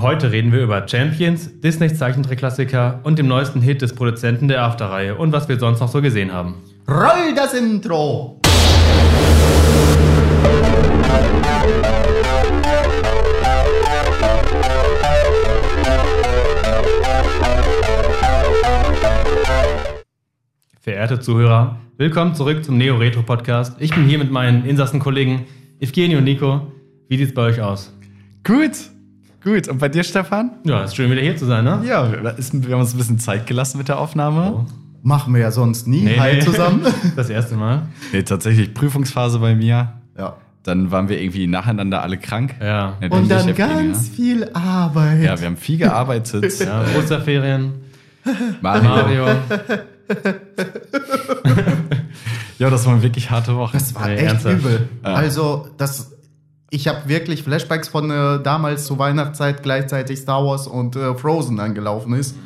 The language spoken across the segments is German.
Heute reden wir über Champions, Disneys Zeichentrickklassiker und dem neuesten Hit des Produzenten der After-Reihe und was wir sonst noch so gesehen haben. Roll das Intro! Verehrte Zuhörer, willkommen zurück zum Neo Retro Podcast. Ich bin hier mit meinen Insassenkollegen Evgeny und Nico. Wie sieht's bei euch aus? Gut, gut. Und bei dir, Stefan? Ja, ist schön wieder hier zu sein, ne? Ja, wir wir haben uns ein bisschen Zeit gelassen mit der Aufnahme. Oh. Machen wir ja sonst nie. Nee, Hi nee. zusammen. Das erste Mal. Nee, tatsächlich Prüfungsphase bei mir. ja. Dann waren wir irgendwie nacheinander alle krank. Ja. Ja, Und dann ganz viel Arbeit. Ja, wir haben viel gearbeitet. Ja, Osterferien, Mario. Mario. Ja, das waren wirklich harte Wochen. Das war Nee, echt ernsthaft. übel. Ja. Also, das, ich habe wirklich Flashbacks von äh, damals zur Weihnachtszeit gleichzeitig Star Wars und äh, Frozen angelaufen ist.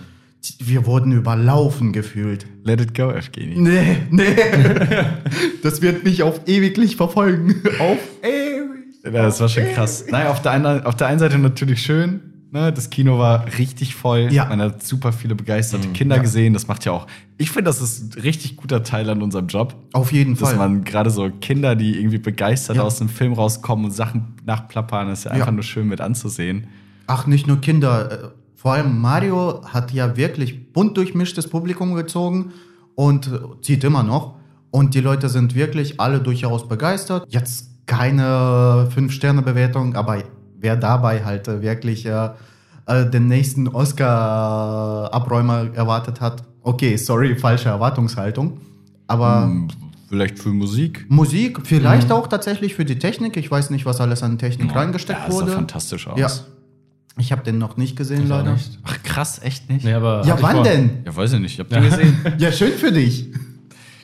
Wir wurden überlaufen gefühlt. Let it go, Evgeny. Nee, nee. das wird mich auf ewiglich verfolgen. Auf ewig. Ja, das war schon krass. Naja, auf der, einen, auf der einen Seite natürlich schön. Ne? Das Kino war richtig voll. Ja. Man hat super viele begeisterte Kinder Ja. gesehen. Das macht ja auch. Ich finde, das ist ein richtig guter Teil an unserem Job. Auf jeden Dass Fall. man gerade so Kinder, die irgendwie begeistert Ja. aus dem Film rauskommen und Sachen nachplappern, ist ja einfach Ja. nur schön mit anzusehen. Ach, nicht nur Kinder. äh, Vor allem Mario hat ja wirklich bunt durchmischtes Publikum gezogen und äh, zieht immer noch. Und die Leute sind wirklich alle durchaus begeistert. Jetzt keine Fünf-Sterne-Bewertung, aber wer dabei halt äh, wirklich äh, äh, den nächsten Oscar-Abräumer erwartet hat, okay, sorry, falsche Erwartungshaltung. Aber Hm, Vielleicht für Musik. Musik, vielleicht auch tatsächlich für die Technik. Ich weiß nicht, was alles an Technik Ja, reingesteckt sah wurde. fantastisch aus. Ja. Ich habe den noch nicht gesehen, Ich leider. nicht. Ach krass, echt nicht? Nee, aber Ja, wann denn? Ja, weiß ich nicht. Ich hab den gesehen. Ja, schön für dich.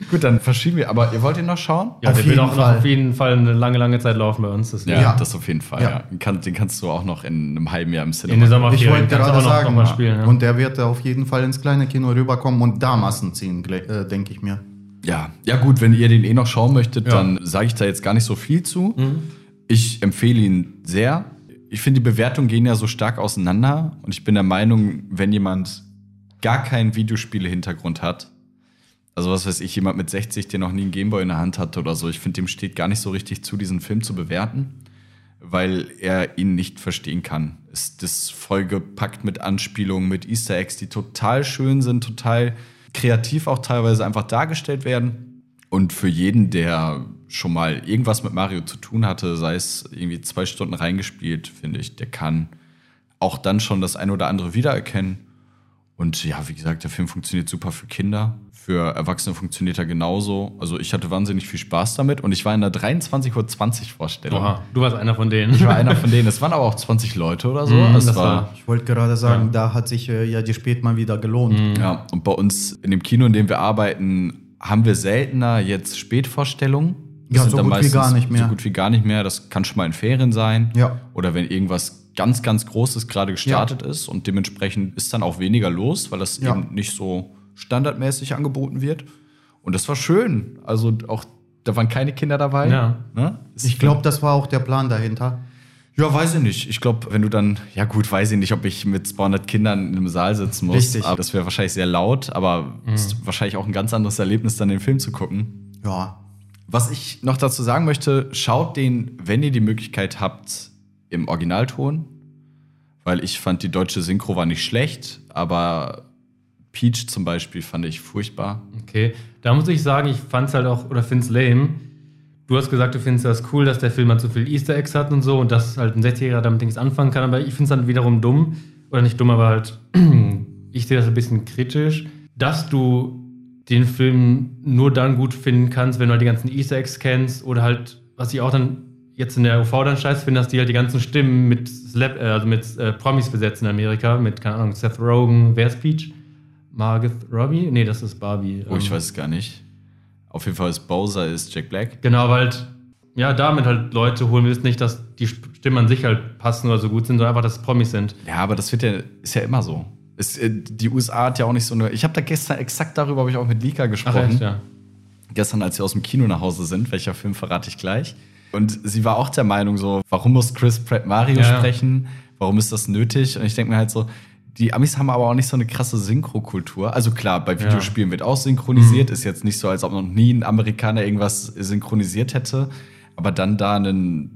Gut, dann verschieben wir. Aber ihr wollt ihn noch schauen? Ja, Auf der wird auch noch Fall. auf jeden Fall eine lange, lange Zeit laufen bei uns. deswegen. Ja. das auf jeden Fall. Ja. Ja. Den, kann, den kannst du auch noch in einem halben Jahr im Cinema. In den Sommerferien Ich wollte kannst du gerade sagen, noch mal spielen. Ja. Und der wird auf jeden Fall ins kleine Kino rüberkommen und da Massen ziehen, äh, denke ich mir. Ja, ja gut, wenn ihr den eh noch schauen möchtet, Ja. dann sage ich da jetzt gar nicht so viel zu. Ich empfehle ihn sehr. Ich finde, die Bewertungen gehen ja so stark auseinander und ich bin der Meinung, wenn jemand gar keinen Videospiele-Hintergrund hat, also was weiß ich, jemand mit 60, der noch nie einen Gameboy in der Hand hatte oder so, ich finde, dem steht gar nicht so richtig zu, diesen Film zu bewerten, weil er ihn nicht verstehen kann. Ist das vollgepackt mit Anspielungen, mit Easter Eggs, die total schön sind, total kreativ auch teilweise einfach dargestellt werden. Und für jeden, der schon mal irgendwas mit Mario zu tun hatte, sei es irgendwie zwei Stunden reingespielt, finde ich, der kann auch dann schon das eine oder andere wiedererkennen. Und ja, wie gesagt, der Film funktioniert super für Kinder. Für Erwachsene funktioniert er genauso. Also ich hatte wahnsinnig viel Spaß damit und ich war in der 23.20 Uhr Vorstellung. Oha, du warst einer von denen. Ich war einer von denen. Es waren aber auch 20 Leute oder so. Es das war, war- Ich wollte gerade sagen, da hat sich äh, ja die Spät mal wieder gelohnt. ja, und bei uns in dem Kino, in dem wir arbeiten, haben wir seltener jetzt Spätvorstellungen. Das Ja, so gut wie gar nicht mehr. So gut wie gar nicht mehr. Das kann schon mal in Ferien sein. Ja. Oder wenn irgendwas ganz, ganz Großes gerade gestartet ist und dementsprechend ist dann auch weniger los, weil das Ja. eben nicht so standardmäßig angeboten wird. Und das war schön. Also auch, da waren keine Kinder dabei. Ja. Ne? Ich glaube, das war auch der Plan dahinter. Ja, weiß ich nicht. Ich glaube, wenn du dann, ja gut, weiß ich nicht, ob ich mit 200 Kindern in einem Saal sitzen muss. Richtig. Aber das wäre wahrscheinlich sehr laut, aber es ist wahrscheinlich auch ein ganz anderes Erlebnis, dann den Film zu gucken. Ja. Was ich noch dazu sagen möchte, schaut den, wenn ihr die Möglichkeit habt, im Originalton. Weil ich fand, die deutsche Synchro war nicht schlecht, aber Peach zum Beispiel fand ich furchtbar. Okay, da muss ich sagen, ich fand's halt auch, oder find's lame. Du hast gesagt, du findest das cool, dass der Film halt so viel Easter Eggs hat und so und dass halt ein 60-Jähriger damit nichts anfangen kann, aber ich find's dann wiederum dumm, oder nicht dumm, aber halt, ich sehe das ein bisschen kritisch, dass du den Film nur dann gut finden kannst, wenn du halt die ganzen Easter Eggs kennst oder halt, was ich auch dann jetzt in der UV dann scheiße finde, dass die halt die ganzen Stimmen mit, Slap, äh, also mit äh, Promis besetzen in Amerika, mit, keine Ahnung, Seth Rogen, wer ist Peach? Margaret Robbie? Nee, das ist Barbie. Oh, ich Ähm, weiß es gar nicht. Auf jeden Fall ist Bowser ist Jack Black. Genau, weil halt, ja, damit halt Leute holen wir es nicht, dass die Stimmen an sich halt passen oder so gut sind, sondern einfach, dass es Promis sind. Ja, aber das wird ja, ist ja immer so. Es, äh, die USA hat ja auch nicht so eine. Ich habe da gestern exakt darüber habe ich auch mit Lika Ach, gesprochen. echt, ja. Gestern, als wir aus dem Kino nach Hause sind, welcher Film verrate ich gleich. Und sie war auch der Meinung so, warum muss Chris Pratt Mario Ja. sprechen? Warum ist das nötig? Und ich denke mir halt so, die Amis haben aber auch nicht so eine krasse Synchrokultur. Also klar, bei Videospielen wird auch synchronisiert. Ist jetzt nicht so, als ob noch nie ein Amerikaner irgendwas synchronisiert hätte. Aber dann da einen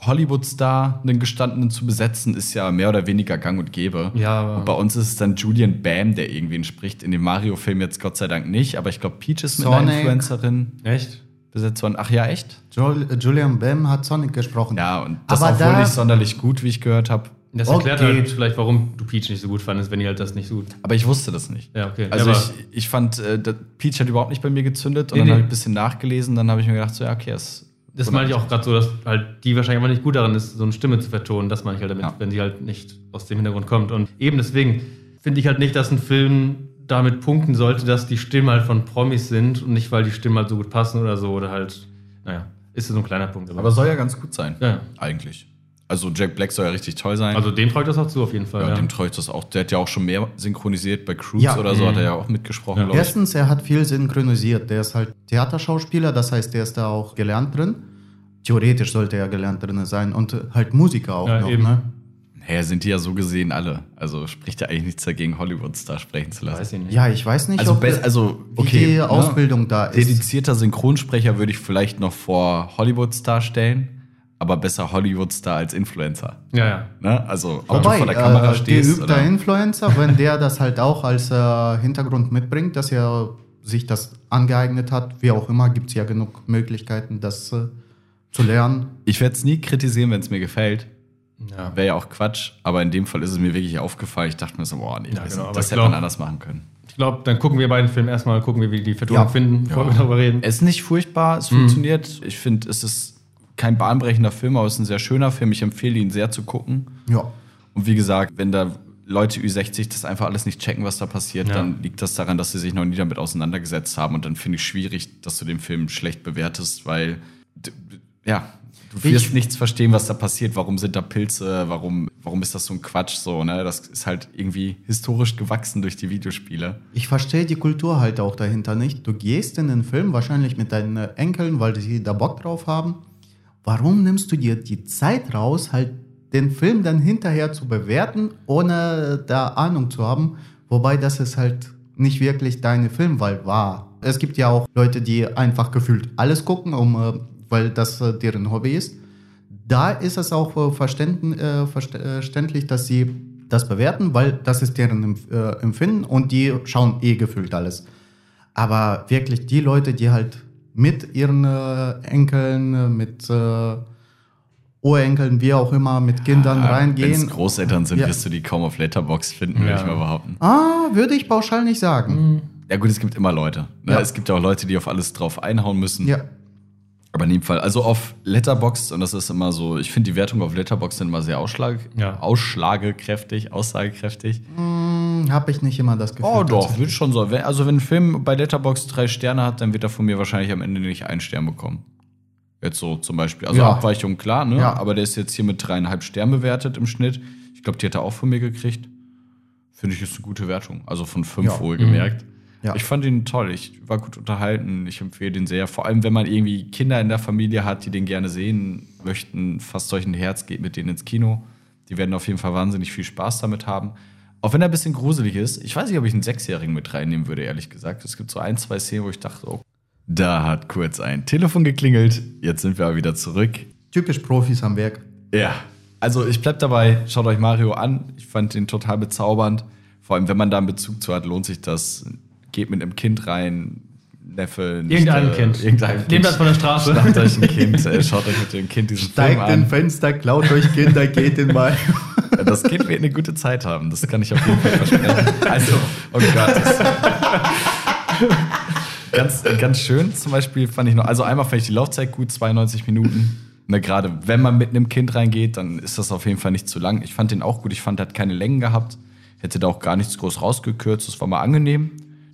Hollywood-Star, einen gestandenen zu besetzen, ist ja mehr oder weniger gang und gäbe. Ja, und bei uns ist es dann Julian Bam, der irgendwen spricht. In dem Mario-Film jetzt Gott sei Dank nicht. Aber ich glaube, Peach ist mit einer. Influencerin Echt? besetzt worden. Ach ja, echt? Jul Julian Bam hat Sonic gesprochen. Ja, und das Aber obwohl da- nicht sonderlich gut, wie ich gehört habe. Das Okay. erklärt halt vielleicht, warum du Peach nicht so gut fandest, wenn die halt das nicht so gut. Aber ich wusste das nicht. Ja, okay. Also Ja, ich, ich fand, äh, Peach hat überhaupt nicht bei mir gezündet. Und Nee, dann nee. habe ich ein bisschen nachgelesen. Dann habe ich mir gedacht, so ja, okay, das Das meine ich auch gerade so, dass halt die wahrscheinlich einfach nicht gut darin ist, so eine Stimme zu vertonen. Das meine ich halt damit, Ja. wenn sie halt nicht aus dem Hintergrund kommt. Und eben deswegen finde ich halt nicht, dass ein Film damit punkten sollte, dass die Stimmen halt von Promis sind und nicht, weil die Stimmen halt so gut passen oder so. Oder halt, naja, ist so ein kleiner Punkt. Aber soll ja ganz gut sein. Ja. Eigentlich. Also Jack Black soll ja richtig toll sein. Also dem traue ich das auch zu, auf jeden Fall. ja, Ja, dem traue ich das auch. Der hat ja auch schon mehr synchronisiert bei Cruise Ja. oder so, hat er Mhm. ja auch mitgesprochen, Ja. Erstens, er hat viel synchronisiert. Der ist halt Theaterschauspieler, das heißt, der ist da auch gelernt drin. Theoretisch sollte er gelernt drin sein und halt Musiker auch Ja, noch. eben. Ne? Naja, sind die ja so gesehen alle. Also spricht ja eigentlich nichts dagegen, Hollywood-Star sprechen zu lassen. weiß ich nicht. Ja, ich weiß nicht, Also, ob also wie okay, die ne? Ausbildung da ist. Dedizierter Synchronsprecher würde ich vielleicht noch vor Hollywood-Star stellen, aber besser Hollywood-Star als Influencer. ja, ja. Ne? Also, ob Wobei, du vor der Kamera äh, stehst geübter oder Influencer, wenn der das halt auch als äh, Hintergrund mitbringt, dass er sich das angeeignet hat, wie auch immer, gibt es ja genug Möglichkeiten, das äh, zu lernen. Ich werde es nie kritisieren, wenn es mir gefällt. ja. Wäre ja auch Quatsch, aber in dem Fall ist es mir wirklich aufgefallen. Ich dachte mir so, boah, nee, Ja, das, genau, das ich hätte glaub- man anders machen können. Ich glaube, dann gucken wir beiden Film erstmal, gucken wir, wie die Vertonung Ja. finden, bevor wir darüber reden. Es ist nicht furchtbar, es funktioniert. Ich finde, es ist kein bahnbrechender Film, aber es ist ein sehr schöner Film. Ich empfehle ihn sehr zu gucken. Ja. Und wie gesagt, wenn da Leute Ü60 das einfach alles nicht checken, was da passiert, Ja. dann liegt das daran, dass sie sich noch nie damit auseinandergesetzt haben. Und dann finde ich schwierig, dass du den Film schlecht bewertest, weil, ja, du wirst Ich- nichts verstehen, was da passiert. Warum sind da Pilze? Warum, warum ist das so ein Quatsch? So, ne? Das ist halt irgendwie historisch gewachsen durch die Videospiele. Ich verstehe die Kultur halt auch dahinter nicht. Du gehst in den Film wahrscheinlich mit deinen Enkeln, weil sie da Bock drauf haben. Warum nimmst du dir die Zeit raus, halt den Film dann hinterher zu bewerten, ohne da Ahnung zu haben? Wobei das ist halt nicht wirklich deine Filmwahl war. Es gibt ja auch Leute, die einfach gefühlt alles gucken, um, äh, weil das äh, deren Hobby ist. Da ist es auch äh, verständlich, dass sie das bewerten, weil das ist deren Empf- Empfinden und die schauen eh gefühlt alles. Aber wirklich die Leute, die halt mit ihren äh, Enkeln, äh, mit äh, Urenkeln, wie auch immer, mit Kindern Wenn es reingehen. Großeltern sind, Ja. wirst du die kaum auf Letterbox finden, würde Ja. ich mal behaupten. Ah, würde ich pauschal nicht sagen. Ja gut, es gibt immer Leute. Ne? Ja. Es gibt ja auch Leute, die auf alles drauf einhauen müssen. Ja. Aber in dem Fall, also auf Letterboxd, und das ist immer so, ich finde die Wertungen auf Letterboxd sind immer sehr ausschlag, Ja. ausschlagekräftig, aussagekräftig. Hm, Habe ich nicht immer das Gefühl. Oh doch, würde schon so. Wenn, also wenn ein Film bei Letterboxd drei Sterne hat, dann wird er von mir wahrscheinlich am Ende nicht einen Stern bekommen. Jetzt so zum Beispiel. Also Ja. Abweichung, klar, ne? Ja. Aber der ist jetzt hier mit dreieinhalb Sternen bewertet im Schnitt. Ich glaube, die hat er auch von mir gekriegt. Finde ich, ist eine gute Wertung. Also von fünf Ja. wohlgemerkt. Ja. Ich fand ihn toll. Ich war gut unterhalten. Ich empfehle den sehr. Vor allem, wenn man irgendwie Kinder in der Familie hat, die den gerne sehen möchten, fasst euch ein Herz, geht mit denen ins Kino. Die werden auf jeden Fall wahnsinnig viel Spaß damit haben. Auch wenn er ein bisschen gruselig ist. Ich weiß nicht, ob ich einen Sechsjährigen mit reinnehmen würde, ehrlich gesagt. Es gibt so ein, zwei Szenen, wo ich dachte, oh, da hat kurz ein Telefon geklingelt. Jetzt sind wir aber wieder zurück. Typisch Profis am Werk. Ja, also ich bleib dabei. Schaut euch Mario an. Ich fand den total bezaubernd. Vor allem, wenn man da einen Bezug zu hat, lohnt sich das. Geht mit einem Kind rein. Neffe, Nichte, Irgendein Kind. Irgendein Nehmt Kind. das von der Straße. Schnappt euch ein Kind. Äh, schaut euch mit dem Kind diesen Film Steigt in an. Fenster, klaut euch Kinder, geht in mal. Das Kind wird eine gute Zeit haben. Das kann ich auf jeden Fall versprechen. Also, oh Gott. Ganz, ganz schön zum Beispiel fand ich noch, also einmal fand ich die Laufzeit gut, 92 Minuten. Ne, Gerade wenn man mit einem Kind reingeht, dann ist das auf jeden Fall nicht zu lang. Ich fand den auch gut. Ich fand, er hat keine Längen gehabt. Hätte da auch gar nichts groß rausgekürzt. Das war mal angenehm.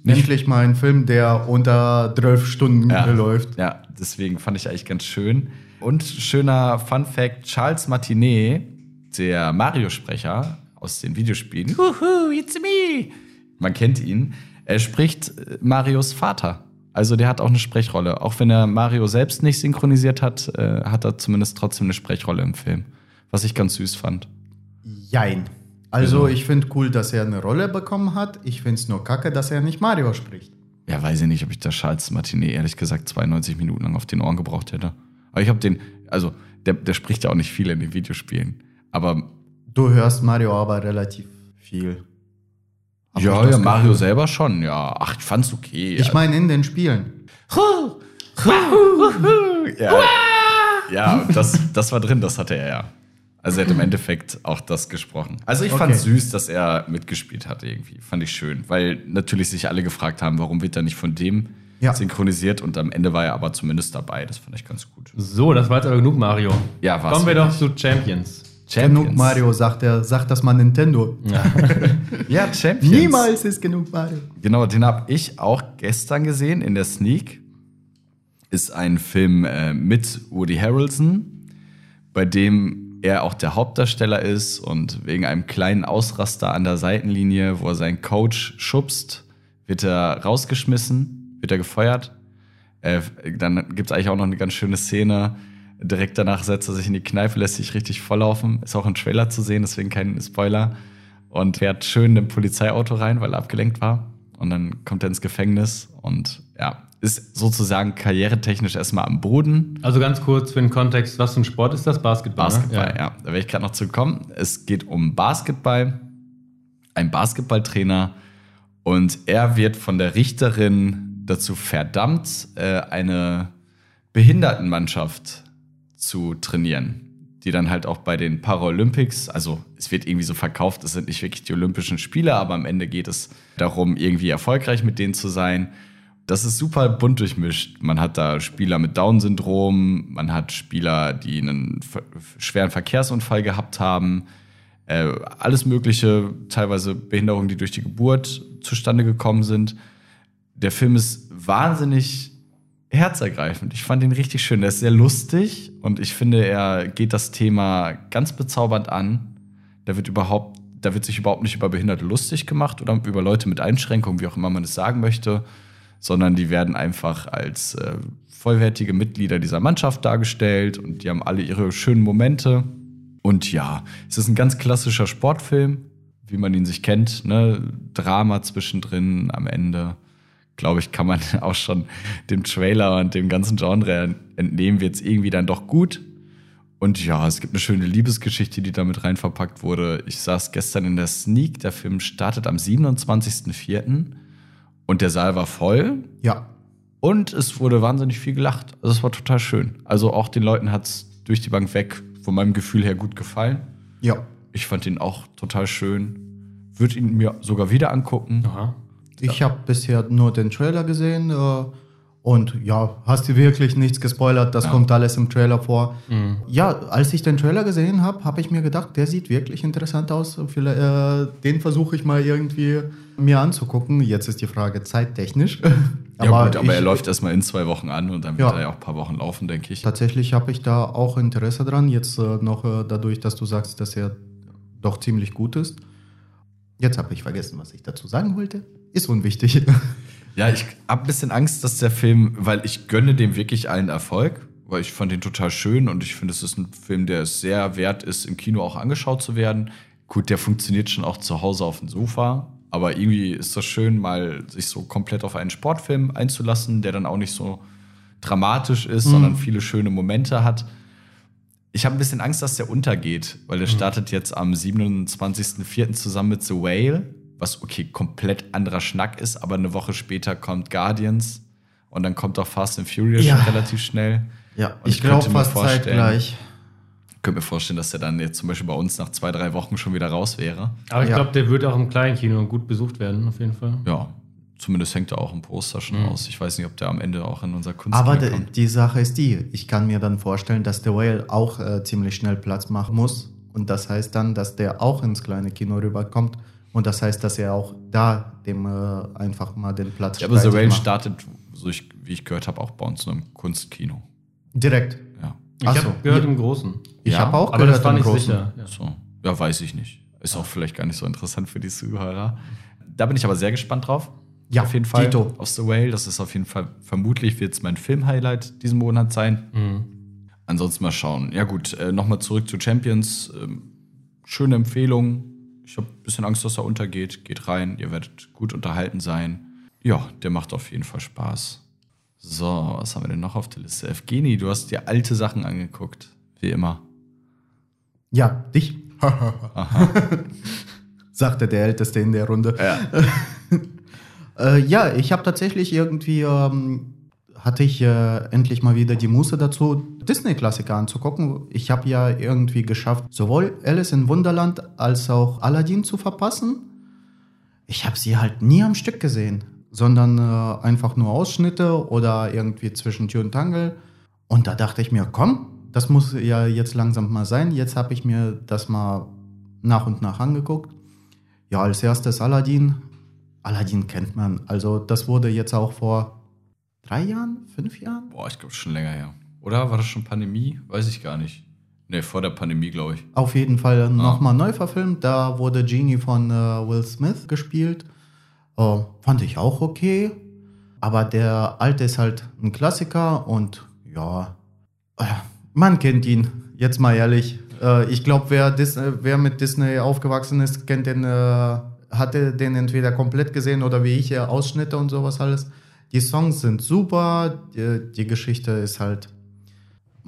Endlich mal ein Film, der unter 12 Stunden Ja. läuft. Ja, deswegen fand ich eigentlich ganz schön. Und schöner Fun Fact: Charles Martinet, der Mario-Sprecher aus den Videospielen, Huhu, it's me. Man kennt ihn. Er spricht äh, Marios Vater. Also der hat auch eine Sprechrolle. Auch wenn er Mario selbst nicht synchronisiert hat, äh, hat er zumindest trotzdem eine Sprechrolle im Film. Was ich ganz süß fand. Jein. Also ich finde cool, dass er eine Rolle bekommen hat. Ich finde es nur kacke, dass er nicht Mario spricht. Ja, weiß ich nicht, ob ich da Charles Martinet ehrlich gesagt 92 Minuten lang auf den Ohren gebraucht hätte. Aber ich habe den, also der, der spricht ja auch nicht viel in den Videospielen. Aber Du hörst Mario aber relativ viel. Hab ja, das ja, Mario selber schon, ja. Ach, ich fand's okay. Ich meine in den Spielen. ja, ja das, das war drin, das hatte er ja. Also er hat im Endeffekt auch das gesprochen. Also ich fand Okay. süß, dass er mitgespielt hat irgendwie. Fand ich schön. Weil natürlich sich alle gefragt haben, warum wird er nicht von dem Ja. synchronisiert und am Ende war er aber zumindest dabei. Das fand ich ganz gut. So, das war jetzt aber genug Mario. Ja, war's Kommen wir doch zu Champions. Genug Mario, sagt er, sagt das mal Nintendo. Ja, Champions. Niemals ist genug Mario. Genau, den habe ich auch gestern gesehen in der Sneak. Ist ein Film äh, mit Woody Harrelson, bei dem er auch der Hauptdarsteller ist und wegen einem kleinen Ausraster an der Seitenlinie, wo er seinen Coach schubst, wird er rausgeschmissen, wird er gefeuert. Äh, dann gibt es eigentlich auch noch eine ganz schöne Szene. Direkt danach setzt er sich in die Kneipe, lässt sich richtig volllaufen. Ist auch im Trailer zu sehen, deswegen kein Spoiler. Und fährt schön in ein Polizeiauto rein, weil er abgelenkt war. Und dann kommt er ins Gefängnis und ja, ist sozusagen karrieretechnisch erstmal am Boden. Also ganz kurz für den Kontext, was für ein Sport ist das? Basketball. Basketball, ne? ja. Da werde ich gerade noch zu kommen. Es geht um Basketball, ein Basketballtrainer und er wird von der Richterin dazu verdammt, äh, eine Behindertenmannschaft zu trainieren, die dann halt auch bei den Paralympics, also es wird irgendwie so verkauft, es sind nicht wirklich die Olympischen Spiele, aber am Ende geht es darum, irgendwie erfolgreich mit denen zu sein. Das ist super bunt durchmischt. Man hat da Spieler mit Down-Syndrom, man hat Spieler, die einen schweren Verkehrsunfall gehabt haben, äh, alles Mögliche, teilweise Behinderungen, die durch die Geburt zustande gekommen sind. Der Film ist wahnsinnig herzergreifend. Ich fand ihn richtig schön. Der ist sehr lustig und ich finde, er geht das Thema ganz bezaubernd an. Da wird überhaupt, da wird sich überhaupt nicht über Behinderte lustig gemacht oder über Leute mit Einschränkungen, wie auch immer man es sagen möchte, sondern die werden einfach als äh, vollwertige Mitglieder dieser Mannschaft dargestellt und die haben alle ihre schönen Momente. Und ja, es ist ein ganz klassischer Sportfilm, wie man ihn sich kennt. Ne? Drama zwischendrin am Ende. Glaube ich, kann man auch schon dem Trailer und dem ganzen Genre entnehmen, wird es irgendwie dann doch gut. Und ja, es gibt eine schöne Liebesgeschichte, die damit rein verpackt wurde. Ich saß gestern in der Sneak. Der Film startet am 27.04. und der Saal war voll. Ja. Und es wurde wahnsinnig viel gelacht. Also es war total schön. Also auch den Leuten hat es durch die Bank weg von meinem Gefühl her gut gefallen. Ja. Ich fand ihn auch total schön. Würde ihn mir sogar wieder angucken. Aha. Ich habe bisher nur den Trailer gesehen äh, und ja, hast du wirklich nichts gespoilert, das kommt alles im Trailer vor. Ja, als ich den Trailer gesehen habe, habe ich mir gedacht, der sieht wirklich interessant aus. Vielleicht, äh, den versuche ich mal irgendwie mir anzugucken. Jetzt ist die Frage zeittechnisch. Ja, gut, aber ich- er läuft erstmal in zwei Wochen an und dann Ja. wird er ja auch ein paar Wochen laufen, denke ich. Tatsächlich habe ich da auch Interesse dran. Jetzt äh, noch äh, dadurch, dass du sagst, dass er doch ziemlich gut ist. Jetzt habe ich vergessen, was ich dazu sagen wollte. Ist unwichtig. Ja, ich habe ein bisschen Angst, dass der Film, weil ich gönne dem wirklich allen Erfolg, weil ich fand ihn total schön und ich finde, es ist ein Film, der es sehr wert ist, im Kino auch angeschaut zu werden. Gut, der funktioniert schon auch zu Hause auf dem Sofa, aber irgendwie ist das schön, mal sich so komplett auf einen Sportfilm einzulassen, der dann auch nicht so dramatisch ist, sondern viele schöne Momente hat. Ich habe ein bisschen Angst, dass der untergeht, weil der startet jetzt am 27.04. zusammen mit The Whale, was okay, komplett anderer Schnack ist, aber eine Woche später kommt Guardians und dann kommt auch Fast and Furious Ja. relativ schnell. ja, Und ich glaube könnte mir fast zeitgleich. Ich könnte mir vorstellen, dass der dann jetzt zum Beispiel bei uns nach zwei, drei Wochen schon wieder raus wäre. Aber ich Ja. glaube, der wird auch im kleinen Kino gut besucht werden, auf jeden Fall. Ja, zumindest hängt er auch im Poster schon aus. Ich weiß nicht, ob der am Ende auch in unser Kunst Mhm. Aber die, kommt. die Sache ist die, ich kann mir dann vorstellen, dass der Whale auch äh, ziemlich schnell Platz machen muss. Und das heißt dann, dass der auch ins kleine Kino rüberkommt. Und das heißt, dass er auch da dem äh, einfach mal den Platz Ja, aber The Whale startet, so ich, wie ich gehört habe, auch bei uns in einem Kunstkino. Direkt. Ja. Ich habe so. gehört Ja. im Großen. Ich Ja, habe auch Aber das gehört war im nicht Großen. sicher. Ja. So. Ja, weiß ich nicht. Ist auch vielleicht gar nicht so interessant für die Zuhörer. Da bin ich aber sehr gespannt drauf. Ja, auf jeden Fall. Dito. Auf The Whale. Das ist auf jeden Fall, vermutlich wird es mein Film-Highlight diesen Monat sein. Mhm. Ansonsten mal schauen. Ja, gut, äh, nochmal zurück zu Champions. Ähm, schöne Empfehlung. Ich habe ein bisschen Angst, dass er untergeht. Geht rein, ihr werdet gut unterhalten sein. Ja, der macht auf jeden Fall Spaß. So, was haben wir denn noch auf der Liste? Evgeni, du hast dir alte Sachen angeguckt, wie immer. Ja, dich. Sagte der Älteste in der Runde. Ja. Äh, ja, ich habe tatsächlich irgendwie, ähm, hatte ich äh, endlich mal wieder die Muße dazu, Disney-Klassiker anzugucken. Ich habe ja irgendwie geschafft, sowohl Alice in Wunderland als auch Aladdin zu verpassen. Ich habe sie halt nie am Stück gesehen, sondern äh, einfach nur Ausschnitte oder irgendwie zwischen Tür und Tangel. Und da dachte ich mir, komm, das muss ja jetzt langsam mal sein. Jetzt habe ich mir das mal nach und nach angeguckt. Ja, als erstes Aladdin. Aladdin kennt man. Also das wurde jetzt auch vor drei Jahren, fünf Jahren? Boah, ich glaube schon länger her. Oder war das schon Pandemie? Weiß ich gar nicht. Nee, vor der Pandemie, glaube ich. Auf jeden Fall nochmal neu verfilmt. Da wurde Genie von äh, Will Smith gespielt. Äh, fand ich auch okay. Aber der alte ist halt ein Klassiker und ja, äh, man kennt ihn. Jetzt mal ehrlich. Äh, ich glaube, wer, wer mit Disney aufgewachsen ist, kennt den, äh, hatte den entweder komplett gesehen oder wie ich, äh, Ausschnitte und sowas alles. Die Songs sind super. Die, die Geschichte ist halt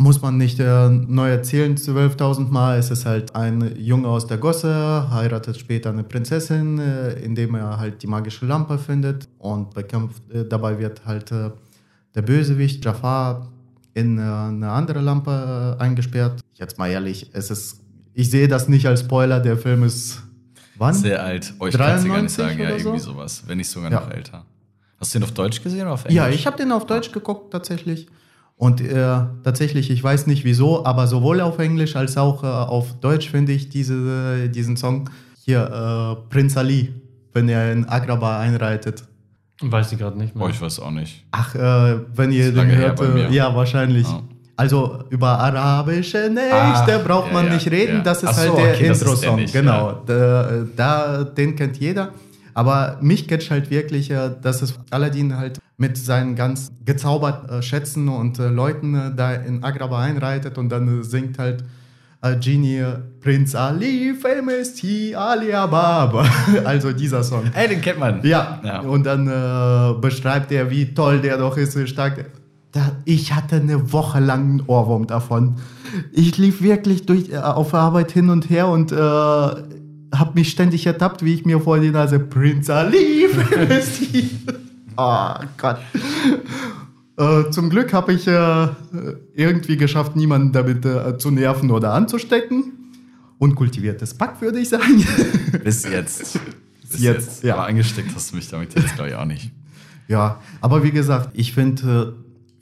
muss man nicht äh, neu erzählen, 12.000 Mal. Es ist halt ein Junge aus der Gosse, heiratet später eine Prinzessin, äh, indem er halt die magische Lampe findet und bekämpft, äh, dabei wird halt äh, der Bösewicht Jafar in äh, eine andere Lampe äh, eingesperrt. Jetzt mal ehrlich, es ist, ich sehe das nicht als Spoiler, der Film ist wann? Sehr alt. Oh, ich kann es gar nicht 93 sagen. Ja, oder so? irgendwie sowas. Wenn nicht sogar Ja. noch älter. Hast du den auf Deutsch gesehen oder auf Englisch? Ja, ich habe den auf Deutsch geguckt tatsächlich. Und äh, tatsächlich, ich weiß nicht wieso, aber sowohl auf Englisch als auch äh, auf Deutsch finde ich diese, diesen Song hier, äh, Prinz Ali, wenn er in Agrabah einreitet. Weiß ich gerade nicht mehr. Boah, ich weiß auch nicht. Ach, äh, wenn ihr den hört, äh, ja, wahrscheinlich. Ja. Also über arabische Nächte Ah, braucht man ja, nicht reden, ja. das ist Ach halt so, der okay, Intro-Song. genau, ja. da, da, den kennt jeder. Aber mich catcht halt wirklich, äh, dass es Aladdin halt mit seinen ganz gezaubert äh, Schätzen und äh, Leuten da in Agrabah einreitet und dann singt halt Genie Prinz Ali, famous he Ali Ababa. also dieser Song. Ey, den kennt man. Ja, Ja. und dann äh, beschreibt er, wie toll der doch ist, wie stark. Da, ich hatte eine Woche lang einen Ohrwurm davon. Ich lief wirklich durch, äh, auf der Arbeit hin und her und äh, habe mich ständig ertappt, wie ich mir vor die Nase Prinz Ali Oh Gott. Äh, zum Glück habe ich äh, irgendwie geschafft, niemanden damit äh, zu nerven oder anzustecken. Unkultiviertes Pack, würde ich sagen. Bis jetzt. Bis jetzt, ja. Aber angesteckt hast du mich damit jetzt, glaube ich, auch nicht. Ja, aber wie gesagt, ich finde,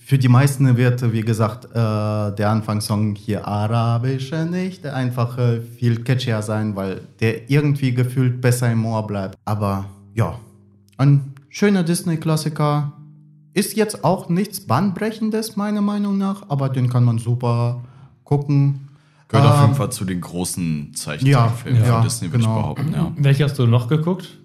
für die meisten wird, wie gesagt, äh, der Anfangssong hier Arabische nicht einfach äh, viel catchier sein, weil der irgendwie gefühlt besser im Ohr bleibt. Aber ja, ein schöner Disney-Klassiker. Ist jetzt auch nichts Bahnbrechendes, meiner Meinung nach, aber den kann man super gucken. Gehört auf Ähm, jeden Fall zu den großen Zeichentrickfilmen ja, von ja, Disney, würde ich genau. behaupten. Ja. Welche hast du noch geguckt?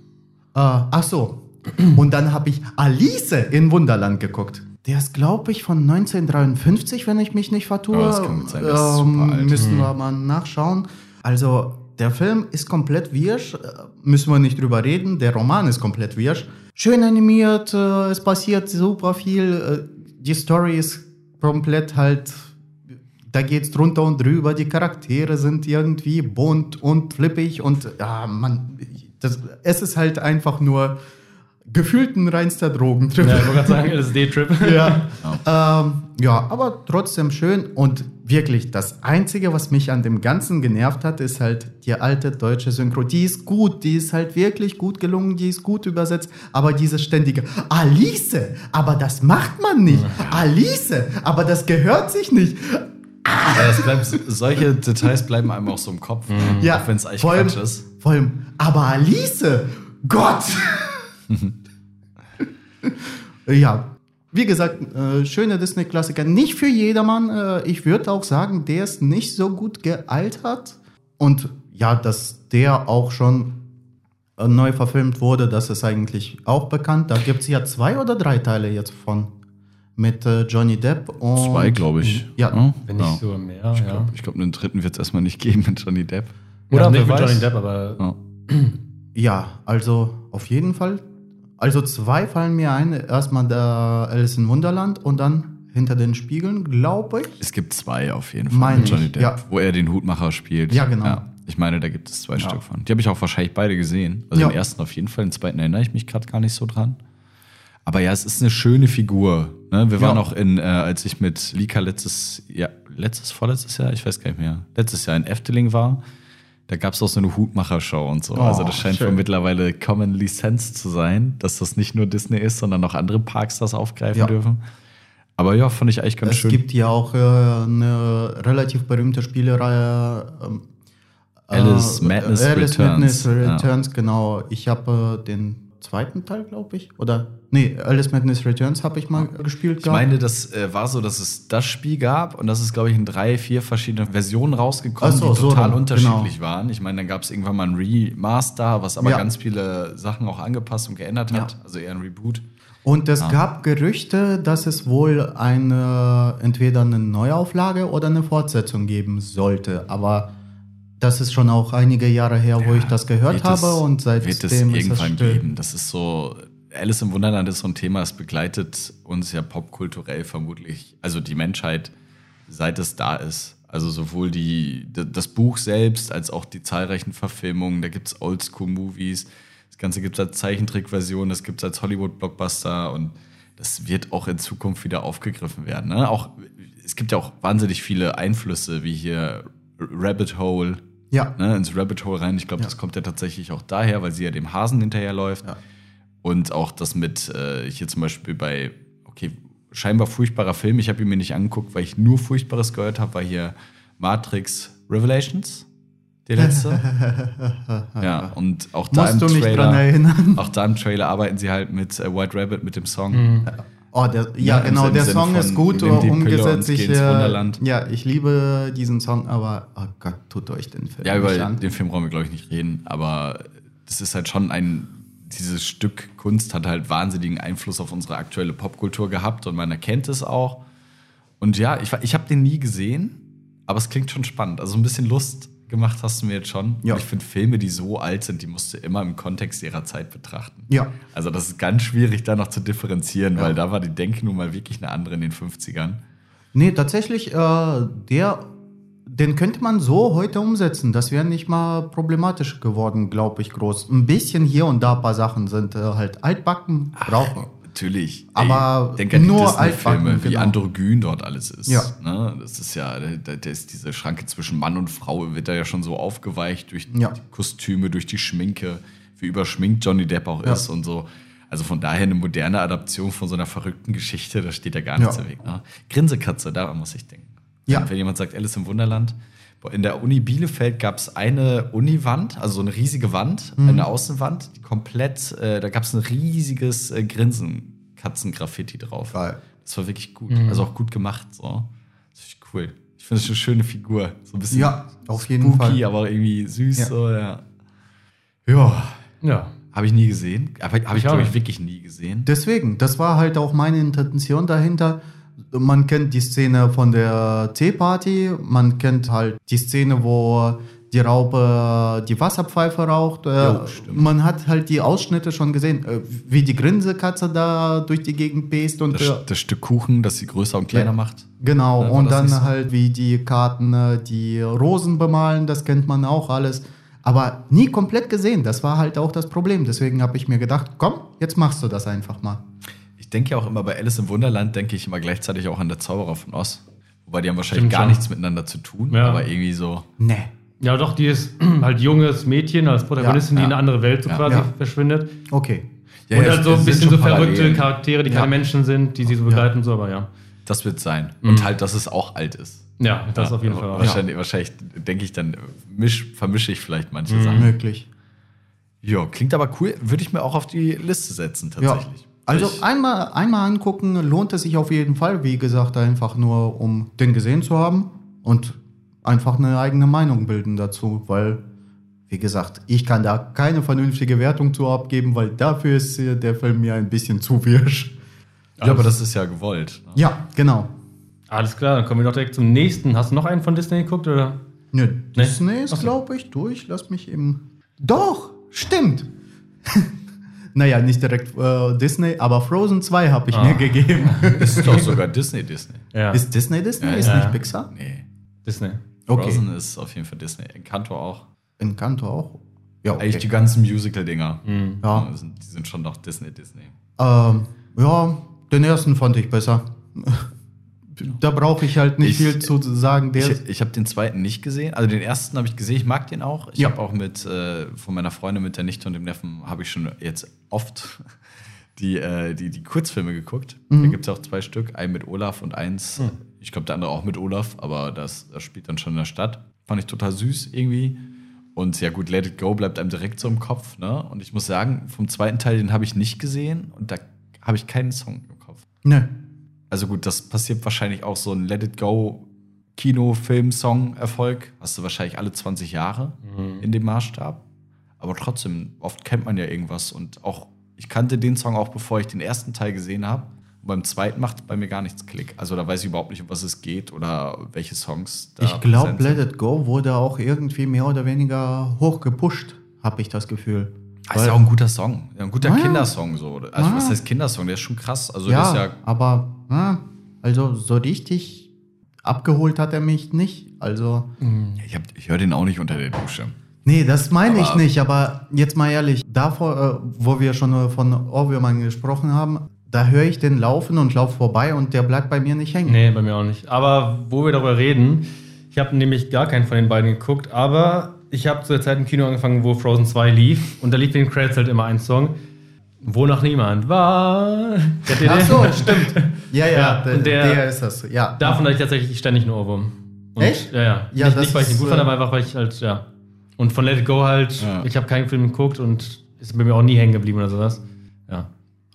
Äh, ach so. Und dann habe ich Alice in Wunderland geguckt. Der ist, glaube ich, von 1953, wenn ich mich nicht vertue. Ja, das kann gut sein, super alt. Müssen wir mal nachschauen. Also, der Film ist komplett wirsch. äh, Müssen wir nicht drüber reden. Der Roman ist komplett wirsch. Schön animiert, äh, es passiert super viel. äh, Die Story ist komplett halt da geht's drunter und drüber. Die Charaktere sind irgendwie bunt und flippig und ja, man, das, es ist halt einfach nur gefühlt ein reinster Drogentrip. Ja, ich wollte sagen, LSD-Trip. Ja. Ähm, ja, aber trotzdem schön. Und wirklich, das Einzige, was mich an dem Ganzen genervt hat, ist halt die alte deutsche Synchro. Die ist gut, die ist halt wirklich gut gelungen, die ist gut übersetzt. Aber dieses ständige Alice, aber das macht man nicht. Alice, aber das gehört sich nicht. Ja, bleibt, solche Details bleiben einem auch so im Kopf, Ja, auch wenn es eigentlich vor allem- ist. Vor allem, aber Alice, Gott! ja, wie gesagt, äh, schöner Disney-Klassiker. Nicht für jedermann. Äh, ich würde auch sagen, der ist nicht so gut gealtert. Und ja, dass der auch schon äh, neu verfilmt wurde, das ist eigentlich auch bekannt. Da gibt es ja zwei oder drei Teile jetzt von. Mit äh, Johnny Depp und. Zwei, glaube ich. Ja. Wenn nicht Ja. sogar mehr, Ich ja. glaube, glaub, einen dritten wird es erstmal nicht geben mit Johnny Depp. Oder Ja, nicht mit Johnny weiß. Depp, aber Ja. Ja, also auf jeden Fall. Also zwei fallen mir ein. Erstmal der Alice in Wunderland und dann hinter den Spiegeln, glaube ich. Es gibt zwei auf jeden Fall Meine Johnny ich, Depp, ja. wo er den Hutmacher spielt. Ja, genau. ich meine, da gibt es zwei Stück von. Die habe ich auch wahrscheinlich beide gesehen. Also Ja. den ersten auf jeden Fall, den zweiten erinnere ich mich gerade gar nicht so dran. Aber ja, es ist eine schöne Figur. Ne? Wir waren Ja. auch in, äh, als ich mit Lika letztes, ja, letztes, vorletztes Jahr, ich weiß gar nicht mehr, letztes Jahr in Efteling war, da gab es auch so eine Hutmacher-Show und so. Oh, also das scheint schön. wohl mittlerweile commonly sense zu sein, dass das nicht nur Disney ist, sondern auch andere Parks das aufgreifen Ja. dürfen. Aber ja, fand ich eigentlich ganz Es schön. gibt ja auch äh, eine relativ berühmte Spielereihe. Ähm, Alice äh, Madness Alice Returns. Madness Returns, genau. Ich habe äh, den zweiten Teil, glaube ich. Oder, nee, Alice Madness Returns habe ich mal gespielt. Ich meine, das äh, war so, dass es das Spiel gab und das ist, glaube ich, in drei, vier verschiedenen Versionen rausgekommen, so, die so total rum, unterschiedlich waren. Ich meine, dann gab es irgendwann mal ein Remaster, was aber Ja. ganz viele Sachen auch angepasst und geändert hat. Also eher ein Reboot. Und es gab Gerüchte, dass es wohl eine, entweder eine Neuauflage oder eine Fortsetzung geben sollte. Aber das ist schon auch einige Jahre her, wo ich das gehört habe es- und wird es seitdem ist es irgendwann geben. Das ist so. Alice im Wunderland ist so ein Thema, es begleitet uns ja popkulturell vermutlich, also die Menschheit, seit es da ist. Also sowohl die, das Buch selbst als auch die zahlreichen Verfilmungen. Da gibt es Oldschool-Movies. Das Ganze gibt es als Zeichentrickversion, das gibt es als Hollywood-Blockbuster und das wird auch in Zukunft wieder aufgegriffen werden. Ne? Auch, es gibt ja auch wahnsinnig viele Einflüsse, wie hier Rabbit Hole, Ja. ne, ins Rabbit Hole rein. Ich glaube, das kommt ja tatsächlich auch daher, weil sie ja dem Hasen hinterherläuft. Ja. Und auch das mit, äh, hier zum Beispiel bei, okay, scheinbar furchtbarer Film. Ich habe ihn mir nicht angeguckt, weil ich nur Furchtbares gehört habe, war hier Matrix Revelations, der letzte. ja, und auch da Musst im du mich Trailer, dran erinnern? auch da im Trailer arbeiten sie halt mit äh, White Rabbit, mit dem Song. Oh, der, ja, im genau, der von, Song ist gut umgesetzt. Ich, ja, ich liebe diesen Song, aber oh Gott, tut euch den Film Ja, über den Film brauchen wir, glaube ich, nicht reden, aber das ist halt schon ein, dieses Stück Kunst hat halt wahnsinnigen Einfluss auf unsere aktuelle Popkultur gehabt und man erkennt es auch. Und ja, ich, ich habe den nie gesehen, aber es klingt schon spannend. Also ein bisschen Lust gemacht hast du mir jetzt schon. Ja. Und ich finde Filme, die so alt sind, die musst du immer im Kontext ihrer Zeit betrachten. Ja. Also das ist ganz schwierig, da noch zu differenzieren, weil da war die Denke nun mal wirklich eine andere in den 50ern. Nee, tatsächlich, äh, der, den könnte man so heute umsetzen. Das wäre nicht mal problematisch geworden, glaube ich, groß. Ein bisschen hier und da ein paar Sachen sind äh, halt altbacken, brauchen. Natürlich. Aber Ey, an die nur Disney-Filme, altbacken, wie genau. androgyn dort alles ist. Ja. Ne? Das ist ja, da, da ist diese Schranke zwischen Mann und Frau, wird da ja schon so aufgeweicht durch Ja. die Kostüme, durch die Schminke, wie überschminkt Johnny Depp auch Ja. ist und so. Also von daher eine moderne Adaption von so einer verrückten Geschichte, da steht ja gar nichts Ja. im Weg. Ne? Grinsekatze, daran muss ich denken. Ja. Wenn jemand sagt, Alice im Wunderland. In der Uni Bielefeld gab es eine Uniwand, also so eine riesige Wand, Mhm. eine Außenwand, die komplett, äh, da gab es ein riesiges äh, Grinsen-Katzen-Graffiti drauf. Geil. Das war wirklich gut. Also auch gut gemacht. So. Das ist cool. Ich finde es eine schöne Figur. So ein bisschen Ja, auf jeden spooky, Fall. aber irgendwie süß. Ja. So, ja. ja, ja. habe ich nie gesehen. Aber habe ich, glaube ich, wirklich nie gesehen. Deswegen, das war halt auch meine Intention dahinter. Man kennt die Szene von der Teeparty, man kennt halt die Szene, wo die Raupe die Wasserpfeife raucht. Äh, stimmt. man hat halt die Ausschnitte schon gesehen, äh, wie die Grinsekatze da durch die Gegend best und Das, äh, das Stück Kuchen, das sie größer und kleiner Ja. macht. Genau, Ja, war und dann so? halt wie die Karten, äh, die Rosen bemalen, das kennt man auch alles. Aber nie komplett gesehen, das war halt auch das Problem. Deswegen habe ich mir gedacht, komm, jetzt machst du das einfach mal. Ich denke ja auch immer bei Alice im Wunderland, denke ich immer gleichzeitig auch an der Zauberer von Oz. Wobei die haben wahrscheinlich Stimmt gar schon. nichts miteinander zu tun, Ja. aber irgendwie so. Nee. Ja, doch, die ist halt junges Mädchen als Protagonistin, Ja, die in ja. eine andere Welt so Ja. quasi Ja. verschwindet. Okay. Ja, und ja, dann so ein bisschen so verrückte Parallelen. Charaktere, die Ja. keine Menschen sind, die sie so begleiten und so, aber ja. Das wird sein. Mhm. Und halt, dass es auch alt ist. Ja, das Ja, auf jeden Fall. auch. Wahrscheinlich, wahrscheinlich denke ich dann, misch, vermische ich vielleicht manche Mhm. Sachen. Möglich. Ja, klingt aber cool. Würde ich mir auch auf die Liste setzen, Ja. tatsächlich. Also einmal, einmal angucken lohnt es sich auf jeden Fall. Wie gesagt, einfach nur, um den gesehen zu haben und einfach eine eigene Meinung bilden dazu, weil, wie gesagt, ich kann da keine vernünftige Wertung zu abgeben, weil dafür ist der Film mir ein bisschen zu wirsch. ja, aber das ist ja gewollt. ne? Ja, genau. Alles klar, dann kommen wir doch direkt zum nächsten. Hast du noch einen von Disney geguckt oder? Nö, Disney ist, glaube ich, durch. Lass mich eben. Doch, stimmt. naja, nicht direkt äh, Disney, aber Frozen 2 habe ich Ah. mir gegeben. Ist doch sogar Disney, Disney. Ja. Ist Disney Disney? Ja, ist ja. nicht Pixar? Nee. Disney. Okay. Frozen ist auf jeden Fall Disney. Encanto auch. Encanto auch? Ja, Eigentlich die okay. ganzen Musical-Dinger. Ja. Die sind- Die sind schon noch Disney, Disney. Ähm, ja, den ersten fand ich besser. Da brauche ich halt nicht Ich- viel zu sagen. Der Ich, ich habe den zweiten nicht gesehen. Also den ersten habe ich gesehen, ich mag den auch. Ich Ja. habe auch mit äh, von meiner Freundin, mit der Nichte und dem Neffen, habe ich schon jetzt oft die, äh, die, die Kurzfilme geguckt. Da gibt es auch zwei Stück, einen mit Olaf und eins, ich glaube der andere auch mit Olaf, aber das, das spielt dann schon in der Stadt. Fand ich total süß irgendwie. Und ja gut, Let It Go bleibt einem direkt so im Kopf. Ne? Und ich muss sagen, vom zweiten Teil, den habe ich nicht gesehen und da habe ich keinen Song im Kopf. ne. Also gut, das passiert wahrscheinlich auch so ein Let It Go Kino, Film, Song Erfolg. Hast du wahrscheinlich alle 20 Jahre in dem Maßstab. Aber trotzdem, oft kennt man ja irgendwas. Und auch, ich kannte den Song auch, bevor ich den ersten Teil gesehen habe. Und beim zweiten macht bei mir gar nichts Klick. Also da weiß ich überhaupt nicht, um was es geht oder welche Songs da Ich glaube, Let. It Go wurde auch irgendwie mehr oder weniger hoch gepusht, habe ich das Gefühl. Ah, ist ja auch ein guter Song. Ein guter Ah, ja. Kindersong so. Also Ah. was heißt Kindersong? Der ist schon krass. Also der ja, ist ja aber na, also so richtig abgeholt hat er mich nicht. Also ich, hab- ich höre den auch nicht unter der Dusche. nee, das meine ich nicht. Aber jetzt mal ehrlich, davor, äh, wo wir schon äh, von Ohrwürmern gesprochen haben, da höre ich den laufen und lauf vorbei und der bleibt bei mir nicht hängen. Nee, bei mir auch nicht. Aber wo wir darüber reden, ich habe nämlich gar keinen von den beiden geguckt, aber ich habe zu der Zeit im Kino angefangen, wo Frozen 2 lief und da lief in den Credits halt immer ein Song, wo noch niemand war. Ach so, stimmt. Ja, ja, Ja, der, und der- der ist das. Ja. Davon hatte ich tatsächlich ständig einen Ohrwurm. Und, Echt? Ja, ja. Ja, nicht, das nicht, weil ich ihn gut fand, äh, aber einfach, weil ich halt, ja. Und von Let It Go halt, Ja. ich habe keinen Film geguckt und ist bei mir auch nie hängen geblieben oder sowas. Ja.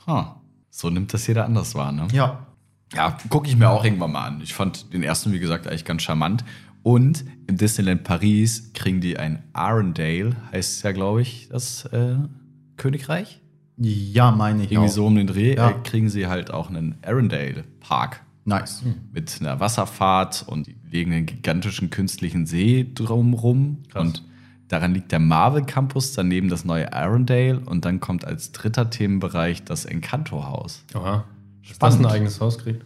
Ha. So nimmt das jeder anders wahr, ne? ja. Ja, gucke ich mir auch irgendwann mal an. Ich fand den ersten, wie gesagt, eigentlich ganz charmant. Und im Disneyland Paris kriegen die ein Arendelle, heißt es ja, glaube ich, das äh, Königreich. Ja, meine ich Irgendwie auch. so um den Dreh Ja. äh, kriegen sie halt auch einen Arendelle Park Nice. mit einer Wasserfahrt und die legen einen gigantischen künstlichen See drumrum. Krass. Und daran liegt der Marvel Campus, daneben das neue Arendelle und dann kommt als dritter Themenbereich das Encanto Haus. Oha. Dass das ein eigenes Haus kriegt.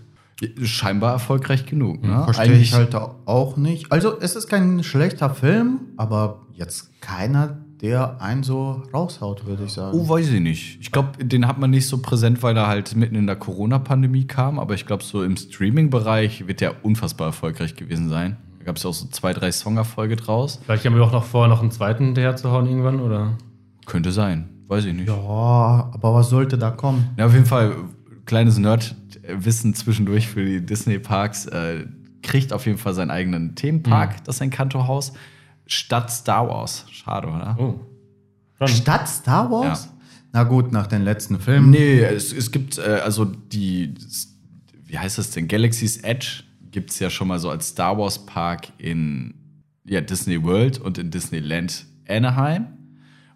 Scheinbar erfolgreich genug. Ne? Verstehe Eigentlich- ich halt auch nicht. Also, es ist kein schlechter Film, aber jetzt keiner, der einen so raushaut, würde ich sagen. Oh, weiß ich nicht. Ich glaube, den hat man nicht so präsent, weil er halt mitten in der Corona-Pandemie kam. Aber ich glaube, so im Streaming-Bereich wird der unfassbar erfolgreich gewesen sein. Da gab es ja auch so zwei, drei Songerfolge draus. Vielleicht haben wir auch noch vor, noch einen zweiten hinterher zu hauen irgendwann, oder? Könnte sein. Weiß ich nicht. Ja, aber was sollte da kommen? Ja, auf jeden Fall, kleines Nerd-Wissen zwischendurch für die Disney-Parks. Äh, kriegt auf jeden Fall seinen eigenen Themenpark, das Encanto-Haus, statt Star Wars. Schade, oder? Oh. Schon. Statt Star Wars? Ja. Na gut, nach den letzten Filmen. Nee, es, es gibt äh, also die, wie heißt das denn? Galaxy's Edge gibt es ja schon mal so als Star Wars Park in ja, Disney World und in Disneyland Anaheim.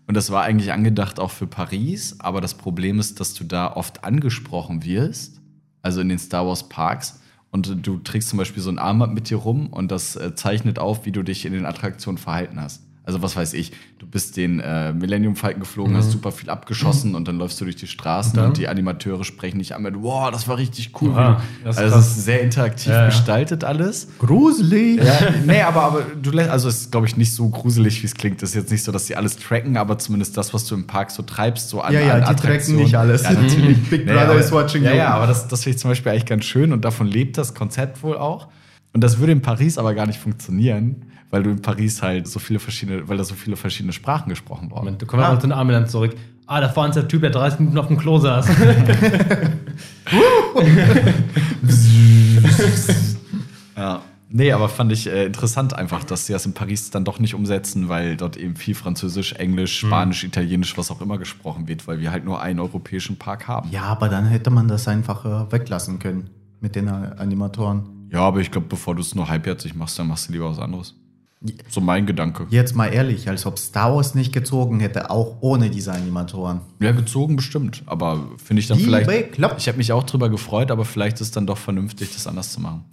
Und das war eigentlich angedacht auch für Paris, aber das Problem ist, dass du da oft angesprochen wirst, also in den Star Wars Parks. Und du trägst zum Beispiel so ein Armband mit dir rum und das äh, zeichnet auf, wie du dich in den Attraktionen verhalten hast. Also was weiß ich, bist den äh, Millennium Falcon geflogen, hast super viel abgeschossen und dann läufst du durch die Straßen Und dann? und, die Animateure sprechen dich an mit, wow, das war richtig cool. Oha, das also es ist sehr interaktiv Ja, ja. gestaltet alles. Gruselig. Ja, nee, aber, aber du lässt, also es ist, glaube ich, nicht so gruselig, wie es klingt. Es ist jetzt nicht so, dass sie alles tracken, aber zumindest das, was du im Park so treibst, so an Ja, ja, an die tracken nicht alles. Ja, natürlich. Big Brother aber, is watching ja, you. Ja, aber das, das finde ich zum Beispiel eigentlich ganz schön und davon lebt das Konzept wohl auch. Und das würde in Paris aber gar nicht funktionieren, weil du in Paris halt so viele verschiedene, weil da so viele verschiedene Sprachen gesprochen wurden. Moment, du kommst ah. zu den Armland zurück. Ah, da vorne ist der Typ, der 30 Minuten auf dem Klo saß. Ja. Nee, aber fand ich äh, interessant einfach, dass sie das in Paris dann doch nicht umsetzen, weil dort eben viel Französisch, Englisch, Spanisch, Italienisch, was auch immer gesprochen wird, weil wir halt nur einen europäischen Park haben. Ja, aber dann hätte man das einfach äh, weglassen können mit den Animatoren. Ja, aber ich glaube, bevor du es nur halbherzig machst, dann machst du lieber was anderes. So mein Gedanke. Jetzt mal ehrlich, als ob Star Wars nicht gezogen hätte, auch ohne diese Animatoren. Ja, gezogen bestimmt. Aber finde ich dann Die vielleicht. bekloppt. Ich habe mich auch drüber gefreut, aber vielleicht ist dann doch vernünftig, das anders zu machen.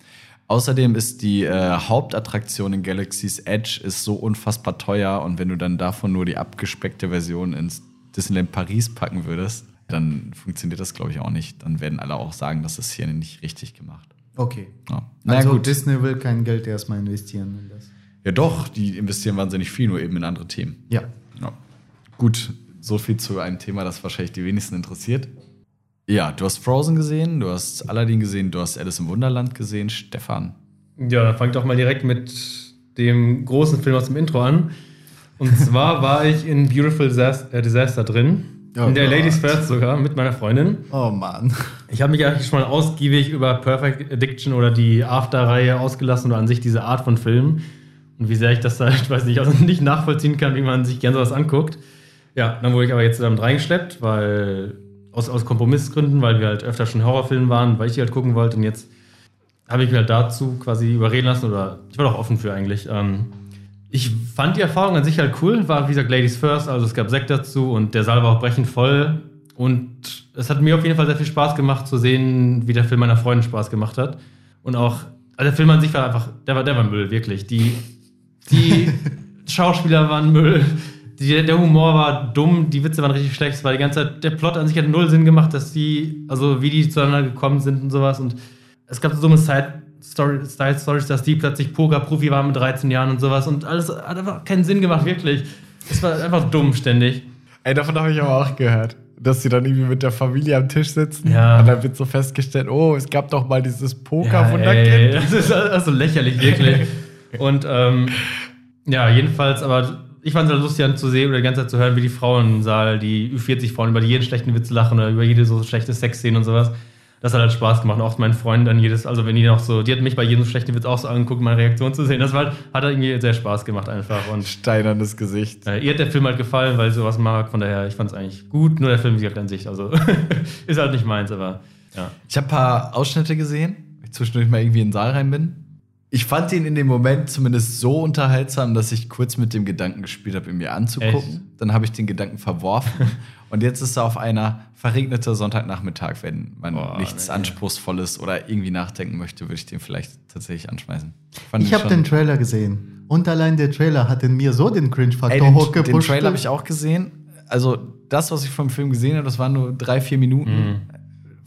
Außerdem ist die äh, Hauptattraktion in Galaxy's Edge ist so unfassbar teuer und wenn du dann davon nur die abgespeckte Version ins Disneyland Paris packen würdest, dann funktioniert das, glaube ich, auch nicht. Dann werden alle auch sagen, das ist hier nicht richtig gemacht. Okay. Ja. Na also gut. Disney will kein Geld erstmal investieren in das. Ja, doch, die investieren wahnsinnig viel, nur eben in andere Themen. Ja. Ja. Gut, so viel zu einem Thema, das wahrscheinlich die wenigsten interessiert. Ja, du hast Frozen gesehen, du hast Aladdin gesehen, du hast Alice im Wunderland gesehen. Stefan. Ja, dann fang doch mal direkt mit dem großen Film aus dem Intro an. Und zwar war ich in Beautiful äh, Disaster drin. Oh in der Gott. Ladies First sogar, mit meiner Freundin. Oh Mann. Ich habe mich eigentlich schon mal ausgiebig über Perfect Addiction oder die After-Reihe ausgelassen oder an sich diese Art von Film. Und wie sehr ich das da, ich weiß nicht, also nicht nachvollziehen kann, wie man sich gern sowas anguckt. Ja, dann wurde ich aber jetzt damit reingeschleppt, weil aus, aus Kompromissgründen, weil wir halt öfter schon Horrorfilme waren, weil ich die halt gucken wollte. Und jetzt habe ich mich halt dazu quasi überreden lassen oder ich war doch offen für eigentlich. Ähm, ich fand die Erfahrung an sich halt cool, war wie gesagt Ladies First, also es gab Sekt dazu und der Saal war auch brechend voll. Und es hat mir auf jeden Fall sehr viel Spaß gemacht zu sehen, wie der Film meiner Freundin Spaß gemacht hat. Und auch, also der Film an sich war einfach, der war, der war Müll, wirklich. Die, die Schauspieler waren Müll. Die, der Humor war dumm, die Witze waren richtig schlecht. Es war die ganze Zeit, der Plot an sich hat null Sinn gemacht, dass die, also wie die zueinander gekommen sind und sowas. Und es gab so dumme Side-Stories, Side Stories, dass die plötzlich Poker-Profi waren mit 13 Jahren und sowas. Und alles hat einfach keinen Sinn gemacht, wirklich. Es war einfach dumm ständig. Ey, davon habe ich aber auch gehört. Dass sie dann irgendwie mit der Familie am Tisch sitzen Ja. und dann wird so festgestellt, oh, es gab doch mal dieses Ja, Poker-Wunderkind. ey, das ist also lächerlich, wirklich. Und ähm, ja, jedenfalls, aber ich fand es halt lustig anzusehen oder die ganze Zeit zu hören, wie die Frauen im Saal, die Ü40-Frauen, über die jeden schlechten Witz lachen oder über jede so schlechte Sexszene und sowas. Das hat halt Spaß gemacht. Und auch mein Freund dann jedes, also wenn die noch so, die hat mich bei jedem schlechten Witz auch so angeguckt, meine Reaktion zu sehen. Das war halt, hat halt irgendwie sehr Spaß gemacht einfach. Und Steinernes Gesicht. äh, ihr hat der Film halt gefallen, weil ich sowas mag. Von daher, ich fand es eigentlich gut. Nur der Film, wie gesagt, an sich. Also ist halt nicht meins, aber ja. Ich habe ein paar Ausschnitte gesehen, weil ich zwischendurch mal irgendwie in den Saal rein bin. Ich fand ihn in dem Moment zumindest so unterhaltsam, dass ich kurz mit dem Gedanken gespielt habe, ihn mir anzugucken. Echt? Dann habe ich den Gedanken verworfen. Und jetzt ist er auf einer verregneter Sonntagnachmittag, wenn man Boah, nichts nee. Anspruchsvolles oder irgendwie nachdenken möchte, würde ich den vielleicht tatsächlich anschmeißen. Fand Ich habe den Trailer gesehen. Und allein der Trailer hat in mir so den Cringe-Faktor Ey, den, hochgepusht. Trailer habe ich auch gesehen. Also das, was ich vom Film gesehen habe, das waren nur drei, vier Minuten.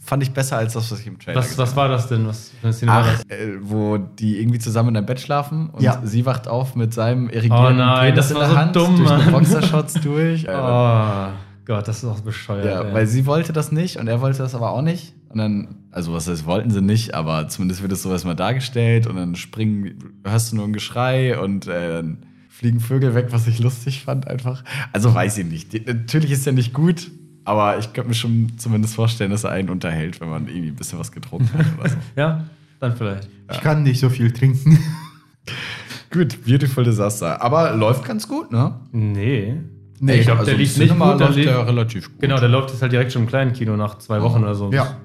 Fand ich besser als das, was ich im Trailer. Was, gesehen was war das denn? Was für eine Szene war Ach, das? äh, wo die irgendwie zusammen in einem Bett schlafen und Ja. sie wacht auf mit seinem irrigierten Oh nein, Penis das in war der so Hand dumm, durch Boxershorts durch. Alter. Oh Gott, das ist auch bescheuert. ja, ey. weil sie wollte das nicht und er wollte das aber auch nicht. Und dann, also was heißt, wollten sie nicht, aber zumindest wird es so erstmal dargestellt und dann springen, hörst du nur ein Geschrei und äh, dann fliegen Vögel weg, was ich lustig fand einfach. Also weiß ich nicht. Die, natürlich ist er nicht gut, aber ich könnte mir schon zumindest vorstellen, dass er einen unterhält, wenn man irgendwie ein bisschen was getrunken hat oder so. ja, dann vielleicht. Ich kann nicht so viel trinken. Gut, Beautiful Disaster. Aber läuft ganz gut, ne? Nee. Nee, ich glaube, also der lief nicht gut. Der läuft lief, der relativ gut. genau, der läuft jetzt halt direkt schon im kleinen Kino nach zwei Wochen oder so. ja.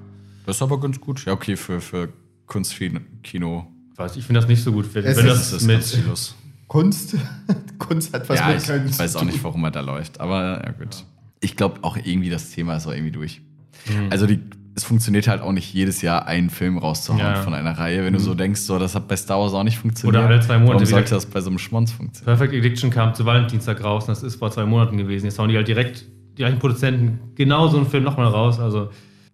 Das ist aber ganz gut. Ja, okay, für, für Kunstkino. Weiß, ich finde das nicht so gut. Wenn Es wenn ist- das mit. Kunst. Kunst hat was Ja, mit ich, Kunst ich weiß auch nicht, warum er da läuft. Aber ja, gut. Ich glaube auch irgendwie, das Thema ist auch irgendwie durch. Mhm. Also die, es funktioniert halt auch nicht jedes Jahr einen Film rauszuhauen Ja. Mhm. von einer Reihe. Wenn du so denkst, so, das hat bei Star Wars auch nicht funktioniert. Oder alle zwei Monate Warum sollte das bei so einem Schmonz funktionieren? Perfect Addiction kam zu Valentinstag raus und das ist vor zwei Monaten gewesen. Jetzt hauen die halt direkt, die gleichen Produzenten, genau so einen Film nochmal raus. Also,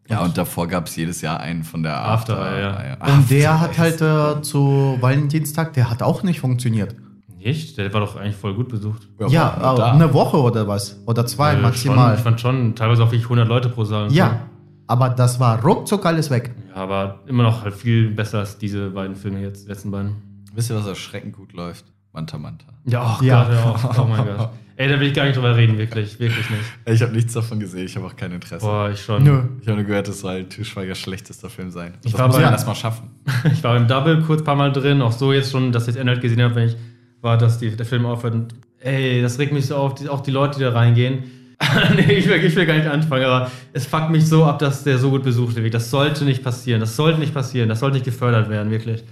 Ja, und davor gab es jedes Jahr einen von der After, After. ja. Und der After, hat halt äh, zu Valentinstag, der hat auch nicht funktioniert. Nicht? Der war doch eigentlich voll gut besucht. Ja, aber da. eine Woche oder was? Oder zwei Äh, maximal. Schon, ich fand schon teilweise auch wirklich 100 Leute pro Saal. ja, aber das war ruckzuck alles weg. So. Ja, aber immer noch halt viel besser als diese beiden Filme jetzt, die letzten beiden. Wisst ihr, was erschreckend gut läuft? Manta Manta. Ja, oh Ja. Gott, ja, oh, oh mein Gott. Ey, da will ich gar nicht drüber reden, wirklich, wirklich nicht. Ich habe nichts davon gesehen, ich habe auch kein Interesse. Boah, ich schon. Nö. Ich habe nur gehört, es soll Schweigers schlechtester Film sein. Ich das war muss man erstmal schaffen. Ich war im Double kurz ein paar Mal drin, auch so jetzt schon, dass ich das Ende halt gesehen habe, wenn ich war, dass die, der Film aufhört. Und, ey, das regt mich so auf, die, auch die Leute, die da reingehen. nee, ich will, ich will gar nicht anfangen, aber es fuckt mich so ab, dass der so gut besucht wird. Das sollte nicht passieren. Das sollte nicht passieren. Das sollte nicht gefördert werden, wirklich.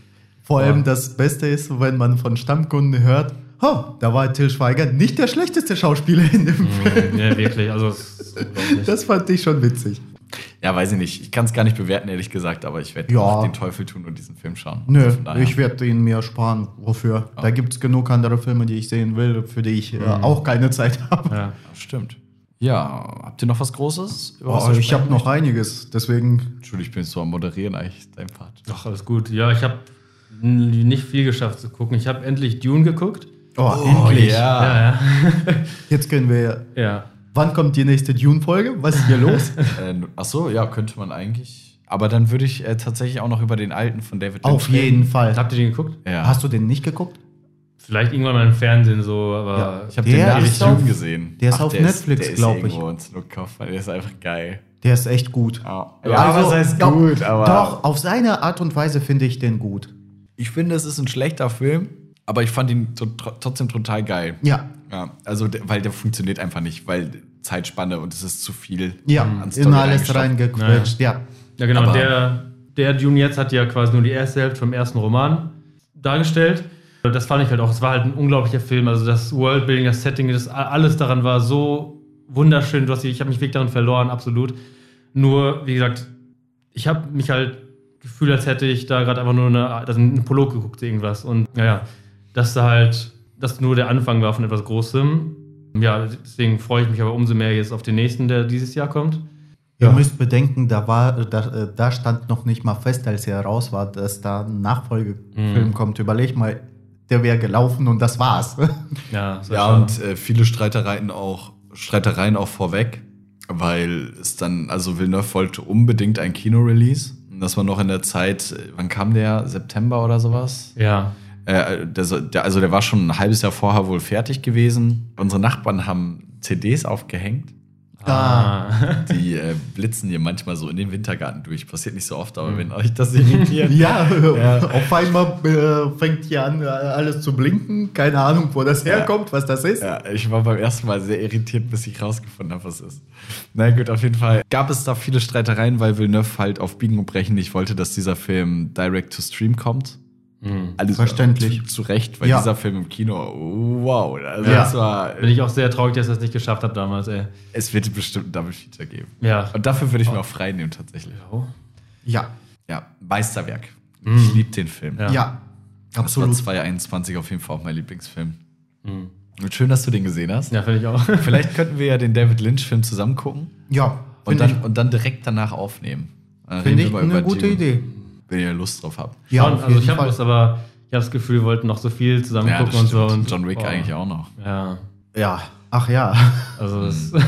Vor Ja. allem das Beste ist, wenn man von Stammkunden hört, oh, da war Till Schweiger nicht der schlechteste Schauspieler in dem Film. ja, wirklich. Also, unglaublich. Das fand ich schon witzig. Ja, weiß ich nicht. Ich kann es gar nicht bewerten, ehrlich gesagt, aber ich werde Ja. auch den Teufel tun und diesen Film schauen. Nö, Also ich werde ihn mir sparen. Wofür? Da gibt es genug andere Filme, die ich sehen will, für die ich äh, auch keine Zeit habe. Ja. Stimmt. Ja, habt ihr noch was Großes? Oh, ich habe noch einiges, deswegen. Entschuldigung, ich bin jetzt so am Moderieren, eigentlich dein Part. Ach, alles gut. Ja, ich habe nicht viel geschafft zu gucken. Ich habe endlich Dune geguckt. Oh, endlich. ja. Ja, ja. Jetzt können wir. ja. Wann kommt die nächste Dune-Folge? Was ist hier los? Äh, ach so, ja, könnte man eigentlich. Aber dann würde ich äh, tatsächlich auch noch über den alten von David Auf reden. jeden Fall. Habt ihr den geguckt? Ja. Hast du den nicht geguckt? Vielleicht irgendwann mal im Fernsehen so, aber Ja. ich habe den auf- gesehen. der ist auf Netflix, der ist glaub ich. Look Der ist einfach geil. Der ist echt gut. Ja, Also, was heißt doch, gut, aber. Doch, auf seine Art und Weise finde ich den gut. Ich finde, es ist ein schlechter Film, aber ich fand ihn trotzdem total geil. Ja. Ja, also, weil der funktioniert einfach nicht, weil Zeitspanne und es ist zu viel. Ja, in alles reingequetscht, ja. Ja, genau. Aber- der, der Dune jetzt hat ja quasi nur die erste Hälfte vom ersten Roman dargestellt. Das fand ich halt auch. Es war halt ein unglaublicher Film. Also das Worldbuilding, das Setting, das alles daran war so wunderschön. Du hast, ich habe mich wirklich darin verloren, absolut. Nur, wie gesagt, ich habe mich halt gefühlt, als hätte ich da gerade einfach nur eine, also einen Prolog geguckt, irgendwas. Und naja, dass da halt, das nur der Anfang war von etwas Großem. Ja, deswegen freue ich mich aber umso mehr jetzt auf den nächsten, der dieses Jahr kommt. Ihr Ja. müsst bedenken, da, war, da, äh, da stand noch nicht mal fest, als er raus war, dass da ein Nachfolgefilm Mhm. kommt. Überleg mal, der wäre gelaufen und das war's. Ja, Ja, und äh, viele Streitereien auch, Streitereien auch vorweg, weil es dann, also Villeneuve wollte unbedingt ein Kino-Release. Und Das war noch in der Zeit, äh, wann kam der? September oder sowas? ja. Äh, der, so- der, also der war schon ein halbes Jahr vorher wohl fertig gewesen. Unsere Nachbarn haben CDs aufgehängt. Ah. Die äh, blitzen hier manchmal so in den Wintergarten durch. Passiert nicht so oft, aber wenn euch das irritiert. ja, Ja. auf einmal äh, fängt hier an, äh, alles zu blinken. Keine Ahnung, wo das herkommt, was das ist. Ja, ich war beim ersten Mal sehr irritiert, bis ich rausgefunden habe, was es ist. Na gut, auf jeden Fall gab es da viele Streitereien, weil Villeneuve halt auf Biegen und Brechen nicht wollte, dass dieser Film direct to stream kommt. Alles Verständlich. Zu, zu Recht, weil Ja. dieser Film im Kino, wow, also Ja. das war, Bin ich auch sehr traurig, dass er es nicht geschafft hat damals, ey. es wird bestimmt ein Double Feature geben. Ja. Und dafür würde ich mir auch frei nehmen, tatsächlich. Ja, Ja, Meisterwerk. Ich liebe den Film. Ja. ja, Das war absolut. 2021 auf jeden Fall auch mein Lieblingsfilm. Und schön, dass du den gesehen hast. Ja, finde ich auch. Vielleicht könnten wir ja den David Lynch-Film zusammen gucken. Ja, Und finde dann, und dann direkt danach aufnehmen. Dann ich, ich eine gute Dune, Idee. Wenn ihr Lust drauf habt. Ja, Schon, auf also ich habe das aber, ich habe das Gefühl, wir wollten noch so viel zusammen Ja, gucken das und so. Und, John Wick boah. eigentlich auch noch. Ja. Ja, ach ja. Also das. Hm.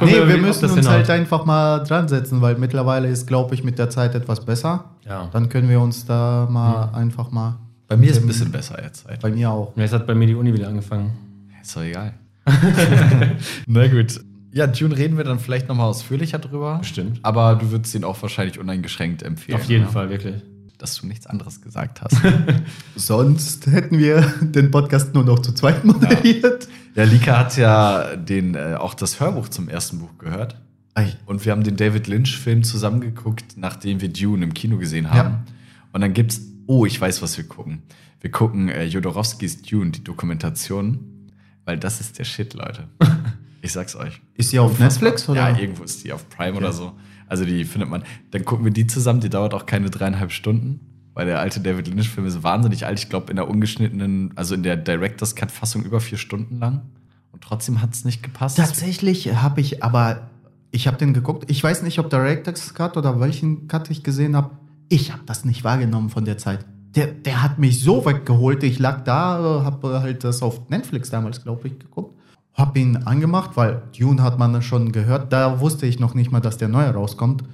Nee, wir müssen das uns hinhaut. halt einfach mal dran setzen, weil mittlerweile ist, glaube ich, mit der Zeit etwas besser. Ja. Dann können wir uns da mal einfach mal. Bei mir ist ein bisschen besser jetzt. Bei mir auch. Jetzt hat bei mir die Uni wieder angefangen. Ist doch egal. Na gut. Ja, Dune reden wir dann vielleicht nochmal ausführlicher drüber. Bestimmt. Aber du würdest ihn auch wahrscheinlich uneingeschränkt empfehlen. Auf jeden ja? Fall, wirklich. Dass du nichts anderes gesagt hast. Sonst hätten wir den Podcast nur noch zu zweit moderiert. ja, Lika hat ja den, äh, auch das Hörbuch zum ersten Buch gehört. Ei. Und wir haben den David Lynch-Film zusammengeguckt, nachdem wir Dune im Kino gesehen haben. Ja. Und dann gibt's, oh, ich weiß, was wir gucken. Wir gucken äh, Jodorowskis Dune, die Dokumentation, weil das ist der Shit, Leute. Ich sag's euch. Ist sie auf Netflix oder? Ja, irgendwo ist die auf Prime oder so. Also die findet man. Dann gucken wir die zusammen, die dauert auch keine dreieinhalb Stunden. Weil der alte David Lynch-Film ist wahnsinnig alt. Ich glaube, in der ungeschnittenen, also in der Director's Cut-Fassung über vier Stunden lang. Und trotzdem hat's nicht gepasst. Tatsächlich habe ich, aber ich habe den geguckt. Ich weiß nicht, ob Director's Cut oder welchen Cut ich gesehen habe. Ich habe das nicht wahrgenommen von der Zeit. Der, der hat mich so weggeholt. Ich lag da, habe halt das auf Netflix damals, glaube ich, geguckt. Hab ihn angemacht, weil Dune hat man schon gehört. Da wusste ich noch nicht mal, dass der neue rauskommt.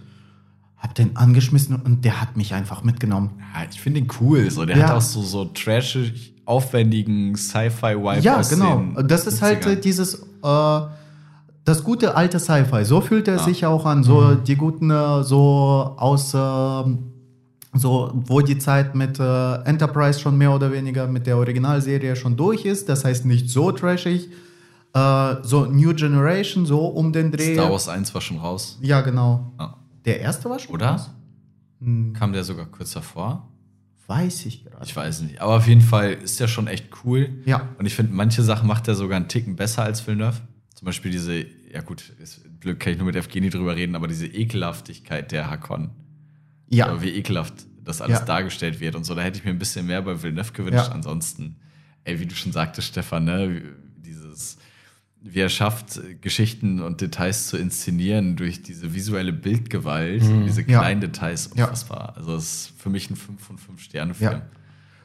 Hab den angeschmissen und der hat mich einfach mitgenommen. Ja, ich finde ihn cool. So. Der Ja. hat auch so, so trashig, aufwendigen Sci-Fi-Vibe. Ja, genau. Das ist halt 70ern. äh, dieses, äh, das gute alte Sci-Fi. So fühlt er Ja. sich auch an. So die guten, äh, so aus, ähm, so, wo die Zeit mit äh, Enterprise schon mehr oder weniger mit der Originalserie schon durch ist. Das heißt nicht so trashig. Äh, so New Generation, so um den Dreh. Star Wars 1 war schon raus. Ja, genau. Ja. Der erste war schon Oder? raus? Hm, Kam der sogar kurz davor? weiß ich gerade. Ich weiß nicht. Aber auf jeden Fall ist der schon echt cool. Ja. Und ich finde, manche Sachen macht er sogar einen Ticken besser als Villeneuve. Zum Beispiel diese ja gut, ist, blöd, kann ich nur mit Evgeny drüber reden, aber diese Ekelhaftigkeit der Hakon. Ja. Oder wie ekelhaft das alles Ja. dargestellt wird und so. Da hätte ich mir ein bisschen mehr bei Villeneuve gewünscht. Ja. Ansonsten, ey, wie du schon sagtest, Stefan, ne, wie er schafft, Geschichten und Details zu inszenieren durch diese visuelle Bildgewalt und diese Mhm. Ja. kleinen Details Ja. unfassbar. Also, es ist für mich ein 5 von 5 Sterne-Film. Ja.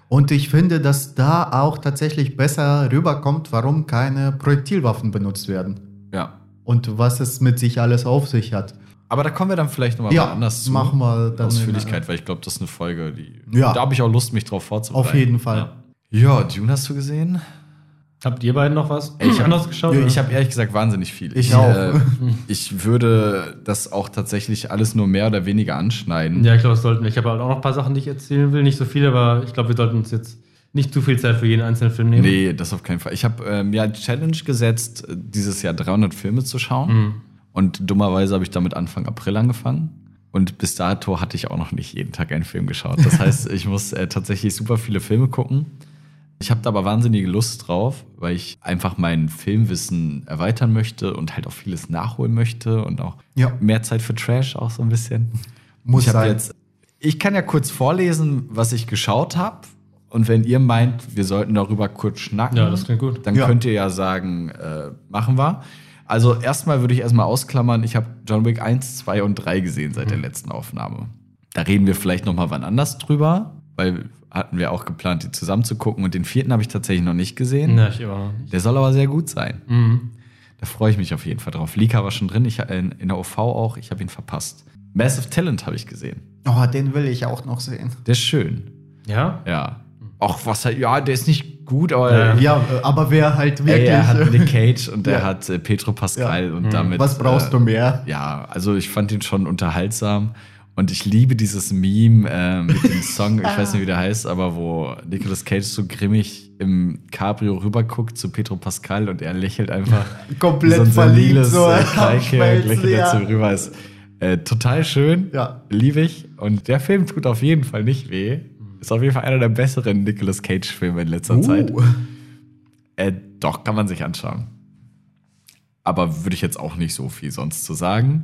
Und ich finde, dass da auch tatsächlich besser rüberkommt, warum keine Projektilwaffen benutzt werden. ja. Und was es mit sich alles auf sich hat. Aber da kommen wir dann vielleicht nochmal Ja, anders zu. machen wir dann Ausführlichkeit, weil ich glaube, das ist eine Folge, die. Ja. Da habe ich auch Lust, mich drauf vorzubereiten. Auf jeden Fall. Ja, ja Dune hast du gesehen? Habt ihr beiden noch was Ich hab- anderes geschaut? Ich habe ehrlich gesagt wahnsinnig viel. Ich auch. Äh, ich würde das auch tatsächlich alles nur mehr oder weniger anschneiden. Ja, ich glaube, das sollten wir. Ich habe halt auch noch ein paar Sachen, die ich erzählen will. Nicht so viel, aber ich glaube, wir sollten uns jetzt nicht zu viel Zeit für jeden einzelnen Film nehmen. Nee, das auf keinen Fall. Ich habe äh, mir die Challenge gesetzt, äh, dieses Jahr 300 Filme zu schauen. Mhm. Und dummerweise habe ich damit Anfang April angefangen. Und bis dato hatte ich auch noch nicht jeden Tag einen Film geschaut. Das heißt, ich muss äh, tatsächlich super viele Filme gucken. Ich habe da aber wahnsinnige Lust drauf, weil ich einfach mein Filmwissen erweitern möchte und halt auch vieles nachholen möchte und auch Ja. mehr Zeit für Trash auch so ein bisschen. Muss ich sein. Jetzt, ich kann ja kurz vorlesen, was ich geschaut habe. Und wenn ihr meint, wir sollten darüber kurz schnacken, Ja, das klingt gut. dann Ja. könnt ihr ja sagen, äh, machen wir. Also erstmal würde ich erstmal ausklammern, ich habe John Wick 1, 2 und 3 gesehen seit der letzten Aufnahme. Da reden wir vielleicht noch mal wann anders drüber, weil hatten wir auch geplant, die zusammen zu gucken. Und den vierten habe ich tatsächlich noch nicht gesehen. Na, ich nicht. Der soll aber sehr gut sein. Mhm. Da freue ich mich auf jeden Fall drauf. Lika war schon drin, ich, in, in der OV auch, ich habe ihn verpasst. Massive Talent habe ich gesehen. Oh, den will ich auch noch sehen. Der ist schön. Ja? Ja. Auch was halt, ja, der ist nicht gut, aber Ja. Ja, äh, aber wer halt ey, wirklich. er hat Nick Cage und er Ja. hat äh, Petro Pascal Ja. und damit. was brauchst äh, du mehr? Ja, also ich fand ihn schon unterhaltsam. Und ich liebe dieses Meme äh, mit dem Song, ich weiß nicht, wie der heißt, aber wo Nicolas Cage so grimmig im Cabrio rüberguckt zu Petro Pascal und er lächelt einfach. Komplett so ein verliebt, so äh, am Kreike Schmelzen, lächelt ja. dazu rüber. Ist äh, total schön. Ja. Liebe ich. Und der Film tut auf jeden Fall nicht weh. Ist auf jeden Fall einer der besseren Nicolas Cage-Filme in letzter Zeit. Uh. Äh, doch, kann man sich anschauen. Aber würde ich jetzt auch nicht so viel sonst zu sagen.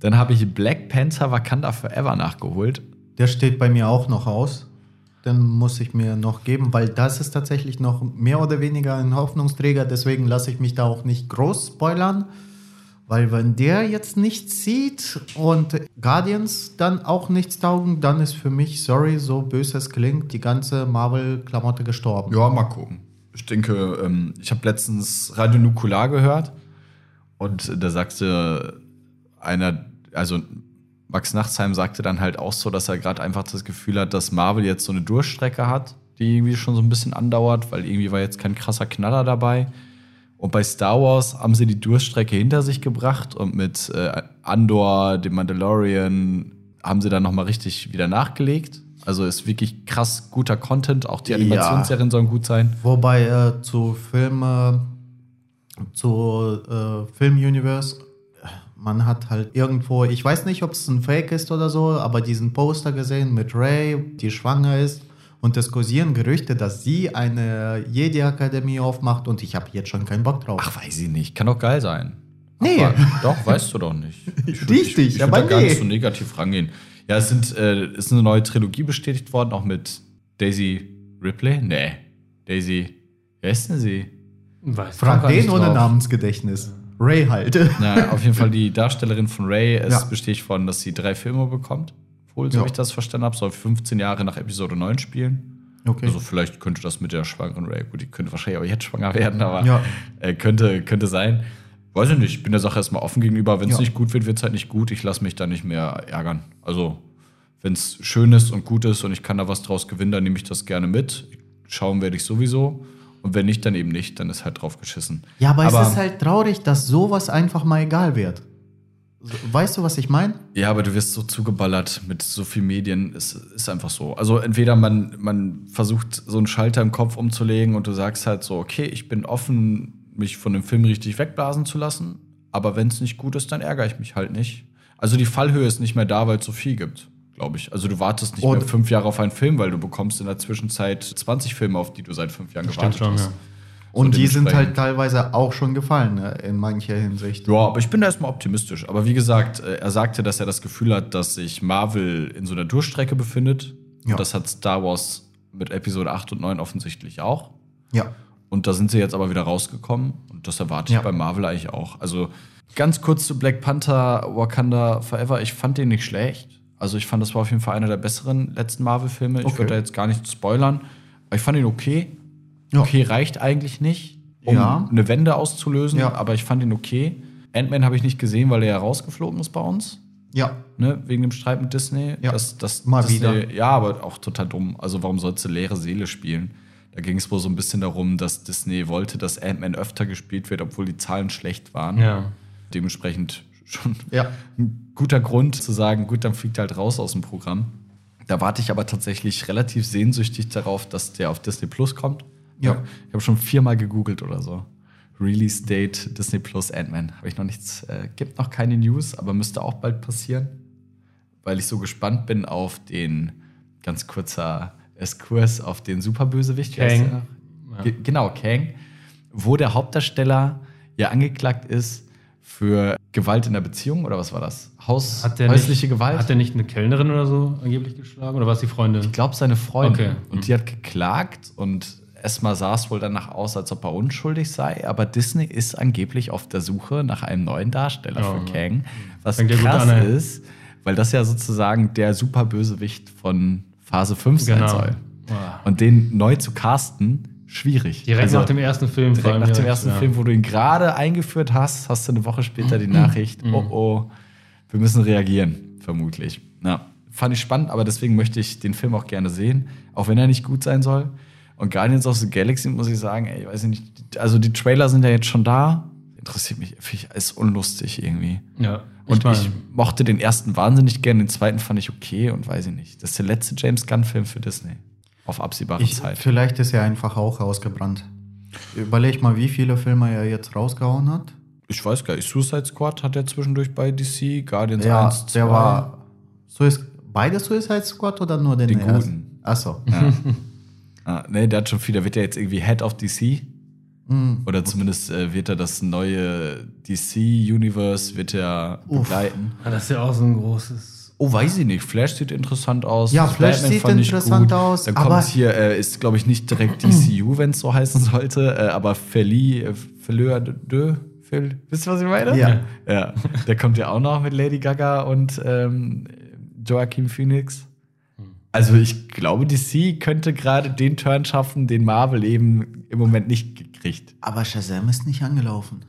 Dann habe ich Black Panther Wakanda Forever nachgeholt. Der steht bei mir auch noch aus. Den muss ich mir noch geben, weil das ist tatsächlich noch mehr oder weniger ein Hoffnungsträger. Deswegen lasse ich mich da auch nicht groß spoilern. Weil wenn der jetzt nichts sieht und Guardians dann auch nichts taugen, dann ist für mich, sorry, so böse es klingt, die ganze Marvel-Klamotte gestorben. Ja, mal gucken. Ich denke, ähm, ich habe letztens Radio Nukular gehört und da sagte einer, also Max Nachtsheim sagte dann halt auch so, dass er gerade einfach das Gefühl hat, dass Marvel jetzt so eine Durchstrecke hat, die irgendwie schon so ein bisschen andauert, weil irgendwie war jetzt kein krasser Knaller dabei. Und bei Star Wars haben sie die Durststrecke hinter sich gebracht und mit äh, Andor, dem Mandalorian, haben sie dann nochmal richtig wieder nachgelegt. Also ist wirklich krass guter Content. Auch die Ja. Animationsserien sollen gut sein. Wobei äh, zu Film, äh, zu äh, Film-Universe, man hat halt irgendwo, ich weiß nicht, ob es ein Fake ist oder so, aber diesen Poster gesehen mit Ray, die schwanger ist. Und es kursieren Gerüchte, dass sie eine Jedi-Akademie aufmacht und ich habe jetzt schon keinen Bock drauf. Ach, weiß ich nicht. Kann doch geil sein. Nee. Aber, doch, weißt du doch nicht. Ich würd- Richtig, ich, ich aber da gar nee. nicht so negativ rangehen. Ja, es sind, äh, ist eine neue Trilogie bestätigt worden, auch mit Daisy Ripley? Nee. Daisy, wer ist denn sie? Weiß den ohne drauf. Namensgedächtnis. Ray halt. Na, auf jeden Fall die Darstellerin von Ray ist Ja. bestätigt worden, dass sie drei Filme bekommt. Wohl, so Ja. ich das verstanden habe, soll 15 Jahre nach Episode 9 spielen. Okay. Also vielleicht könnte das mit der schwangeren Ray, gut, die könnte wahrscheinlich auch jetzt schwanger werden, aber Ja. äh, könnte, könnte sein. Weiß ich nicht, ich bin der Sache erstmal offen gegenüber. Wenn es Ja. nicht gut wird, wird es halt nicht gut. Ich lasse mich da nicht mehr ärgern. Also, wenn es schön ist und gut ist und ich kann da was draus gewinnen, dann nehme ich das gerne mit. Schauen werde ich sowieso. Und wenn nicht, dann eben nicht, dann ist halt drauf geschissen. Ja, aber, es ist halt traurig, dass sowas einfach mal egal wird. Weißt du, was ich meine? Ja, aber du wirst so zugeballert mit so viel Medien. Es ist einfach so. Also entweder man, man versucht, so einen Schalter im Kopf umzulegen und du sagst halt so, okay, ich bin offen, mich von dem Film richtig wegblasen zu lassen. Aber wenn es nicht gut ist, dann ärgere ich mich halt nicht. Also die Fallhöhe ist nicht mehr da, weil es so viel gibt, glaube ich. Also du wartest nicht Und- mehr fünf Jahre auf einen Film, weil du bekommst in der Zwischenzeit 20 Filme, auf die du seit fünf Jahren gewartet schon, hast. ja. Und die sind halt teilweise auch schon gefallen, ne, in mancher Hinsicht. Ja, aber ich bin da erstmal optimistisch. Aber wie gesagt, äh, er sagte, dass er das Gefühl hat, dass sich Marvel in so einer Durchstrecke befindet. Ja. Und das hat Star Wars mit Episode 8 und 9 offensichtlich auch. Ja. Und da sind sie jetzt aber wieder rausgekommen. Und das erwarte ich Ja. bei Marvel eigentlich auch. Also ganz kurz zu Black Panther Wakanda Forever. Ich fand den nicht schlecht. Also ich fand, das war auf jeden Fall einer der besseren letzten Marvel-Filme. Ich Okay. würde da jetzt gar nicht spoilern. Aber ich fand ihn okay. Ja. Okay reicht eigentlich nicht, um Ja. eine Wende auszulösen. Ja. Aber ich fand ihn okay. Ant-Man habe ich nicht gesehen, weil er ja rausgeflogen ist bei uns. Ja. Ne, wegen dem Streit mit Disney. Ja, das, das, mal Disney, wieder. Ja, aber auch total dumm. Also warum sollst du leere Seele spielen? Da ging es wohl so ein bisschen darum, dass Disney wollte, dass Ant-Man öfter gespielt wird, obwohl die Zahlen schlecht waren. Ja. Dementsprechend schon Ja. ein guter Grund zu sagen, gut, dann fliegt er halt raus aus dem Programm. Da warte ich aber tatsächlich relativ sehnsüchtig darauf, dass der auf Disney Plus kommt. Ja. Ich habe schon viermal gegoogelt oder so. Release Date Disney Plus Ant-Man. Habe ich noch nichts, äh, gibt noch keine News, aber müsste auch bald passieren. Weil ich so gespannt bin auf den, ganz kurzer Eskurs, auf den Superbösewicht. Kang. Ge genau, Kang. Wo der Hauptdarsteller ja angeklagt ist für Gewalt in der Beziehung oder was war das? Haus, häusliche nicht, Gewalt? Hat der nicht eine Kellnerin oder so angeblich geschlagen? Oder war es die Freundin? Ich glaube, seine Freundin. Okay. Und die hat geklagt und erstmal sah es wohl danach aus, als ob er unschuldig sei. Aber Disney ist angeblich auf der Suche nach einem neuen Darsteller Oh. für Kang. Was Fängt ja krass an, ist, weil das ja sozusagen der Superbösewicht von Phase 5 sein Genau. soll. Boah. Und den neu zu casten, schwierig. Direkt Also, nach dem ersten Film. Direkt nach dem ersten Ja. Film, wo du ihn gerade eingeführt hast, hast du eine Woche später die Nachricht, oh oh, wir müssen reagieren, vermutlich. Ja, fand ich spannend, aber deswegen möchte ich den Film auch gerne sehen, auch wenn er nicht gut sein soll. Und Guardians of the Galaxy muss ich sagen, ey, ich weiß nicht, also die Trailer sind ja jetzt schon da, interessiert mich, ich, ist unlustig irgendwie. Ja. Und mein, ich mochte den ersten wahnsinnig gern, den zweiten fand ich okay und weiß ich nicht. Das ist der letzte James Gunn-Film für Disney. Auf absehbare Ich, Zeit. vielleicht ist er einfach auch rausgebrannt. Überleg mal, wie viele Filme er jetzt rausgehauen hat. Ich weiß gar nicht. Suicide Squad hat er zwischendurch bei DC, Guardians Ja, 1, 2. der war. Beide Suicide Squad oder nur den, Den ersten? guten. Achso. Ja. ah, nee, der hat schon viel. Der wird ja jetzt irgendwie Head of DC. Mhm. Oder zumindest äh, wird er das neue DC-Universe wird er begleiten. Ah, das ist ja auch so ein großes. Oh, weiß ich nicht. Flash sieht interessant aus. Ja, Flash sieht fand ich interessant aus, Dann kommt hier, äh, ist glaube ich nicht direkt DCU, wenn es so heißen sollte, äh, aber Feli, äh, Fleur de, de Fel, wisst ihr, was ich meine? Ja. ja. Der kommt ja auch noch mit Lady Gaga und ähm, Joaquin Phoenix. Also ich glaube, DC könnte gerade den Turn schaffen, den Marvel eben im Moment nicht gekriegt. Aber Shazam ist nicht angelaufen.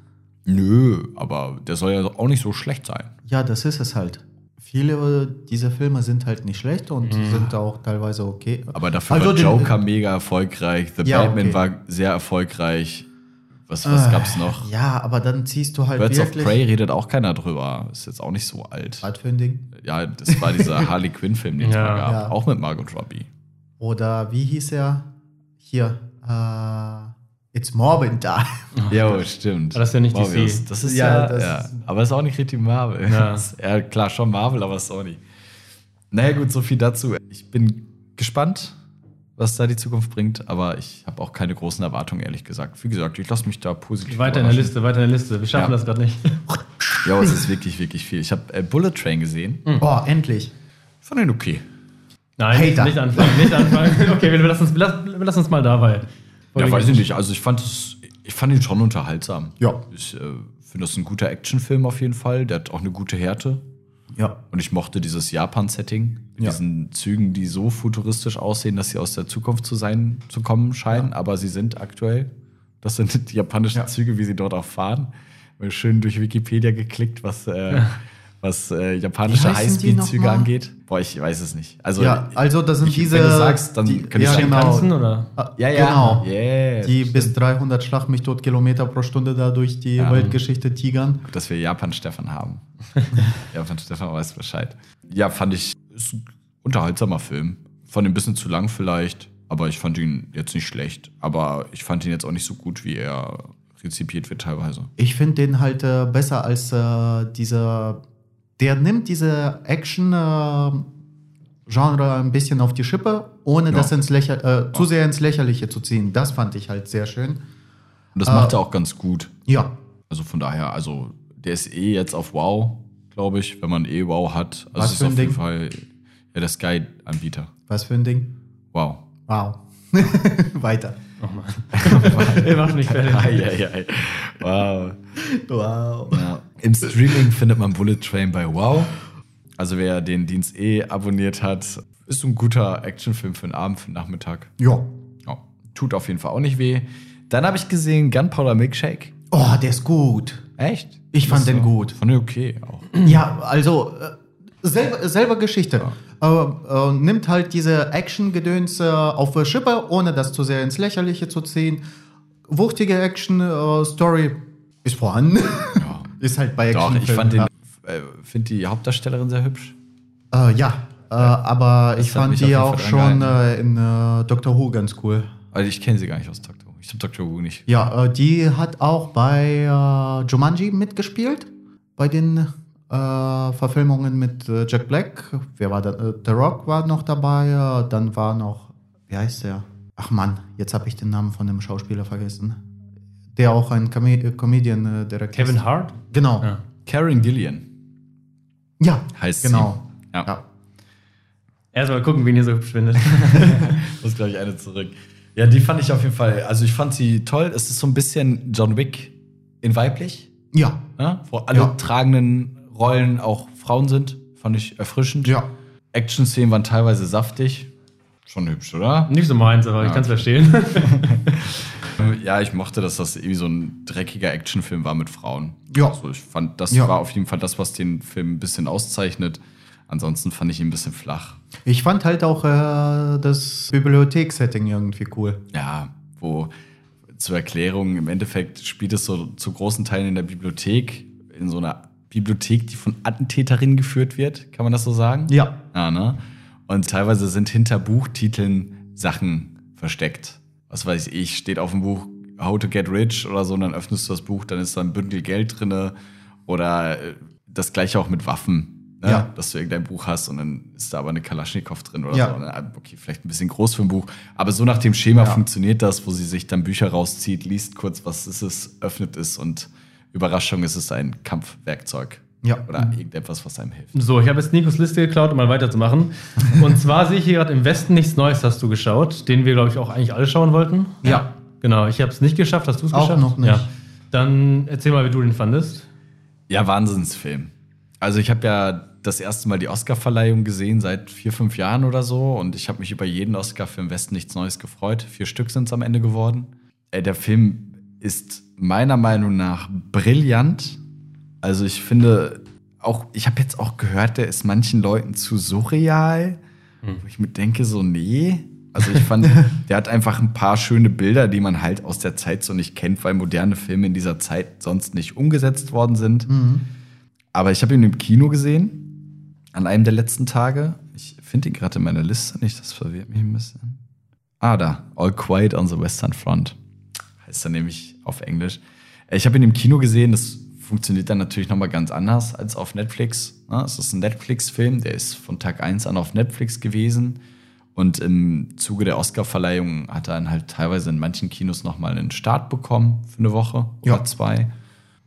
Nö, aber der soll ja auch nicht so schlecht sein. Ja, das ist es halt. Viele dieser Filme sind halt nicht schlecht und sind auch teilweise okay. Aber dafür Also war den- Joker mega erfolgreich. The Ja, Batman okay. war sehr erfolgreich. Was, was Äh, gab's noch? Ja, aber dann ziehst du halt Birds of wirklich. Prey redet auch keiner drüber. Ist jetzt auch nicht so alt. Was für ein Ding? Ja, das war dieser Harley Quinn-Film, den es Ja. mal gab. Ja. Auch mit Margot Robbie. Oder wie hieß er? Hier. Äh, It's Morbin Time. Ja, stimmt. Aber das ist ja nicht Morbius. DC. Das ist Ja, ja, das ja. ist- Aber ist auch nicht richtig Marvel. Ja. Ist- ja, klar, schon Marvel, aber Sony. Naja, gut, so viel dazu. Ich bin gespannt, was da die Zukunft bringt, aber ich habe auch keine großen Erwartungen, ehrlich gesagt. Wie gesagt, ich lasse mich da positiv Weiter in der. Liste, weiter in der Liste. Wir schaffen Ja. das gerade nicht. Ja, es ist wirklich, wirklich viel. Ich habe äh, Bullet Train gesehen. Oh, endlich. Fand den okay. Nein, Hater. nicht anfangen, nicht anfangen. Okay, wir lassen uns, wir lassen, wir lassen uns mal dabei. Ja, weiß ich nicht. Also ich fand es, ich fand ihn schon unterhaltsam. Ja. Ich äh, finde das ein guter Actionfilm auf jeden Fall. Der hat auch eine gute Härte. Ja. Und ich mochte dieses Japan-Setting mit Ja. diesen Zügen, die so futuristisch aussehen, dass sie aus der Zukunft zu sein, zu kommen scheinen, aber sie sind aktuell. Das sind die japanischen Ja. Züge, wie sie dort auch fahren. Schön durch Wikipedia geklickt, was, äh, was äh, japanische Highspeed-Züge angeht. Boah, ich weiß es nicht. Also, Ja, also das sind ich, diese. Wenn du sagst, dann die, kann ich ja, sagen, genau. Ganzen, oder? Ah, Ja, ja. Genau. Yeah. Die bis 300 Schlag mich tot Kilometer pro Stunde da durch die Ja. Weltgeschichte tigern. Gut, dass wir Japan-Stefan haben. Japan-Stefan weiß Bescheid. Ja, fand ich, ist ein unterhaltsamer Film. Fand ihn ein bisschen zu lang vielleicht, aber ich fand ihn jetzt nicht schlecht. Aber ich fand ihn jetzt auch nicht so gut, wie er rezipiert wird teilweise. Ich finde den halt äh, besser als äh, dieser. Der nimmt diese Action-Genre ein bisschen auf die Schippe, ohne Ja. das ins Lächer äh, zu sehr ins Lächerliche zu ziehen. Das fand ich halt sehr schön. Und das macht er auch ganz gut. Ja. Also von daher, also der ist eh jetzt auf Wow, glaube ich, wenn man eh Wow hat. Also Was ist für ein auf jeden Ding? Fall ja, der Sky-Anbieter. Was für ein Ding? Wow. Wow. Weiter. Ihr macht mich fertig. Eieiei. Wow. Wow. Ja. Im Streaming findet man Bullet Train bei Wow. Also wer den Dienst eh abonniert hat, ist ein guter Actionfilm für den Abend, für den Nachmittag. Ja. Ja. Tut auf jeden Fall auch nicht weh. Dann habe ich gesehen Gunpowder Milkshake. Oh, der ist gut. Echt? Ich fand den gut. Fand ich okay auch. Ja, also äh, selber, selber Geschichte. Äh, äh, nimmt halt diese Action-Gedöns äh, auf die Schippe, ohne das zu sehr ins Lächerliche zu ziehen. Wuchtige Action-Story ist vorhanden. Ist halt bei Doch, ich fand den, äh, finde die Hauptdarstellerin sehr hübsch. Äh, ja, äh, aber ich hat fand die auch schon äh, in äh, Doctor Who ganz cool. Also ich kenne sie gar nicht aus Doctor Who. Ich habe Doctor Who nicht. Ja, äh, die hat auch bei Jumanji mitgespielt. Bei den Verfilmungen mit Jack Black. Wer war da? The Rock war noch dabei. Dann war noch, wie heißt der? Ach Mann, jetzt habe ich den Namen von dem Schauspieler vergessen. Der auch ein Com äh, Comedian äh, Kevin ist. Hart? Genau. Ja. Karen Gillian Ja, heißt genau. sie. Ja. Ja. Erstmal gucken, wen ihr so hübsch findet. Muss gleich eine zurück. Ja, die fand ich auf jeden Fall. Also ich fand sie toll. Es ist so ein bisschen John Wick in weiblich, Ja. ne? wo alle Ja. tragenden Rollen auch Frauen sind. Fand ich erfrischend. Ja. Action-Szenen waren teilweise saftig. Schon hübsch, oder? Nicht so meins, aber ich Ja. kann es verstehen. Ja, ich mochte, dass das irgendwie so ein dreckiger Actionfilm war mit Frauen. Ja. Also ich fand, das Ja. war auf jeden Fall das, was den Film ein bisschen auszeichnet. Ansonsten fand ich ihn ein bisschen flach. Ich fand halt auch äh, das Bibliothek-Setting irgendwie cool. Ja, wo zur Erklärung, im Endeffekt spielt es so zu großen Teilen in der Bibliothek, in so einer Bibliothek, die von Attentäterinnen geführt wird, kann man das so sagen? Ja. Ja, ne? Und teilweise sind hinter Buchtiteln Sachen versteckt. Was weiß ich, steht auf dem Buch How to Get Rich oder so, und dann öffnest du das Buch, dann ist da ein Bündel Geld drinne. Oder äh, das gleiche auch mit Waffen. Ne? Ja. Dass du irgendein Buch hast und dann ist da aber eine Kalaschnikow drin oder Ja. so. Und dann, okay, vielleicht ein bisschen groß für ein Buch. Aber so nach dem Schema Ja. funktioniert das, wo sie sich dann Bücher rauszieht, liest kurz, was ist es, öffnet es und Überraschung ist es ein Kampfwerkzeug. Ja. Oder irgendetwas, was einem hilft. So, ich habe jetzt Nikos Liste geklaut, um mal weiterzumachen. Und zwar sehe ich hier gerade im Westen nichts Neues, hast du geschaut, den wir, glaube ich, auch eigentlich alle schauen wollten. Ja. Genau, ich habe es nicht geschafft. Hast du es Auch geschafft? noch nicht. Ja. Dann erzähl mal, wie du den fandest. Ja, Wahnsinnsfilm. Also ich habe ja das erste Mal die Oscar-Verleihung gesehen seit vier, fünf Jahren oder so und ich habe mich über jeden Oscar für im Westen nichts Neues gefreut. Vier Stück sind es am Ende geworden. Äh, der Film ist meiner Meinung nach brillant. Also ich finde auch, ich habe jetzt auch gehört, der ist manchen Leuten zu surreal, wo ich mir denke so, nee. Also ich fand, der hat einfach ein paar schöne Bilder, die man halt aus der Zeit so nicht kennt, weil moderne Filme in dieser Zeit sonst nicht umgesetzt worden sind. Aber ich habe ihn im Kino gesehen, an einem der letzten Tage. Ich finde ihn gerade in meiner Liste nicht, das verwirrt mich ein bisschen. Ah, da. All Quiet on the Western Front. Heißt er nämlich auf Englisch. Äh, Ich habe ihn im Kino gesehen, das funktioniert dann natürlich nochmal ganz anders als auf Netflix. ne? Es ist ein Netflix-Film, der ist von Tag 1 an auf Netflix gewesen. Und im Zuge der Oscar-Verleihung hat er dann halt teilweise in manchen Kinos nochmal einen Start bekommen für eine Woche Ja. oder zwei.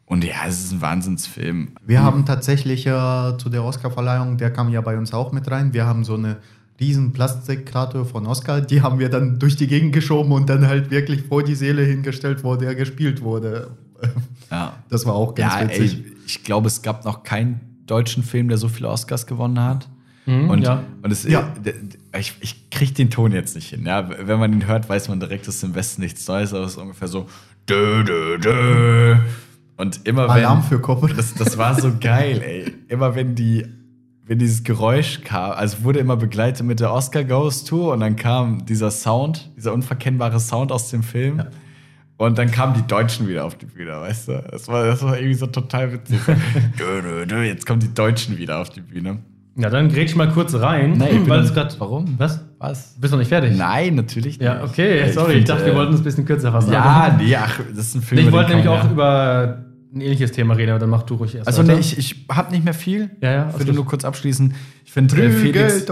Und ja, es ist ein Wahnsinnsfilm. Wir haben tatsächlich äh, zu der Oscar-Verleihung, der kam ja bei uns auch mit rein. Wir haben so eine riesen Plastikstatue von Oscar, die haben wir dann durch die Gegend geschoben und dann halt wirklich vor die Seele hingestellt, wo der gespielt wurde. Ja. Das war auch ganz Ja, witzig. ey, ich glaube, es gab noch keinen deutschen Film, der so viele Oscars gewonnen hat. Mhm, und, ja. und es, Ja. ich, ich kriege den Ton jetzt nicht hin. Ja? Wenn man ihn hört, weiß man direkt, es ist im Westen nichts Neues, aber es ist ungefähr so. Dö, dö, dö. Und immer wenn. Alarm für Cobra. Das, das war so geil, ey. Immer wenn die. Wenn dieses Geräusch kam, also wurde immer begleitet mit der Oscar Goes Tour und dann kam dieser Sound, dieser unverkennbare Sound aus dem Film. Und dann kamen die Deutschen wieder auf die Bühne, weißt du? Das war, das war irgendwie so total witzig. So, dö, dö, dö, jetzt kommen die Deutschen wieder auf die Bühne. Ja, dann grätsch mal kurz rein. Nee, ich bin weil grad, Warum? Was? Was? Bist du noch nicht fertig? Nein, natürlich nicht. Ja, okay, Ich sorry. Ich find, dachte, wir äh, wollten es ein bisschen kürzer fassen. Ja, nee, ach, das ist ein Film. Nee, ich wollte nämlich kann auch man über ein ähnliches Thema reden, aber dann mach du ruhig erst. Also, weiter. nee, ich, ich habe nicht mehr viel. Ja, ja, Ich würde nur kurz abschließen. Ich finde, äh, Felix.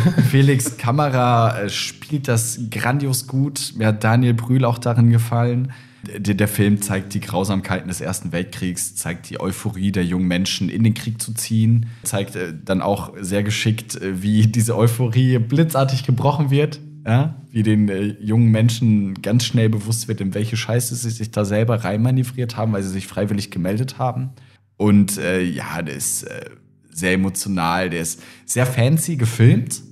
Felix Kamera äh, spielt das grandios gut. Mir hat Daniel Brühl auch darin gefallen. der, der Film zeigt die Grausamkeiten des Ersten Weltkriegs, zeigt die Euphorie der jungen Menschen, in den Krieg zu ziehen, zeigt äh, dann auch sehr geschickt, äh, wie diese Euphorie blitzartig gebrochen wird. Ja, wie den äh, jungen Menschen ganz schnell bewusst wird, in welche Scheiße sie sich da selber reinmanövriert haben, weil sie sich freiwillig gemeldet haben. Und äh, ja, der ist äh, sehr emotional, der ist sehr fancy gefilmt,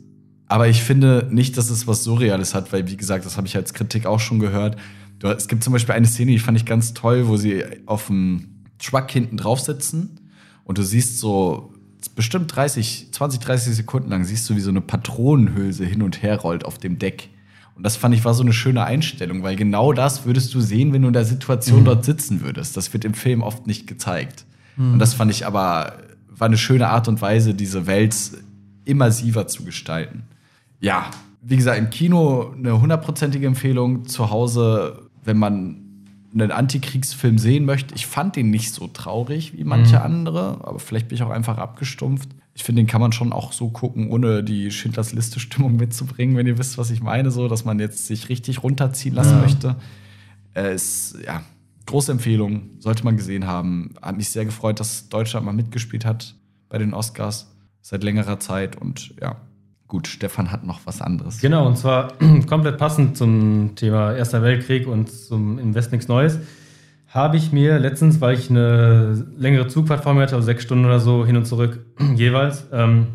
aber ich finde nicht, dass es was Surreales hat, weil, wie gesagt, das habe ich als Kritik auch schon gehört. Es gibt zum Beispiel eine Szene, die fand ich ganz toll, wo sie auf dem Truck hinten drauf sitzen und du siehst so bestimmt 30, 20, 30 Sekunden lang siehst du, wie so eine Patronenhülse hin und her rollt auf dem Deck. Und das fand ich war so eine schöne Einstellung, weil genau das würdest du sehen, wenn du in der Situation mhm. dort sitzen würdest. Das wird im Film oft nicht gezeigt. Mhm. Und das fand ich aber, war eine schöne Art und Weise, diese Welt immersiver zu gestalten. Ja, wie gesagt, im Kino eine hundertprozentige Empfehlung. Zu Hause, wenn man einen Antikriegsfilm sehen möchte. Ich fand den nicht so traurig wie manche mhm. andere, aber vielleicht bin ich auch einfach abgestumpft. Ich finde, den kann man schon auch so gucken, ohne die Schindlers Liste-Stimmung mitzubringen, wenn ihr wisst, was ich meine, so, dass man jetzt sich richtig runterziehen lassen ja. möchte. Äh, ist, ja, große Empfehlung, sollte man gesehen haben. Hat mich sehr gefreut, dass Deutschland mal mitgespielt hat bei den Oscars seit längerer Zeit und ja, Gut, Stefan hat noch was anderes. Genau, und zwar komplett passend zum Thema Erster Weltkrieg und zum Invest nichts Neues, habe ich mir letztens, weil ich eine längere Zugfahrt vor mir hatte, also sechs Stunden oder so hin und zurück jeweils, ähm,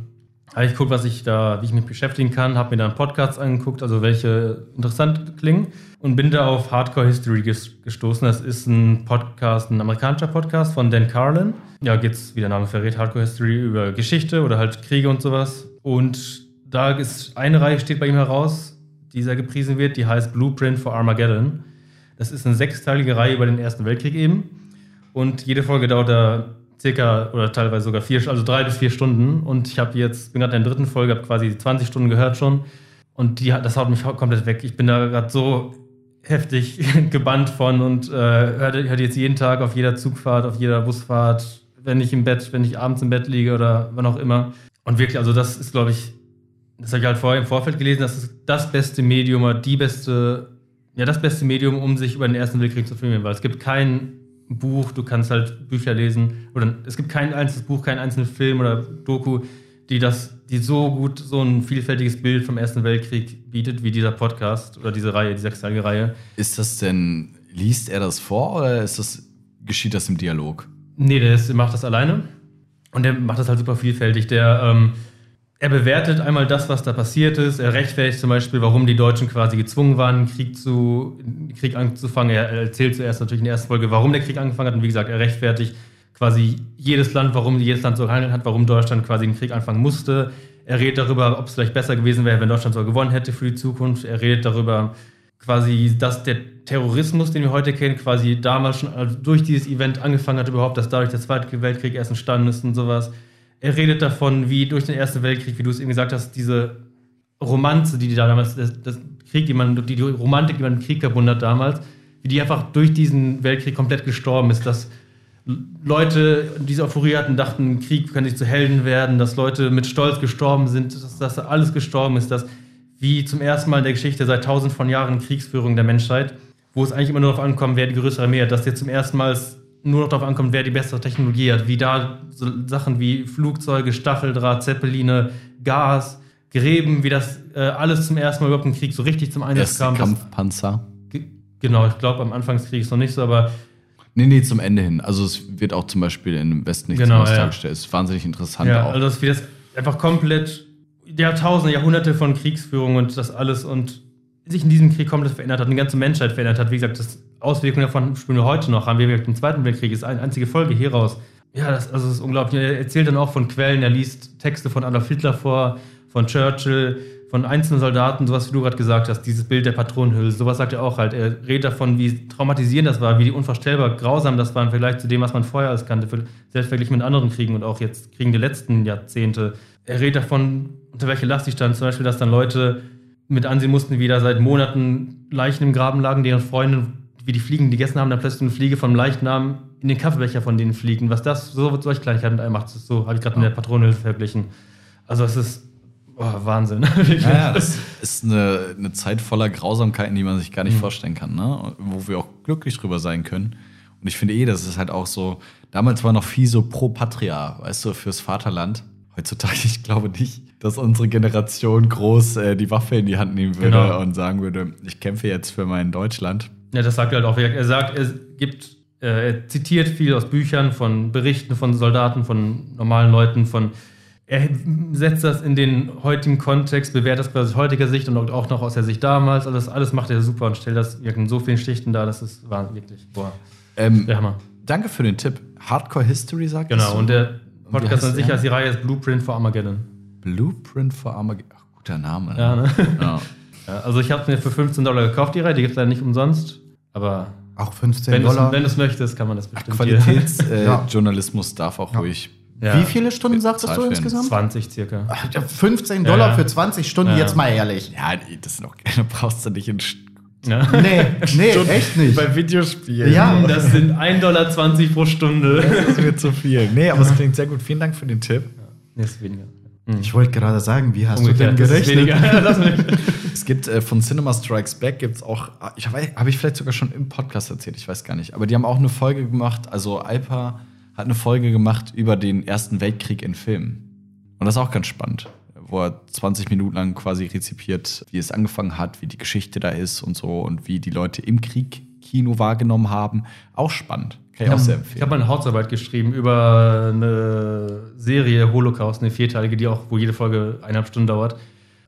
habe ich geguckt, was ich da, wie ich mich beschäftigen kann, habe mir dann Podcasts angeguckt, also welche interessant klingen und bin da auf Hardcore History gestoßen. Das ist ein Podcast, ein amerikanischer Podcast von Dan Carlin. Ja, geht es, wie der Name verrät, Hardcore History über Geschichte oder halt Kriege und sowas. Und da ist eine Reihe steht bei ihm heraus, die sehr gepriesen wird, die heißt Blueprint for Armageddon. Das ist eine sechsteilige Reihe über den Ersten Weltkrieg eben. Und jede Folge dauert da circa oder teilweise sogar vier, also drei bis vier Stunden. Und ich habe jetzt, bin gerade in der dritten Folge, habe quasi 20 Stunden gehört schon. Und die, das haut mich komplett weg. Ich bin da gerade so heftig gebannt von und äh, höre hör jetzt jeden Tag auf jeder Zugfahrt, auf jeder Busfahrt, wenn ich im Bett, wenn ich abends im Bett liege oder wann auch immer. Und wirklich, also das ist, glaube ich, das habe ich halt vorher im Vorfeld gelesen, dass es das beste Medium oder die beste, ja, das beste Medium, um sich über den Ersten Weltkrieg zu filmen, weil es gibt kein Buch, du kannst halt Bücher lesen, oder es gibt kein einzelnes Buch, keinen einzelnen Film oder Doku, die das, die so gut so ein vielfältiges Bild vom Ersten Weltkrieg bietet, wie dieser Podcast oder diese Reihe, die sechsteilige Reihe. Ist das denn, liest er das vor oder ist das, geschieht das im Dialog? Nee, der ist, macht das alleine und der macht das halt super vielfältig. Der, ähm, er bewertet einmal das, was da passiert ist. Er rechtfertigt zum Beispiel, warum die Deutschen quasi gezwungen waren, Krieg, zu, Krieg anzufangen. Er erzählt zuerst natürlich in der ersten Folge, warum der Krieg angefangen hat. Und wie gesagt, er rechtfertigt quasi jedes Land, warum jedes Land so gehandelt hat, warum Deutschland quasi den Krieg anfangen musste. Er redet darüber, ob es vielleicht besser gewesen wäre, wenn Deutschland so gewonnen hätte für die Zukunft. Er redet darüber, quasi, dass der Terrorismus, den wir heute kennen, quasi damals schon also durch dieses Event angefangen hat, überhaupt, dass dadurch der Zweite Weltkrieg erst entstanden ist und sowas. Er redet davon, wie durch den Ersten Weltkrieg, wie du es eben gesagt hast, diese Romanze, die, die da damals, das, das, Krieg, die man, die, die Romantik, die man im Krieg verbunden hat damals, wie die einfach durch diesen Weltkrieg komplett gestorben ist, dass Leute diese Euphorie hatten, dachten, Krieg kann sich zu Helden werden, dass Leute mit Stolz gestorben sind, dass, dass alles gestorben ist, dass wie zum ersten Mal in der Geschichte seit tausend von Jahren Kriegsführung der Menschheit, wo es eigentlich immer nur darauf ankommt, wer die größere Armee dass jetzt zum ersten Mal nur noch darauf ankommt, wer die bessere Technologie hat, wie da so Sachen wie Flugzeuge, Stacheldraht, Zeppeline, Gas, Gräben, wie das äh, alles zum ersten Mal überhaupt im Krieg so richtig zum Einsatz Erste kam. Kampfpanzer. genau, ich glaube am Anfang des Krieges noch nicht so, aber Nee, nee, zum Ende hin. Also es wird auch zum Beispiel im Westen nichts genau, ja. dargestellt. Es ist wahnsinnig interessant ja, auch. Also das wird einfach komplett Jahrtausende, Jahrhunderte von Kriegsführung und das alles und sich in diesem Krieg komplett verändert hat, eine ganze Menschheit verändert hat. Wie gesagt, das Auswirkungen davon spüren wir heute noch. Haben wir im Zweiten Weltkrieg, ist eine einzige Folge hieraus. Ja, das, also das ist unglaublich. Er erzählt dann auch von Quellen, er liest Texte von Adolf Hitler vor, von Churchill, von einzelnen Soldaten, sowas wie du gerade gesagt hast, dieses Bild der Patronenhülse, sowas sagt er auch halt. Er redet davon, wie traumatisierend das war, wie unvorstellbar grausam das war im Vergleich zu dem, was man vorher alles kannte, selbst verglichen mit anderen Kriegen und auch jetzt Kriegen der letzten Jahrzehnte. Er redet davon, unter welcher Last sie stand, zum Beispiel, dass dann Leute mit ansehen mussten, wie da seit Monaten Leichen im Graben lagen, deren Freunde, wie die Fliegen gegessen haben, dann plötzlich eine Fliege vom Leichnam in den Kaffeebecher von denen fliegen. Was das, so solche Kleinigkeiten mit einem macht, so habe ich gerade ja. mit der Patronenhilfe verglichen. Also es ist Oh, Wahnsinn. Ja, das ist eine, eine Zeit voller Grausamkeiten, die man sich gar nicht Mhm. vorstellen kann, ne? wo wir auch glücklich drüber sein können. Und ich finde eh, das ist halt auch so, damals war noch viel so pro Patria, weißt du, fürs Vaterland. Heutzutage, ich glaube nicht, dass unsere Generation groß äh, die Waffe in die Hand nehmen würde Genau. und sagen würde, ich kämpfe jetzt für mein Deutschland. Ja, das sagt er halt auch. Er sagt, er gibt, äh, er zitiert viel aus Büchern, von Berichten von Soldaten, von normalen Leuten, von er setzt das in den heutigen Kontext, bewertet das aus heutiger Sicht und auch noch aus der Sicht damals. Alles, alles macht er super und stellt das in so vielen Schichten dar, das ist wirklich, boah, Ähm, der Hammer. Danke für den Tipp. Hardcore History sagt Genau, und der Podcast an sich heißt die Reihe ist Blueprint for Armageddon. Blueprint for Armageddon. Ach, guter Name. Ja, ne? Ja. Also ich habe mir für 15 Dollar gekauft, die Reihe, die gibt es leider nicht umsonst, aber Auch 15 wenn du Dollar. es möchtest, kann man das bestimmt. Qualitätsjournalismus äh, darf auch ruhig. Ja. Wie viele Stunden sagtest du insgesamt? 20 circa. Ach, ja, 15 Dollar Ja. für 20 Stunden, Ja. jetzt mal ehrlich. Ja, nee, das da brauchst du nicht in St- Ja. Nee, nee, echt nicht. bei Videospielen. Ja. Das sind 1,20 Dollar pro Stunde. Das wird zu viel. Nee, aber es klingt sehr gut. Vielen Dank für den Tipp. Nee, ist weniger. Ich wollte gerade sagen, wie hast Ungefähr. du denn Das ist gerechnet? weniger. Es gibt äh, von Cinema Strikes Back gibt's auch, ich habe hab ich vielleicht sogar schon im Podcast erzählt, ich weiß gar nicht. Aber die haben auch eine Folge gemacht, also Alpa hat eine Folge gemacht über den Ersten Weltkrieg in Filmen. Und das ist auch ganz spannend, wo er 20 Minuten lang quasi rezipiert, wie es angefangen hat, wie die Geschichte da ist und so und wie die Leute im Krieg Kino wahrgenommen haben. Auch spannend. Kann ich auch sehr Ich empfehlen. habe mal eine Hausarbeit geschrieben über eine Serie Holocaust, eine vierteilige, die auch, wo jede Folge eineinhalb Stunden dauert.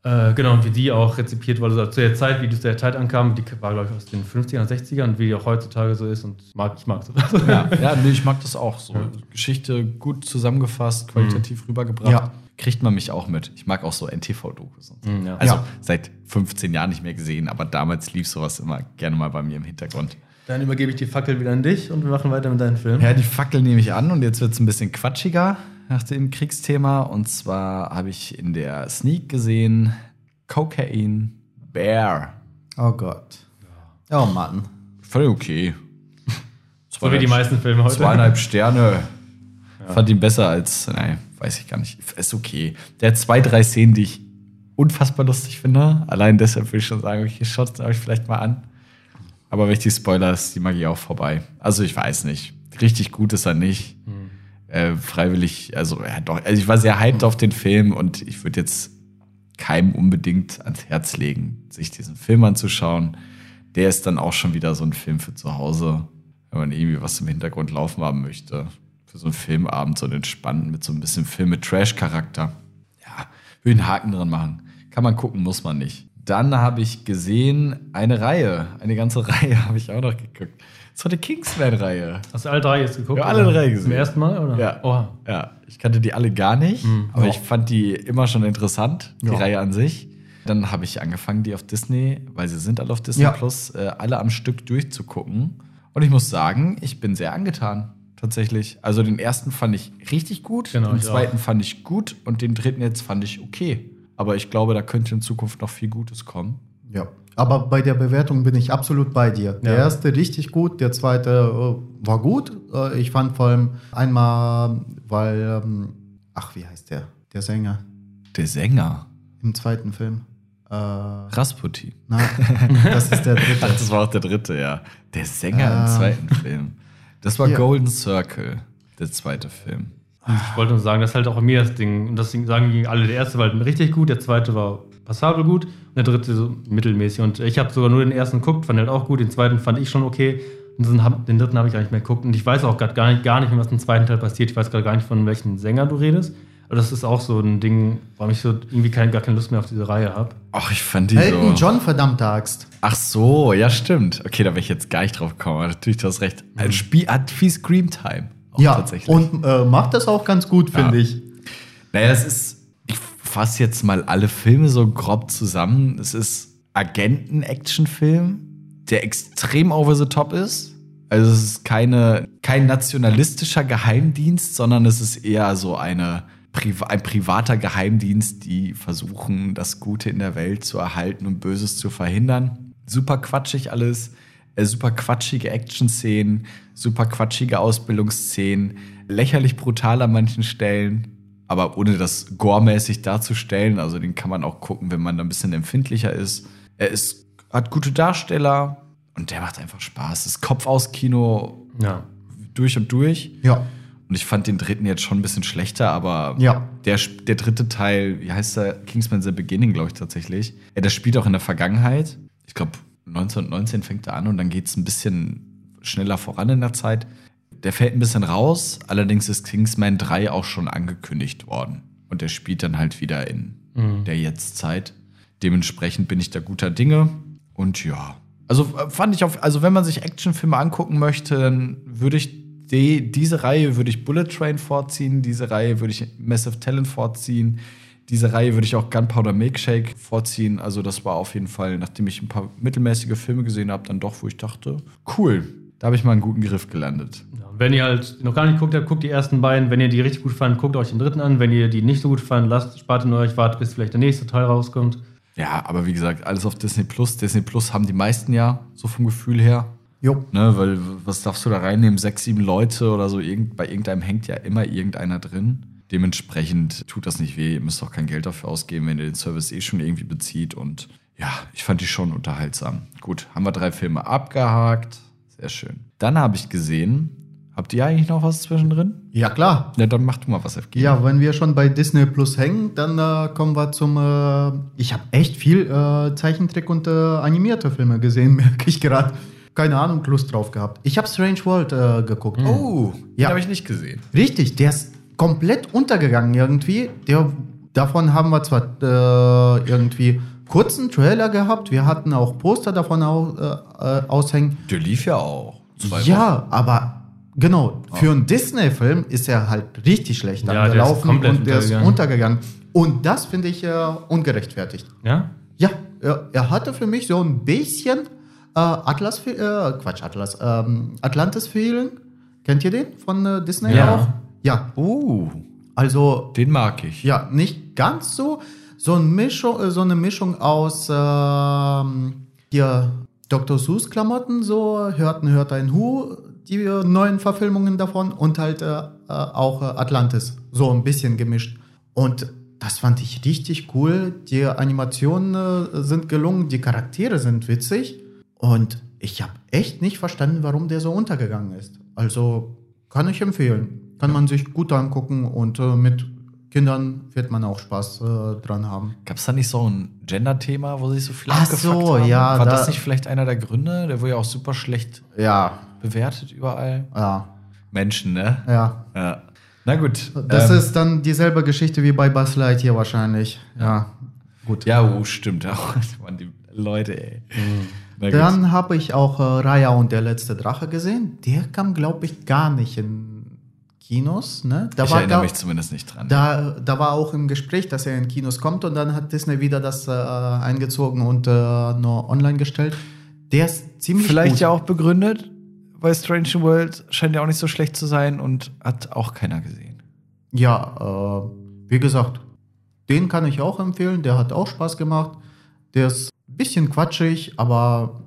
Äh, genau, und wie die auch rezipiert wurde, also zu der Zeit, wie die zu der Zeit ankam, die war, glaube ich, aus den 50ern, 60ern und wie die auch heutzutage so ist und mag, ich mag sowas. Ja, ja nee, ich mag das auch so. Geschichte gut zusammengefasst, qualitativ rübergebracht. Ja. Kriegt man mich auch mit. Ich mag auch so NTV-Dokus so. Mhm, ja. Also Ja. seit 15 Jahren nicht mehr gesehen, aber damals lief sowas immer gerne mal bei mir im Hintergrund. Dann übergebe ich die Fackel wieder an dich und wir machen weiter mit deinem Film. Ja, die Fackel nehme ich an und jetzt wird es ein bisschen quatschiger nach dem Kriegsthema. Und zwar habe ich in der Sneak gesehen Cocaine Bear. Oh Gott. Oh Mann. Völlig okay. So wie die meisten Filme heute. Zweieinhalb Sterne. Fand ihn besser als, nein, weiß ich gar nicht. Ist okay. Der hat zwei, drei Szenen, die ich unfassbar lustig finde. Allein deshalb würde ich schon sagen, okay, schaut es euch vielleicht mal an. Aber wenn ich die Spoiler, ist die Magie auch vorbei. Also ich weiß nicht. Richtig gut ist er nicht. Äh, freiwillig, also ja doch. Also ich war sehr hyped auf den Film und ich würde jetzt keinem unbedingt ans Herz legen, sich diesen Film anzuschauen. Der ist dann auch schon wieder so ein Film für zu Hause, wenn man irgendwie was im Hintergrund laufen haben möchte. Für so einen Filmabend, so einen entspannten, mit so ein bisschen Film mit Trash-Charakter. Ja, will einen Haken dran machen. Kann man gucken, muss man nicht. Dann habe ich gesehen, eine Reihe, eine ganze Reihe habe ich auch noch geguckt. Das war die Kingsman-Reihe. Hast du alle drei jetzt geguckt? Ja, alle drei gesehen. Zum ersten Mal, oder? Ja. Oha. Ja, ich kannte die alle gar nicht, aber Ja. ich fand die immer schon interessant, die Ja. Reihe an sich. Dann habe ich angefangen, die auf Disney, weil sie sind alle auf Disney Ja. Plus, äh, alle am Stück durchzugucken. Und ich muss sagen, ich bin sehr angetan, tatsächlich. Also den ersten fand ich richtig gut, Genau, den zweiten fand ich gut und den dritten jetzt fand ich okay. Aber ich glaube, da könnte in Zukunft noch viel Gutes kommen. Ja. Aber bei der Bewertung bin ich absolut bei dir. Der Ja. erste richtig gut, der zweite äh, war gut. Äh, ich fand vor allem einmal, weil, ähm, ach, wie heißt der? Der Sänger Der Sänger, im zweiten Film. Äh, Rasputin. nein, das ist der dritte. Ach, das war auch der dritte, ja. Der Sänger im Ähm. zweiten Film. Das war Hier. Golden Circle, der zweite Film. Und ich wollte nur sagen, das ist halt auch mir das Ding. Und das sagen die alle. Der erste war halt richtig gut, der zweite war passabel gut und der dritte so mittelmäßig. Und ich habe sogar nur den ersten geguckt, fand halt auch gut. Den zweiten fand ich schon okay. Und den dritten habe ich gar nicht mehr geguckt. Und ich weiß auch grad gar nicht, gar nicht mehr, was im zweiten Teil passiert. Ich weiß gerade gar nicht, von welchem Sänger du redest. Aber das ist auch so ein Ding, warum ich so irgendwie kein, gar keine Lust mehr auf diese Reihe habe. Ach, ich fand die Elton so. John, verdammte Axt. Ach so, ja, stimmt. Okay, da wäre ich jetzt gar nicht drauf gekommen. Aber natürlich, du hast recht. Ein Spiel hat viel Screamtime. Auch Ja, tatsächlich. und äh, macht das auch ganz gut, finde Ja. ich. Naja, es ist, ich fasse jetzt mal alle Filme so grob zusammen. Es ist Agenten-Action-Film, der extrem over the top ist. Also es ist keine, kein nationalistischer Geheimdienst, sondern es ist eher so eine, ein privater Geheimdienst, die versuchen, das Gute in der Welt zu erhalten und Böses zu verhindern. Super quatschig alles, äh, super quatschige Action-Szenen, super quatschige Ausbildungsszenen, lächerlich brutal an manchen Stellen, aber ohne das gore-mäßig darzustellen. Also den kann man auch gucken, wenn man da ein bisschen empfindlicher ist. Er ist, hat gute Darsteller und der macht einfach Spaß. Das Kopf aus Kino Ja. durch und durch. Ja. Und ich fand den dritten jetzt schon ein bisschen schlechter, aber Ja. der, der dritte Teil, wie heißt der? Kingsman The Beginning, glaube ich tatsächlich. Ja, das spielt auch in der Vergangenheit. Ich glaube, 1919 fängt er an und dann geht es ein bisschen schneller voran in der Zeit. Der fällt ein bisschen raus, allerdings ist Kingsman 3 auch schon angekündigt worden. Und der spielt dann halt wieder in der Jetztzeit. Dementsprechend bin ich da guter Dinge. Und ja. Also äh, fand ich auf, also wenn man sich Actionfilme angucken möchte, dann würde ich die, diese Reihe würde ich Bullet Train vorziehen, diese Reihe würde ich Massive Talent vorziehen, diese Reihe würde ich auch Gunpowder Milkshake vorziehen. Also das war auf jeden Fall, nachdem ich ein paar mittelmäßige Filme gesehen habe, dann doch, wo ich dachte, cool, da habe ich mal einen guten Griff gelandet. Ja, Wenn ihr halt noch gar nicht geguckt habt, guckt die ersten beiden. Wenn ihr die richtig gut fandet, guckt euch den dritten an. Wenn ihr die nicht so gut fandet, lasst, spart ihn euch, wartet, bis vielleicht der nächste Teil rauskommt. Ja, aber wie gesagt, alles auf Disney Plus. Disney Plus haben die meisten ja, so vom Gefühl her. Jo. Ne, weil was darfst du da reinnehmen? Sechs, sieben Leute oder so. Irgend, bei irgendeinem hängt ja immer irgendeiner drin. Dementsprechend tut das nicht weh. Ihr müsst auch kein Geld dafür ausgeben, wenn ihr den Service eh schon irgendwie bezieht. Und ja, ich fand die schon unterhaltsam. Gut, haben wir drei Filme abgehakt. Sehr schön. Dann habe ich gesehen, habt ihr eigentlich noch was zwischendrin? Ja, klar. Ja, dann mach du mal was, FG. Ja, wenn wir schon bei Disney Plus hängen, dann äh, kommen wir zum. Äh, ich habe echt viel äh, Zeichentrick und äh, animierte Filme gesehen, merke ich gerade. Keine Ahnung, Lust drauf gehabt. Ich habe Strange World äh, geguckt. Oh, den Ja. habe ich nicht gesehen. Richtig, der ist komplett untergegangen irgendwie. Der, davon haben wir zwar äh, irgendwie kurzen Trailer gehabt, wir hatten auch Poster davon au, aushängen. Der lief ja auch. Ja, aber genau, für einen Disney-Film ist er halt richtig schlecht Ja, der angelaufen komplett und der ist untergegangen. Und das finde ich äh, ungerechtfertigt. Ja? Ja, er, er hatte für mich so ein bisschen äh, Atlas, äh, Quatsch, Atlas, ähm, Atlantis-Feeling. Kennt ihr den von äh, Disney Ja. auch? Ja, Oh, also den mag ich. ja, nicht ganz so. So, ein Mischung, äh, so eine Mischung aus ähm, hier Dr. Seuss Klamotten, so hörten hört ein Hu, die neuen Verfilmungen davon und halt äh, äh, auch äh, Atlantis, so ein bisschen gemischt. Und das fand ich richtig cool. Die Animationen äh, sind gelungen, die Charaktere sind witzig und ich habe echt nicht verstanden, warum der so untergegangen ist. Also kann ich empfehlen. Kann man sich gut angucken und äh, mit Kindern wird man auch Spaß äh, dran haben. Gab es da nicht so ein Gender-Thema, wo sich so viele Ach so, haben? ja, War da- das nicht vielleicht einer der Gründe? Der wurde ja auch super schlecht Ja, bewertet überall. ja, Menschen, ne? ja. Ja. Na gut. Das ähm, ist dann dieselbe Geschichte wie bei Buzz Lightyear wahrscheinlich. Ja, gut. Ja, oh, stimmt. auch. Mann, die Leute, ey. Na gut. Dann habe ich auch äh, Raya und der letzte Drache gesehen. Der kam, glaube ich, gar nicht in Kinos. Ne? Da, ich war, erinnere da, mich zumindest nicht dran. da, da war auch im Gespräch, dass er in Kinos kommt und dann hat Disney wieder das äh, eingezogen und äh, nur online gestellt. Der ist ziemlich Vielleicht gut. ja auch begründet, weil Strange World scheint ja auch nicht so schlecht zu sein und hat auch keiner gesehen. Ja, äh, wie gesagt, den kann ich auch empfehlen. Der hat auch Spaß gemacht. Der ist ein bisschen quatschig, aber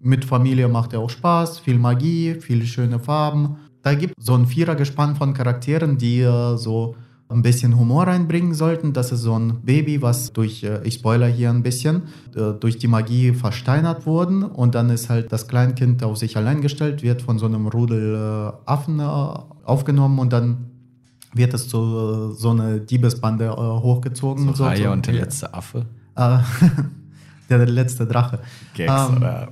mit Familie macht er auch Spaß. Viel Magie, viele schöne Farben. Da gibt es so ein Vierergespann von Charakteren, die äh, so ein bisschen Humor reinbringen sollten. Das ist so ein Baby, was durch, äh, ich spoiler hier ein bisschen, äh, durch die Magie versteinert wurden. Und dann ist halt das Kleinkind auf sich allein gestellt, wird von so einem Rudel äh, Affen aufgenommen und dann wird es zu so eine Diebesbande hochgezogen. So Raya so- und der letzte Affe. Der letzte Drache. Gags, Ähm, oder?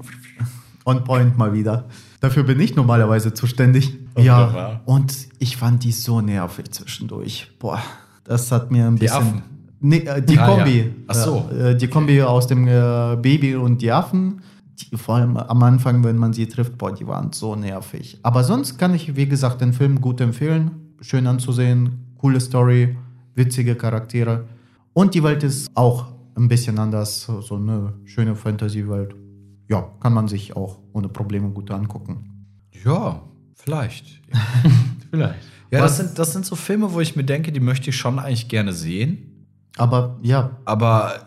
On point mal wieder. Dafür bin ich normalerweise zuständig. Wunderbar. Ja. Und ich fand die so nervig zwischendurch. Boah, das hat mir ein Die bisschen. Affen? Nee, äh, die Ah, Kombi. ja. Ach so. Äh, die Kombi aus dem äh, Baby und die Affen. Die, vor allem am Anfang, wenn man sie trifft, boah, die waren so nervig. Aber sonst kann ich, wie gesagt, den Film gut empfehlen. Schön anzusehen, coole Story, witzige Charaktere. Und die Welt ist auch ein bisschen anders. So so eine schöne Fantasy-Welt. Ja, kann man sich auch ohne Probleme gut angucken. Ja, vielleicht. Vielleicht. Ja, das sind, das sind so Filme, wo ich mir denke, die möchte ich schon eigentlich gerne sehen. Aber ja, Aber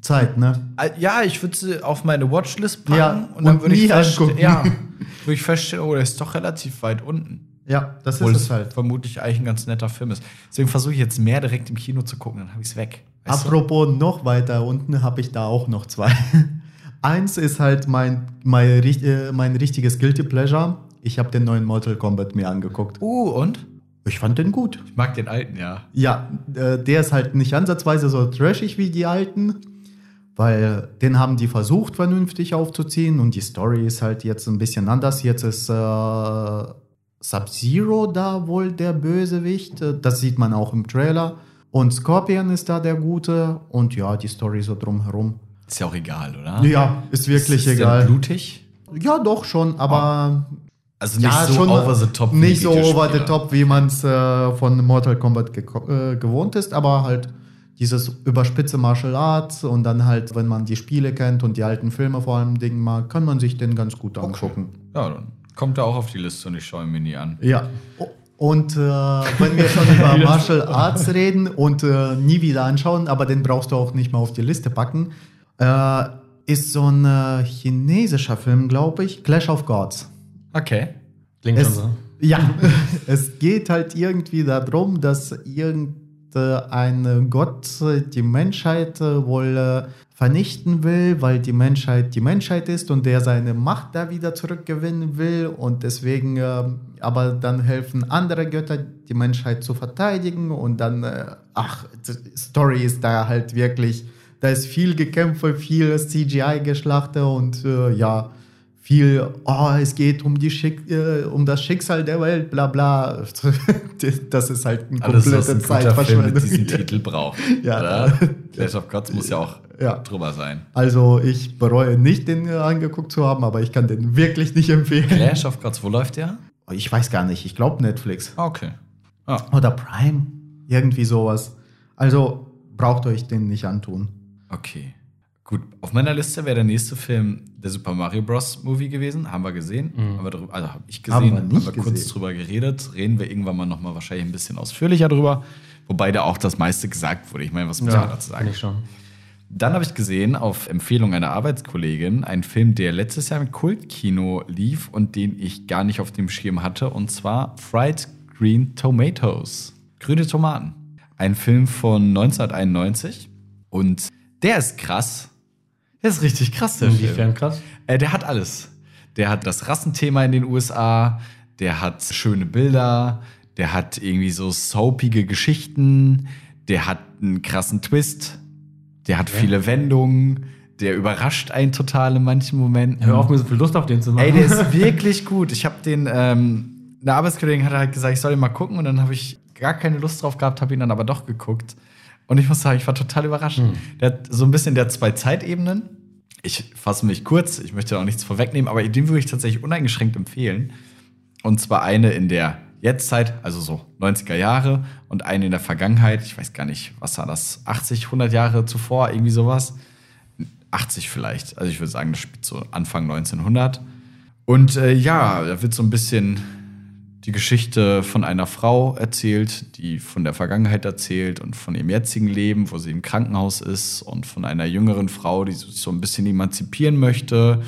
Zeit, ne? äh, ja, ich würde sie auf meine Watchlist packen Ja, und dann und würde ich feststellen, ja, würde ich feststellen, oh, der ist doch relativ weit unten. Ja, das Obwohl ist es halt. vermutlich eigentlich ein ganz netter Film ist. Deswegen versuche ich jetzt mehr direkt im Kino zu gucken, dann habe ich es weg. Weißt du? Apropos noch weiter unten habe ich da auch noch zwei. Eins ist halt mein, mein, äh, mein richtiges Guilty Pleasure. Ich habe den neuen Mortal Kombat mir angeguckt. Uh, und? Ich fand den gut. Ich mag den alten, ja. Ja, äh, der ist halt nicht ansatzweise so trashig wie die alten, weil den haben die versucht vernünftig aufzuziehen und die Story ist halt jetzt ein bisschen anders. Jetzt ist äh, Sub-Zero da wohl der Bösewicht, Äh, das sieht man auch im Trailer. Und Scorpion ist da der Gute und ja, die Story so drumherum. Ist ja auch egal, oder? Ja, ist wirklich ist der egal. blutig? Ja, doch schon, aber Also nicht ja, so over the top. wie Nicht so over the top, wie man es äh, von Mortal Kombat geko- äh, gewohnt ist, aber halt dieses überspitze Martial Arts und dann halt, wenn man die Spiele kennt und die alten Filme vor allem Dingen mag, kann man sich den ganz gut angucken. Ja, dann kommt er auch auf die Liste und ich schaue ihn mir nie an. Ja. Und äh, wenn wir schon über Martial Arts reden und äh, nie wieder anschauen, aber den brauchst du auch nicht mal auf die Liste packen, äh, ist so ein äh, chinesischer Film, glaube ich, Clash of Gods. Okay. Klingt schon Es, so. ja, es geht halt irgendwie darum, dass irgendein Gott die Menschheit äh, wohl äh, vernichten will, weil die Menschheit die Menschheit ist und der seine Macht da wieder zurückgewinnen will und deswegen, äh, aber dann helfen andere Götter, die Menschheit zu verteidigen und dann, äh, ach, die Story ist da halt wirklich, da ist viel Gekämpfe, viel CGI-Geschlachte und äh, ja, viel, oh, es geht um, die Schick, äh, um das Schicksal der Welt, bla bla. Das ist halt eine Alles, was komplette ein guter Film mit Zeitverschwendung. diesem Titel braucht. Ja. Oder? Clash of Gods muss ja auch Ja. drüber sein. Also ich bereue nicht, den angeguckt zu haben, aber ich kann den wirklich nicht empfehlen. Clash of Gods, wo läuft der? Ich weiß gar nicht, ich glaube Netflix. Ah, Okay. Ah, Oder Prime, irgendwie sowas. Also braucht euch den nicht antun. okay. Gut, auf meiner Liste wäre der nächste Film der Super Mario Bros. Movie gewesen. Haben wir gesehen. Haben wir drüber, also habe ich gesehen, Haben haben wir wir, nicht kurz gesehen. drüber geredet. Reden wir irgendwann mal nochmal wahrscheinlich ein bisschen ausführlicher drüber. Wobei da auch das meiste gesagt wurde. Ich meine, was muss man dazu sagen? ich schon. Dann habe ich gesehen, auf Empfehlung einer Arbeitskollegin, einen Film, der letztes Jahr im Kultkino lief und den ich gar nicht auf dem Schirm hatte, und zwar Fried Green Tomatoes. Grüne Tomaten. Ein Film von 1991 und der ist krass. Der ist richtig krass, der Film. Inwiefern krass? Äh, der hat alles. Der hat das Rassenthema in den USA, der hat schöne Bilder, der hat irgendwie so soapige Geschichten, der hat einen krassen Twist, der hat viele Wendungen, der überrascht einen total in manchen Momenten. Hör auf, mir so viel Lust auf den zu machen. Ey, der ist wirklich gut. Ich habe den, ähm, eine Arbeitskollegin hat halt gesagt, ich soll den mal gucken und dann habe ich gar keine Lust drauf gehabt, habe ihn dann aber doch geguckt. Und ich muss sagen, ich war total überrascht. Der hat so ein bisschen der zwei Zeitebenen. Ich fasse mich kurz, ich möchte auch nichts vorwegnehmen, aber den würde ich tatsächlich uneingeschränkt empfehlen. Und zwar eine in der Jetztzeit, also so 90er Jahre, und eine in der Vergangenheit. Ich weiß gar nicht, was war das? 80, 100 Jahre zuvor, irgendwie sowas. 80 vielleicht. Also ich würde sagen, das spielt so Anfang 1900. Und äh, ja, da wird so ein bisschen die Geschichte von einer Frau erzählt, die von der Vergangenheit erzählt und von ihrem jetzigen Leben, wo sie im Krankenhaus ist und von einer jüngeren Frau, die sich so ein bisschen emanzipieren möchte.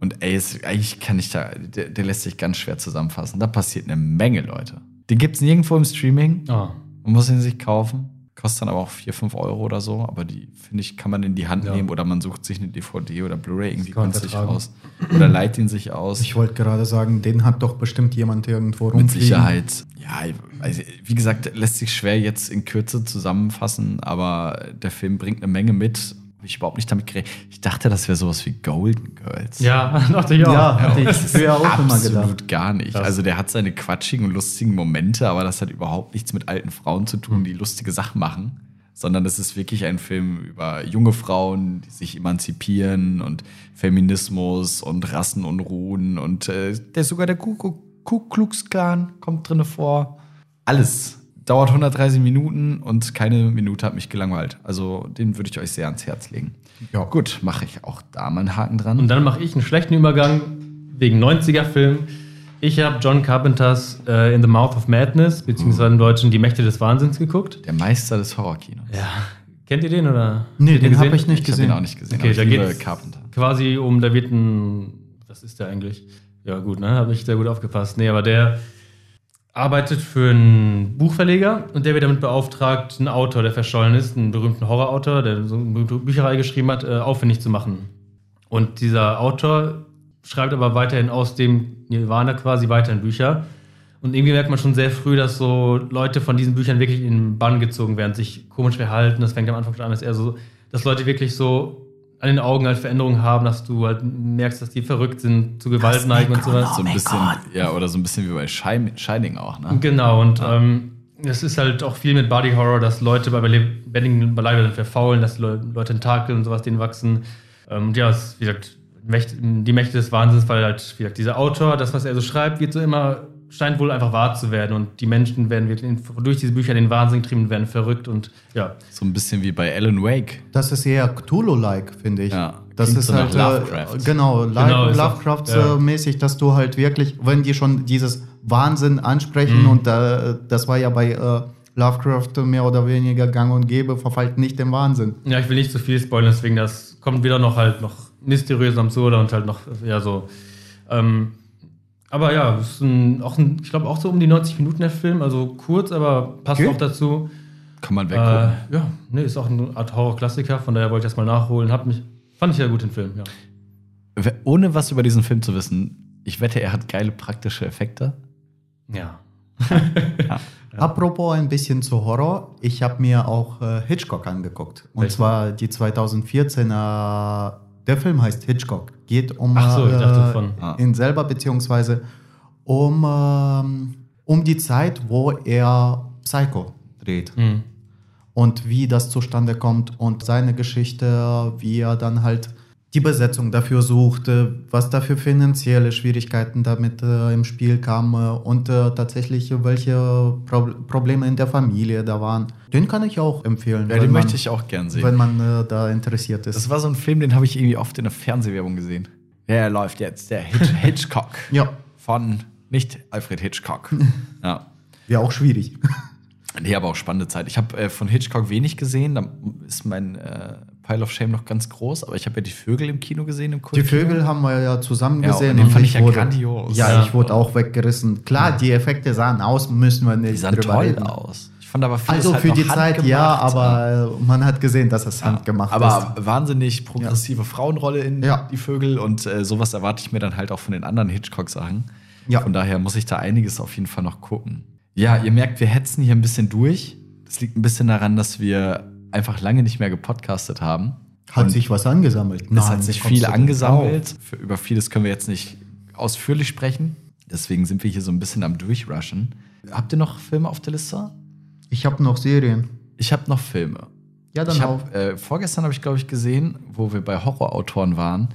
Und ey, es, eigentlich kann ich da, der, der lässt sich ganz schwer zusammenfassen. Da passiert eine Menge, Leute. Den gibt es nirgendwo im Streaming. Ah. Man muss ihn sich kaufen. Kostet dann aber auch 4, 5 Euro oder so. Aber die, finde ich, kann man in die Hand Ja. nehmen oder man sucht sich eine DVD oder Blu-ray irgendwie günstig aus. Oder leiht ihn sich aus. Ich wollte gerade sagen, den hat doch bestimmt jemand irgendwo Mit rumfliegen. Sicherheit. Ja, weiß, wie gesagt, lässt sich schwer jetzt in Kürze zusammenfassen, aber der Film bringt eine Menge mit. Hab ich überhaupt nicht damit gerechnet. Ich dachte, das wäre sowas wie Golden Girls. Ja, dachte ich auch. Ja, ich Das ist auch immer absolut gar nicht. Also der hat seine quatschigen und lustigen Momente, aber das hat überhaupt nichts mit alten Frauen zu tun, die lustige Sachen machen. Sondern das ist wirklich ein Film über junge Frauen, die sich emanzipieren und Feminismus und Rassenunruhen und äh, der sogar der Ku Ku- Ku Klux Klan kommt drinne vor. Alles dauert 130 Minuten und keine Minute hat mich gelangweilt. Also den würde ich euch sehr ans Herz legen. Ja. Gut, mache ich auch da mal einen Haken dran. Und dann mache ich einen schlechten Übergang wegen 90er-Film. Ich habe John Carpenters äh, In the Mouth of Madness, beziehungsweise im Deutschen Die Mächte des Wahnsinns geguckt. Der Meister des Horrorkinos. Ja. Kennt ihr den oder? Nee, ihr den habe gesehen? ich nicht Ich habe gesehen. ihn auch nicht gesehen. Okay, da geht's Carpenter. quasi um, da wird ein, was ist der eigentlich? Ja gut, ne, habe ich sehr gut aufgepasst. Nee, aber der arbeitet für einen Buchverleger und der wird damit beauftragt, einen Autor, der verschollen ist, einen berühmten Horrorautor, der so eine Bücherei geschrieben hat, äh, aufwendig zu machen. Und dieser Autor schreibt aber weiterhin aus dem Nirvana quasi weiterhin Bücher. Und irgendwie merkt man schon sehr früh, dass so Leute von diesen Büchern wirklich in den Bann gezogen werden, sich komisch verhalten. Das fängt am Anfang schon an, dass so, dass Leute wirklich so an den Augen halt Veränderungen haben, dass du halt merkst, dass die verrückt sind, zu Gewalt neigen und sowas. So ein Oh bisschen, ja, oder so ein bisschen wie bei Shi- Shining auch, ne? Genau, und ähm, es ist halt auch viel mit Body Horror, dass Leute bei lebendigen Leibe dann verfaulen, dass Leute Tentakel und sowas denen wachsen. Ähm, und ja, es ist, wie gesagt, die Mächte des Wahnsinns, weil halt, wie gesagt, dieser Autor, das, was er so schreibt, wird so immer, scheint wohl einfach wahr zu werden. Und die Menschen werden wirklich durch diese Bücher in den Wahnsinn getrieben und werden verrückt und ja. So ein bisschen wie bei Alan Wake. Das ist eher Cthulhu-like, finde ich. Ja, das klingt ist so halt Lovecraft. Äh, genau, Genau, auch- Lovecraft-mäßig, dass du halt wirklich, wenn die schon dieses Wahnsinn ansprechen Mhm. und äh, das war ja bei äh, Lovecraft mehr oder weniger gang und gäbe, verfallt nicht im Wahnsinn. Ja, ich will nicht zu viel spoilern, deswegen das kommt wieder noch halt noch mysteriös am Zuhörer und halt noch, ja, so. Ähm, aber ja, ist ein, auch ein, ich glaube auch so um die 90 Minuten der Film, also kurz, aber passt Okay. auch dazu. Kann man Äh, weggucken. ja, nee, ist auch eine Art Horror-Klassiker, von daher wollte ich das mal nachholen. Hab mich, fand ich ja gut den Film, ja. Ohne was über diesen Film zu wissen, ich wette, er hat geile praktische Effekte. Ja. Apropos ein bisschen zu Horror, ich habe mir auch äh, Hitchcock angeguckt. Und Welchen? zwar die 2014er, der Film heißt Hitchcock, geht um Ach so, ich dachte äh, von- Ah. ihn selber, beziehungsweise um, ähm, um die Zeit, wo er Psycho dreht. Hm. und wie das zustande kommt und seine Geschichte, wie er dann halt die Besetzung dafür suchte, was da für finanzielle Schwierigkeiten damit äh, im Spiel kamen und äh, tatsächlich welche Pro Probleme in der Familie da waren. Den kann ich auch empfehlen, Ja, den man, möchte ich auch gern sehen. wenn man äh, da interessiert ist. Das war so ein Film, den habe ich irgendwie oft in der Fernsehwerbung gesehen. Der läuft jetzt, der Hitch Hitchcock. Ja. Von nicht Alfred Hitchcock. ja. Wäre auch schwierig. Nee, aber auch spannende Zeit. Ich habe äh, von Hitchcock wenig gesehen. Da ist mein äh, Pile of Shame noch ganz groß. Aber ich habe ja die Vögel im Kino gesehen, im Die Kultkino. Vögel haben wir ja zusammen Ja, gesehen. und den fand ich ja wurde, grandios. Ja, Ja. ich wurde auch weggerissen. Klar, die Effekte sahen aus, müssen wir nicht Die sahen drüber toll reden. aus. Ich fand aber vieles Also halt für noch die Zeit ja, aber äh, man hat gesehen, dass es handgemacht aber ist. wahnsinnig progressive Frauenrolle in Ja. die Vögel und äh, sowas erwarte ich mir dann halt auch von den anderen Hitchcock-Sachen. Ja. Von daher muss ich da einiges auf jeden Fall noch gucken. Ja, ihr merkt, wir hetzen hier ein bisschen durch. Das liegt ein bisschen daran, dass wir einfach lange nicht mehr gepodcastet haben. Hat Und sich was angesammelt? es hat sich viel angesammelt. Für, über vieles können wir jetzt nicht ausführlich sprechen. Deswegen sind wir hier so ein bisschen am Durchrushen. Habt ihr noch Filme auf der Liste? Ich habe noch Serien. Ich habe noch Filme. Ja, dann ich auch. hab, äh, vorgestern habe ich, glaube ich, gesehen, wo wir bei Horrorautoren waren,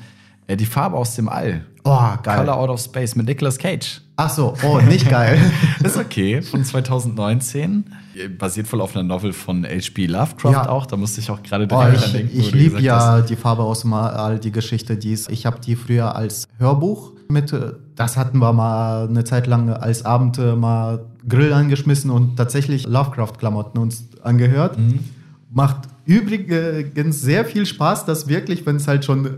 äh, die Farbe aus dem All. Oh, geil. Color Out of Space mit Nicolas Cage. Ach so, oh, nicht geil. Ist okay, von 2019. Äh, Basiert voll auf einer Novel von H.P. Lovecraft Ja. auch. Da musste ich auch gerade Oh, dran denken. wo ich liebe ja hast. die Farbe aus dem All, die Geschichte, die ist. Ich habe die früher als Hörbuch mit, äh, das hatten wir mal eine Zeit lang als Abend äh, mal Grill angeschmissen und tatsächlich Lovecraft-Klamotten uns angehört. Mhm. Macht übrigens sehr viel Spaß, dass wirklich, wenn es halt schon äh,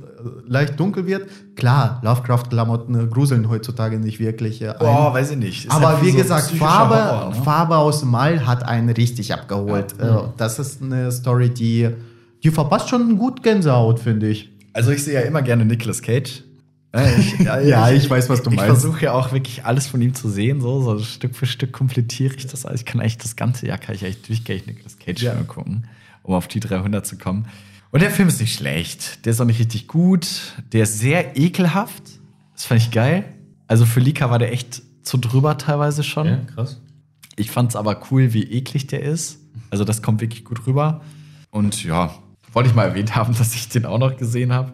leicht dunkel wird, klar, Lovecraft-Klamotten äh, gruseln heutzutage nicht wirklich. Äh, ein. Boah, weiß ich nicht. Ist Aber halt wie so gesagt, Farbe, Horror, ne? Farbe aus dem All hat einen richtig abgeholt. Äh, Das ist eine Story, die, die verpasst schon gut Gänsehaut, finde ich. Also ich sehe ja immer gerne Nicolas Cage. Ich, Ja, ich weiß, was du ich meinst. versuche ja auch wirklich alles von ihm zu sehen, so, so Stück für Stück komplettiere ich das. alles. ich kann eigentlich das ganze Jahr kann ich eigentlich durchgängig Nicolas Cage Ja. Gucken, um auf die 300 zu kommen. Und der Film ist nicht schlecht. Der ist auch nicht richtig gut. Der ist sehr ekelhaft. Das fand ich geil. Also für Lika war der echt zu drüber teilweise schon. Ja, krass. Ich fand es aber cool, wie eklig der ist. Also das kommt wirklich gut rüber. Und ja, wollte ich mal erwähnt haben, dass ich den auch noch gesehen habe.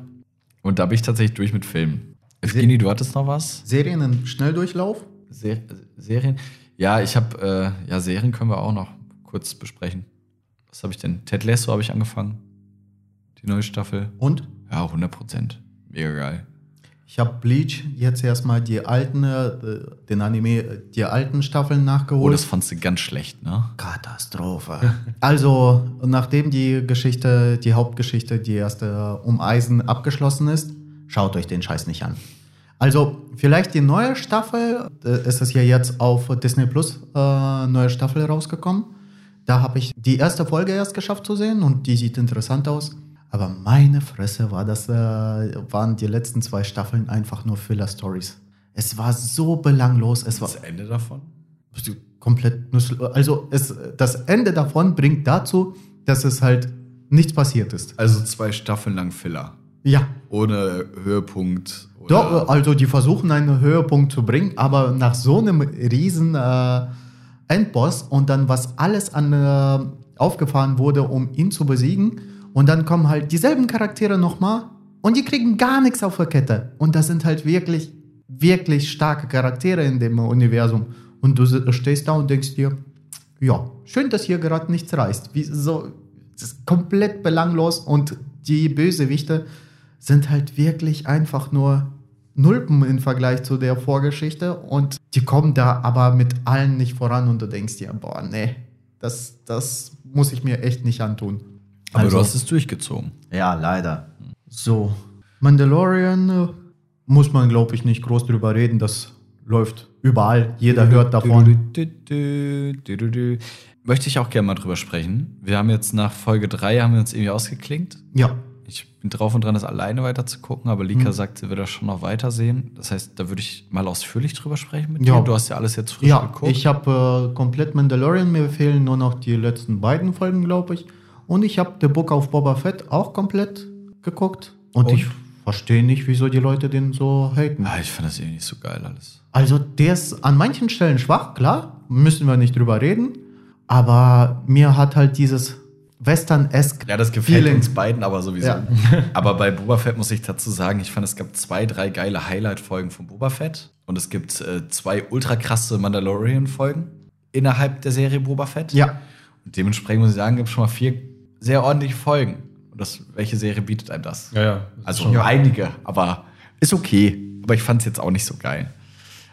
Und da bin ich tatsächlich durch mit Filmen. Evgeny, du hattest noch was? Serien im Schnelldurchlauf? Ser Serien? Ja, ich habe, äh, ja, Serien können wir auch noch kurz besprechen. Was habe ich denn? Ted Lasso habe ich angefangen. Die neue Staffel. Und? Ja, 100 Prozent. Mega geil. Ich habe Bleach jetzt erstmal die alten, äh, den Anime, äh, die alten Staffeln Oh, nachgeholt. das fandst du ganz schlecht, ne? Katastrophe. also, nachdem die Geschichte, die Hauptgeschichte, die erste um Eisen abgeschlossen ist, schaut euch den Scheiß nicht an. Also vielleicht die neue Staffel, äh, es ist ja jetzt auf Disney Plus äh, neue Staffel rausgekommen. Da habe ich die erste Folge erst geschafft zu sehen und die sieht interessant aus. Aber meine Fresse war das, äh, waren die letzten zwei Staffeln einfach nur Filler-Stories. Es war so belanglos. Es war Das Ende davon? komplett nutzlos. Also es, das Ende davon bringt dazu, dass es halt nichts passiert ist. Also zwei Staffeln lang Filler. Ja, Ohne Höhepunkt. Doch, also die versuchen einen Höhepunkt zu bringen, aber nach so einem riesen äh, Endboss und dann was alles an äh, aufgefahren wurde, um ihn zu besiegen. Und dann kommen halt dieselben Charaktere nochmal und die kriegen gar nichts auf der Kette. Und das sind halt wirklich, wirklich starke Charaktere in dem Universum. Und du stehst da und denkst dir, ja, schön, dass hier gerade nichts reißt. Wie, so, das ist komplett belanglos und die Bösewichte sind halt wirklich einfach nur Nulpen im Vergleich zu der Vorgeschichte und die kommen da aber mit allen nicht voran und du denkst dir, boah, nee, das, das muss ich mir echt nicht antun. Aber Also- du hast es durchgezogen. Ja, leider. So, Mandalorian äh, muss man, glaube ich, nicht groß drüber reden. Das läuft überall. Jeder hört davon. Möchte ich auch gerne mal drüber sprechen. Wir haben jetzt nach Folge 3 haben wir uns irgendwie ausgeklinkt. Ja, Ich bin drauf und dran, das alleine weiter zu gucken, aber Lika sagt, sie will das schon noch weitersehen. Das heißt, da würde ich mal ausführlich drüber sprechen mit Ja. dir. Du hast ja alles jetzt frisch ja geguckt. ich habe äh, komplett Mandalorian. Mir fehlen nur noch die letzten beiden Folgen, glaube ich. Und ich habe The Book of Boba Fett auch komplett geguckt. Und, Und? ich verstehe nicht, wieso die Leute den so haten. ah, ich fand das irgendwie nicht so geil alles. Also der ist an manchen Stellen schwach, klar, müssen wir nicht drüber reden. Aber mir hat halt dieses Western-esque Ja, das gefällt Feeling. uns beiden aber sowieso. Ja. aber bei Boba Fett muss ich dazu sagen, ich fand, es gab zwei, drei geile Highlight-Folgen von Boba Fett. Und es gibt äh, zwei ultra krasse Mandalorian-Folgen innerhalb der Serie Boba Fett. Ja, Und dementsprechend muss ich sagen, gibt es schon mal vier sehr ordentliche Folgen. Und das, welche Serie bietet einem das? Ja, ja. Das Also schon- einige, aber ist okay. Aber ich fand es jetzt auch nicht so geil.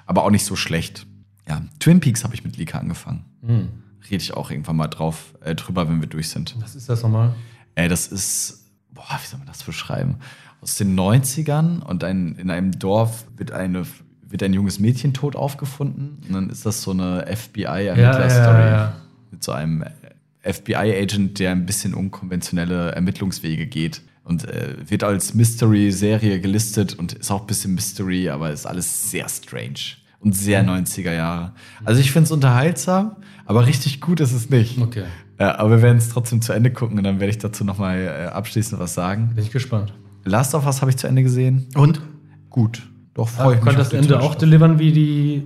Aber auch nicht so schlecht. Ja, Twin Peaks habe ich mit Lika angefangen. Hm. Rede ich auch irgendwann mal drauf, äh, drüber, wenn wir durch sind. Was ist das nochmal? Äh, das ist, boah, wie soll man das beschreiben? Aus den 90ern und ein, in einem Dorf wird, eine, wird ein junges Mädchen tot aufgefunden. Und dann ist das so eine FBI-Ermittler-Story. Ja, ja, ja. Mit so einem FBI-Agent, der ein bisschen unkonventionelle Ermittlungswege geht. Und äh, wird als Mystery-Serie gelistet und ist auch ein bisschen Mystery, aber ist alles sehr strange. Und sehr 90er Jahre. Also ich finde es unterhaltsam, aber richtig gut ist es nicht. Okay. Ja, aber wir werden es trotzdem zu Ende gucken und dann werde ich dazu nochmal äh, abschließend was sagen. Bin ich gespannt. Last of Us habe ich zu Ende gesehen. und Gut. Doch, freue ich mich. Auf das Ende auch delivern wie die.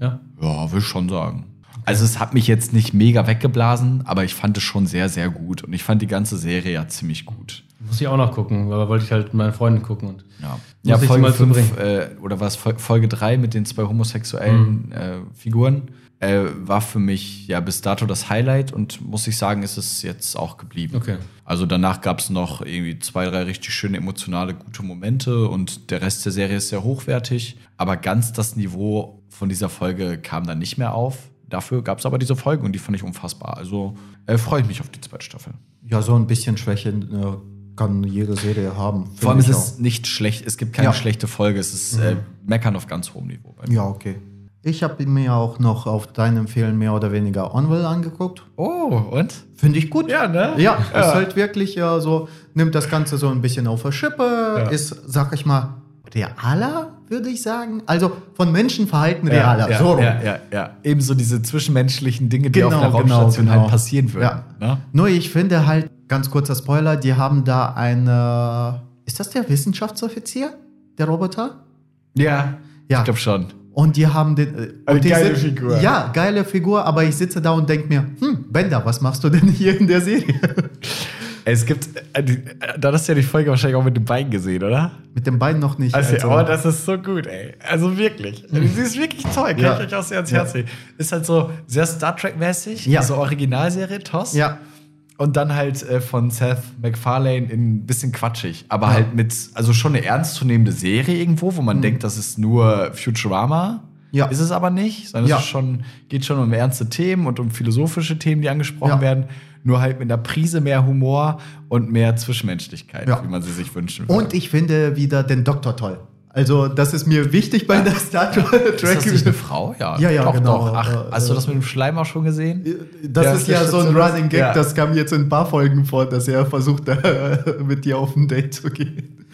ja. Ja, will ich schon sagen. Also es hat mich jetzt nicht mega weggeblasen, aber ich fand es schon sehr, sehr gut. Und ich fand die ganze Serie ja ziemlich gut. Muss ich auch noch gucken, aber wollte ich halt mit meinen Freunden gucken. Und Ja, Muss ja ich Folge mal zu 5, äh, oder was, Folge 3 mit den zwei homosexuellen äh, Figuren äh, war für mich ja bis dato das Highlight und muss ich sagen, ist es jetzt auch geblieben. Okay. Also danach gab es noch irgendwie zwei, drei richtig schöne emotionale, gute Momente und der Rest der Serie ist sehr hochwertig. Aber ganz das Niveau von dieser Folge kam dann nicht mehr auf. Dafür gab es aber diese Folge und die fand ich unfassbar. Also äh, freue ich mich auf die zweite Staffel. ja, so ein bisschen Schwäche äh, kann jede Serie haben. Vor allem ist es nicht schlecht, es gibt keine Ja. schlechte Folge, es ist äh, Meckern auf ganz hohem Niveau. Bei mir. Ja, okay. Ich habe mir auch noch auf dein Empfehlen mehr oder weniger Onwell angeguckt. Oh, und? Finde ich gut. Ja, ne? Ja, ist halt wirklich ja so, nimmt das Ganze so ein bisschen auf der Schippe, Ja. ist, sag ich mal, realer, würde ich sagen. Also von Menschenverhalten realer. ja, so rum. ja, ja, ja. Ebenso diese zwischenmenschlichen Dinge, die Genau, auf einer genau, Raumstation genau. halt passieren würden. Ja. Ne? Nur ich finde halt, ganz kurzer Spoiler, die haben da eine. Ist das der Wissenschaftsoffizier? Der Roboter? Ja, Ja. ich glaube schon. Und die haben den. äh, Eine geile sitz- Figur. Ja, geile Figur, aber ich sitze da und denke mir, hm, Bender, was machst du denn hier in der Serie? Es gibt, äh, äh, da hast du ja die Folge wahrscheinlich auch mit dem Bein gesehen, oder? Mit dem Bein noch nicht. Also, also- oh, das ist so gut, ey. Also wirklich. Sie ist wirklich toll, kann Ja. ich euch auch sehr ans Ja. Herz legen. Ist halt so sehr Star Trek-mäßig, Ja. diese Originalserie, TOS. ja, Und dann halt äh, von Seth MacFarlane in ein bisschen quatschig. Aber Ja. halt mit, also schon eine ernstzunehmende Serie irgendwo, wo man denkt, das ist nur Futurama. Ja. Ist es aber nicht, sondern Ja. es schon, geht schon um ernste Themen und um philosophische Themen, die angesprochen Ja. werden. Nur halt mit einer Prise mehr Humor und mehr Zwischenmenschlichkeit, wie man sie sich wünschen würde. Und ich finde wieder den Doktor toll. Also, das ist mir wichtig bei der Star Trek. Ist das nicht eine Frau? Ja, Ja, ja, doch, genau. Doch. Ach, Äh, hast du das mit dem Schleim auch schon gesehen? Das Ja, ist ja so ein. Running Gag, Ja. das kam jetzt in ein paar Folgen vor, dass er versucht, mit dir auf ein Date zu gehen.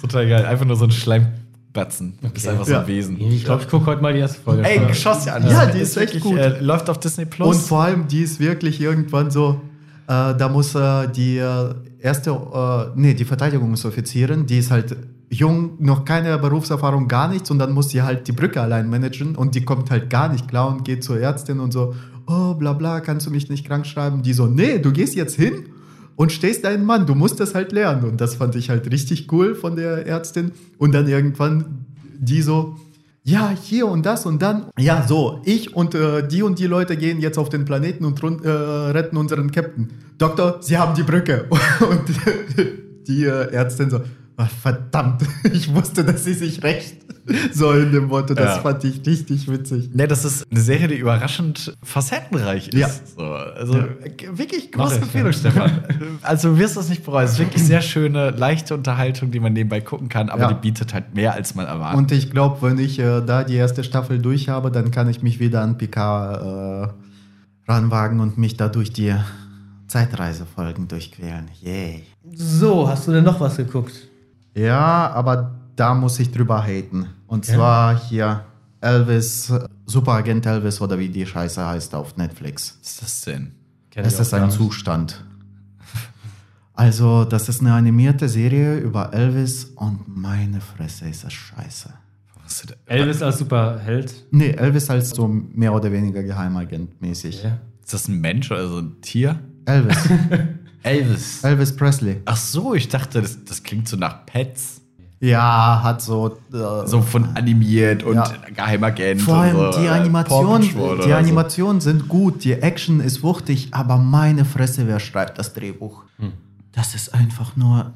Total geil. Einfach nur so ein Schleimbatzen. Du bist einfach so Ja. ein Wesen. Ich glaube, ich gucke heute mal die erste Folge. Ey, Ja. geschoss ja an. Ja, die ist echt gut. Äh, läuft auf Disney Plus. Und vor allem, die ist wirklich irgendwann so, äh, da muss äh, die äh, erste, äh, nee, die Verteidigungsoffizierin, die ist halt jung, noch keine Berufserfahrung, gar nichts und dann muss sie halt die Brücke allein managen und die kommt halt gar nicht klar und geht zur Ärztin und so, oh, bla bla, kannst du mich nicht krank schreiben? Die so, nee, du gehst jetzt hin und stehst deinen Mann, du musst das halt lernen und das fand ich halt richtig cool von der Ärztin und dann irgendwann die so, ja, hier und das und dann. Ja, so, ich und äh, die und die Leute gehen jetzt auf den Planeten und äh, retten unseren Captain. Doktor, Sie haben die Brücke. Und die äh, Ärztin so, "Ach, verdammt, ich wusste, dass sie sich rächt. So in dem Motto, das Ja. fand ich richtig witzig. Ne, das ist eine Serie, die überraschend facettenreich ist. Ja. So, also Ja. äh, wirklich große ich, Empfehlung, Stefan. Also du wirst das nicht bereuen. Es ist wirklich sehr schöne, leichte Unterhaltung, die man nebenbei gucken kann, aber Ja. die bietet halt mehr, als man erwartet. Und ich glaube, wenn ich äh, da die erste Staffel durch habe, dann kann ich mich wieder an PK äh, ranwagen und mich da durch die Zeitreisefolgen durchquälen. Yay. So, hast du denn noch was geguckt? Ja, aber da muss ich drüber haten. Und Ja. zwar hier Elvis, Superagent Elvis oder wie die Scheiße heißt auf Netflix. Was ist das denn? Kenn auch ist ein. Zustand. Also, das ist eine animierte Serie über Elvis und meine Fresse ist das scheiße. Was ist das? Elvis als Superheld. Nee, Elvis als so mehr oder weniger Geheimagent mäßig. Ja. Ist das ein Mensch oder so ein Tier? Elvis. Elvis. Elvis Presley. Ach so, ich dachte, das, das klingt so nach Pets. Ja, hat so. Äh, So von animiert und Ja. Geheimagent. Vor allem und so, die äh, Animation, Paw Patrol die oder so. Animationen sind gut, die Action ist wuchtig, aber meine Fresse, wer schreibt das Drehbuch? Hm. Das ist einfach nur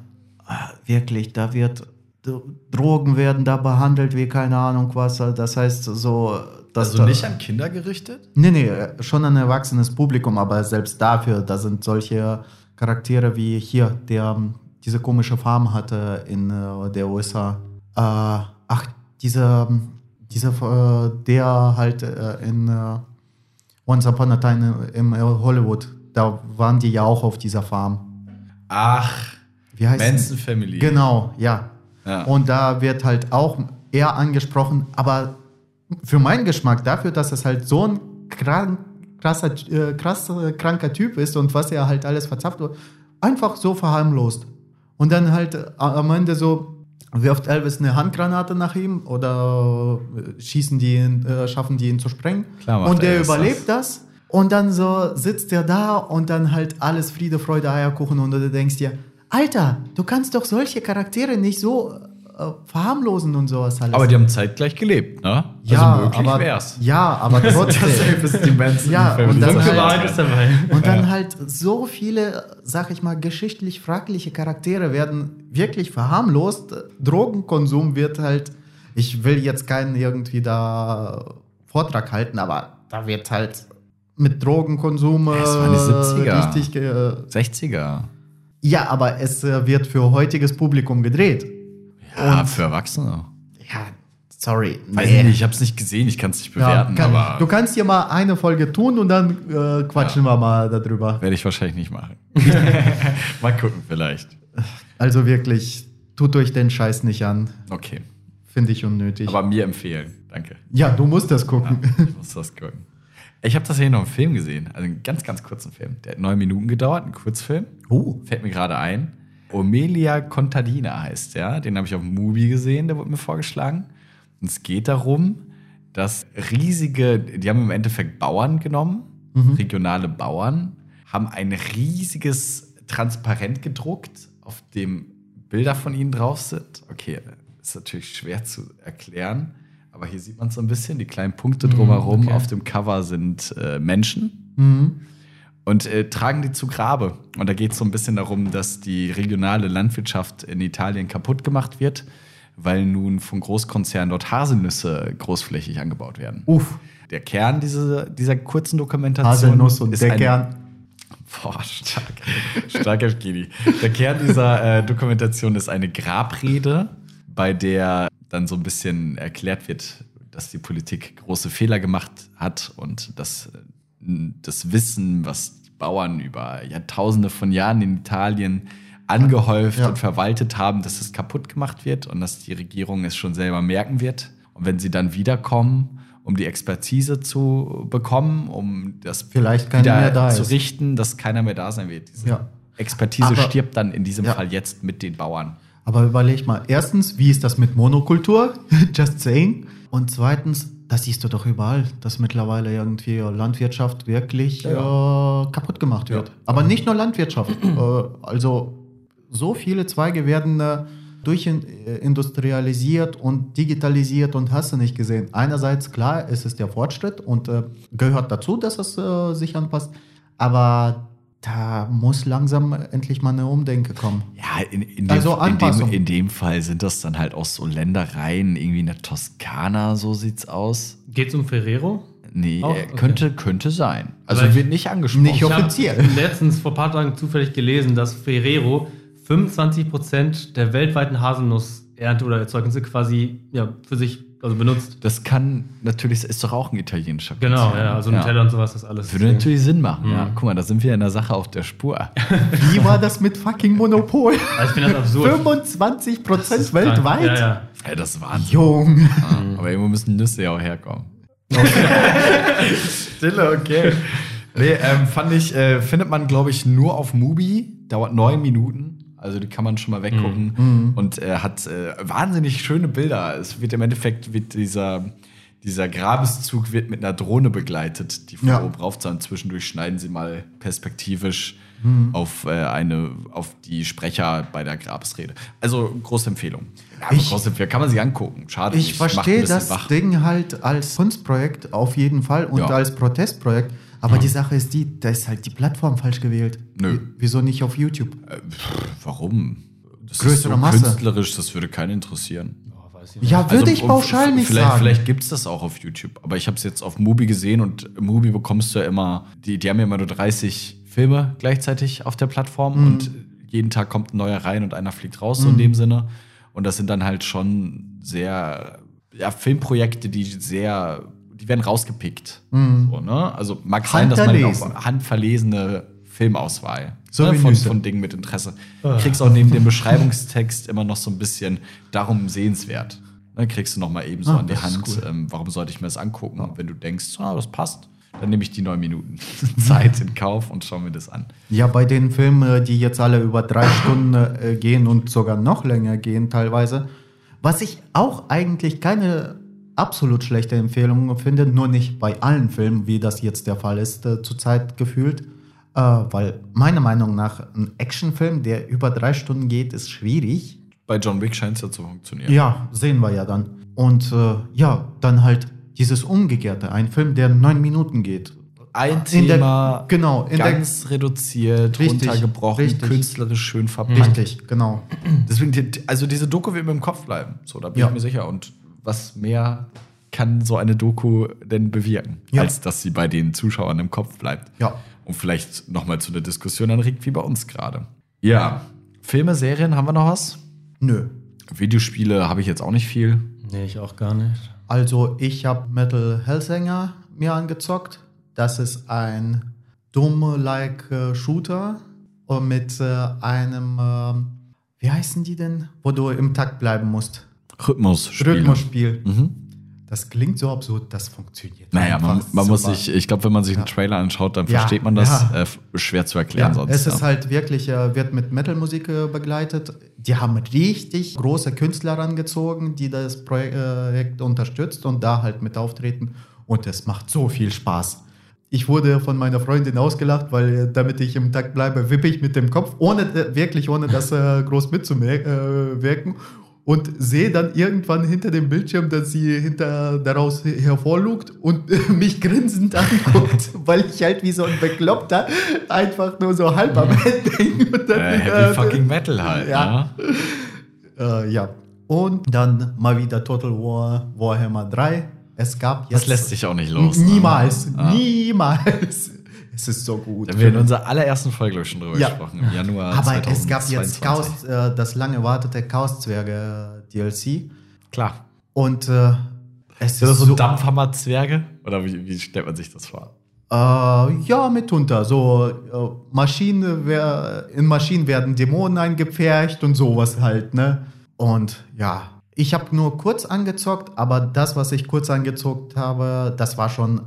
äh, wirklich, da wird Drogen werden da behandelt wie keine Ahnung was. Das heißt so, dass Also nicht an Kinder gerichtet? Nee, nee, schon ein erwachsenes Publikum, aber selbst dafür, da sind solche Charaktere wie hier, der ähm, diese komische Farm hatte in äh, der USA. Äh, ach, dieser, ähm, dieser, äh, der halt äh, in Once Upon a Time im äh, Hollywood, da waren die ja auch auf dieser Farm. Ach, Wie heißt Manson Family. Genau, ja. Ja. Und da wird halt auch eher angesprochen, aber für meinen Geschmack, dafür, dass es halt so ein krank, krasser, äh, krass äh, kranker Typ ist und was er halt alles verzapft, einfach so verharmlost. Und dann halt äh, am Ende so wirft Elvis eine Handgranate nach ihm oder äh, schießen die ihn, äh, schaffen die ihn zu sprengen. Klar und der überlebt das. Und dann so sitzt er da und dann halt alles Friede, Freude, Eierkuchen und du denkst dir, Alter, du kannst doch solche Charaktere nicht so verharmlosen und sowas alles. Aber die haben zeitgleich gelebt, ne? ja, also möglich aber, wär's. Ja, aber trotzdem. Elvis die Manson Ja, Family. und dann halt- ist. Und dann halt so viele, sag ich mal, geschichtlich fragliche Charaktere werden wirklich verharmlost. Drogenkonsum wird halt, ich will jetzt keinen irgendwie da Vortrag halten, aber da wird halt mit Drogenkonsum äh, Es waren die 70er. richtig. Ge 60er. ja, aber es äh, wird für heutiges Publikum gedreht. Ja, für Erwachsene. Ja, sorry. Weiß ich nicht, ich hab's nicht gesehen, ich kann's nicht Ja, bewerten, kann, aber du kannst hier mal eine Folge tun und dann äh, quatschen wir mal darüber. werde ich wahrscheinlich nicht machen. Mal gucken, vielleicht. Also wirklich, tut euch den Scheiß nicht an. Okay. Finde ich unnötig. Aber mir empfehlen. Danke. ja, du musst das gucken. Ich muss das gucken. Ich habe das hier noch einen Film gesehen, also einen ganz, ganz kurzen Film. Der hat neun Minuten gedauert, ein Kurzfilm. Oh. Fällt mir gerade ein. Omelia Contadina heißt der. Den habe ich auf Mubi gesehen, der wurde mir vorgeschlagen. Und es geht darum, dass riesige, die haben im Endeffekt Bauern genommen, regionale Bauern, haben ein riesiges Transparent gedruckt, auf dem Bilder von ihnen drauf sind. Okay, ist natürlich schwer zu erklären, aber hier sieht man es so ein bisschen, die kleinen Punkte drumherum. okay. Auf dem Cover sind äh, Menschen Mhm. Und äh, tragen die zu Grabe. Und da geht es so ein bisschen darum, dass die regionale Landwirtschaft in Italien kaputt gemacht wird, weil nun von Großkonzernen dort Haselnüsse großflächig angebaut werden. Uff. Der Kern dieser, dieser kurzen Dokumentation Haselnuss und ist der ein- Kern. Boah, stark. Stark, Evgeny. Der Kern dieser äh, Dokumentation ist eine Grabrede, bei der dann so ein bisschen erklärt wird, dass die Politik große Fehler gemacht hat und dass das Wissen, was die Bauern über Jahrtausende von Jahren in Italien angehäuft Ja. und verwaltet haben, dass es kaputt gemacht wird und dass die Regierung es schon selber merken wird. Und wenn sie dann wiederkommen, um die Expertise zu bekommen, um das Vielleicht wieder mehr da zu ist. richten, dass keiner mehr da sein wird. Diese Ja. Expertise Aber- stirbt dann in diesem Ja. Fall jetzt mit den Bauern. Aber überleg mal, erstens, wie ist das mit Monokultur? Just saying. Und zweitens, das siehst du doch überall, dass mittlerweile irgendwie Landwirtschaft wirklich äh, kaputt gemacht wird. Aber nicht nur Landwirtschaft. äh, also so viele Zweige werden äh, durchindustrialisiert und digitalisiert und hast du nicht gesehen. Einerseits, klar, es ist der Fortschritt und äh, gehört dazu, dass es äh, sich anpasst. Aber da muss langsam endlich mal eine Umdenke kommen. Ja, in, in, dem, Also in, dem, Anpassung. in dem Fall sind das dann halt auch so Ländereien, irgendwie in der Toskana, so sieht's aus. Geht's um Ferrero? Nee, Auch? äh, Okay. könnte, könnte sein. Also Aber ich- wird nicht angesprochen. Nicht Ich habe Offiziell. letztens vor ein paar Tagen zufällig gelesen, dass Ferrero 25% der weltweiten Haselnussernte oder Erzeugnisse quasi ja, für sich also benutzt. Das kann natürlich, ist doch auch ein italienischer Genau, Konzern. ja, also Nutella und sowas, das alles. Würde natürlich Sinn machen, ja. Mhm. Guck mal, da sind wir in der Sache auf der Spur. Wie war das mit fucking Monopol? Also ich finde das absurd. 25 Das ist Prozent weltweit? Ja, ja. Ey, das ist Wahnsinn. Jung. Ja, aber irgendwo müssen Nüsse ja auch herkommen. Stille, okay. Nee, ähm, fand ich, äh, findet man, glaube ich, nur auf Mubi. Dauert neun Minuten. Also die kann man schon mal weggucken. Und äh, hat äh, wahnsinnig schöne Bilder. Es wird im Endeffekt, wird dieser, dieser Grabeszug wird mit einer Drohne begleitet, die von Ja. oben rauf und zwischendurch schneiden sie mal perspektivisch auf, äh, eine, auf die Sprecher bei der Grabesrede. Also große Empfehlung. Ja, Ich- große Empfehlung. Kann man sich angucken. Schade. Ich ein verstehe das wach. Ding halt als Kunstprojekt auf jeden Fall und Ja. als Protestprojekt. Aber die Sache ist die, da ist halt die Plattform falsch gewählt. Nö. Wieso nicht auf YouTube? Äh, pff, warum? Das Größere ist so Masse. künstlerisch, das würde keinen interessieren. Oh, ich. Ja, würde ich um- pauschal nicht vielleicht, sagen. Vielleicht gibt es das auch auf YouTube, aber ich habe es jetzt auf Mubi gesehen und Mubi bekommst du ja immer, die, die haben ja immer nur 30 Filme gleichzeitig auf der Plattform Mhm. und jeden Tag kommt ein neuer rein und einer fliegt raus, so in dem Sinne. Und das sind dann halt schon sehr, ja, Filmprojekte, die sehr, die werden rausgepickt. So, ne? Also mag sein, dass man auch handverlesene Filmauswahl So ne, von, von Dingen mit Interesse. Du kriegst auch neben dem Beschreibungstext immer noch so ein bisschen darum sehenswert. Dann kriegst du noch mal eben so Ah, an die Hand, cool. ähm, warum sollte ich mir das angucken? Und wenn du denkst, ah, das passt, dann nehme ich die neun Minuten Zeit in Kauf und schau mir das an. Ja, bei den Filmen, äh, die jetzt alle über drei Stunden äh, gehen und sogar noch länger gehen teilweise, was ich auch eigentlich keine absolut schlechte Empfehlung finde, nur nicht bei allen Filmen, wie das jetzt der Fall ist, äh, zurzeit gefühlt. Äh, weil meiner Meinung nach ein Actionfilm, der über drei Stunden geht, ist schwierig. Bei John Wick scheint es ja zu funktionieren. Ja, sehen wir ja dann. Und äh, ja, dann halt dieses Umgekehrte, ein Film, der neun Minuten geht. Ein In der- Thema genau, der- ganz reduziert, Richtig, runtergebrochen, richtig. künstlerisch schön verpackt. Richtig, genau. Deswegen, also diese Doku wird mir im Kopf bleiben. So, da bin Ja. ich mir sicher. Und was mehr kann so eine Doku denn bewirken, Ja. als dass sie bei den Zuschauern im Kopf bleibt? Ja. Und vielleicht nochmal zu der Diskussion anregt, wie bei uns gerade. Ja. Filme, Serien, haben wir noch was? Nö. Videospiele habe ich jetzt auch nicht viel. Nee, ich auch gar nicht. Also ich habe Metal Hellsinger mir angezockt. Das ist ein Doom-like äh, Shooter und mit äh, einem, ähm, wie heißen die denn, wo du im Takt bleiben musst. Rhythmus. Rhythmusspiel. Mhm. Das klingt so absurd, das funktioniert. Naja, man, man muss sich, ich glaube, wenn man sich einen Trailer anschaut, dann Ja, versteht man das. ja. Äh, schwer zu erklären Ja, sonst. es ist ja. halt wirklich, äh, wird mit Metal-Musik äh, begleitet. Die haben richtig große Künstler rangezogen, die das Projekt unterstützt und da halt mit auftreten. Und es macht so viel Spaß. Ich wurde von meiner Freundin ausgelacht, weil äh, damit ich im Takt bleibe, wippe ich mit dem Kopf, ohne äh, wirklich ohne das äh, groß mitzuwirken. Und sehe dann irgendwann hinter dem Bildschirm, dass sie hinter daraus hervorlugt und mich grinsend anguckt, weil ich halt wie so ein Bekloppter einfach nur so halb am Ende hing. Und dann, äh, äh, fucking Metal halt. ja. Ja. äh, ja. Und dann mal wieder Total War Warhammer 3. Es gab jetzt. Das lässt sich auch nicht los. ne? Niemals, Ah. niemals. Es ist so gut. Da haben wir in unserer allerersten Folge ich, schon drüber Ja. gesprochen, im Januar Aber es gab jetzt 2022. Chaos, äh, das lange erwartete Chaos-Zwerge-DLC. klar. Und äh, es das ist so so, Dampfhammer-Zwerge? Oder wie, wie stellt man sich das vor? äh, ja, mitunter. So äh, Maschinen, in Maschinen werden Dämonen eingepfercht und sowas halt, ne? Und ja, ich habe nur kurz angezockt, aber das, was ich kurz angezockt habe, das war schon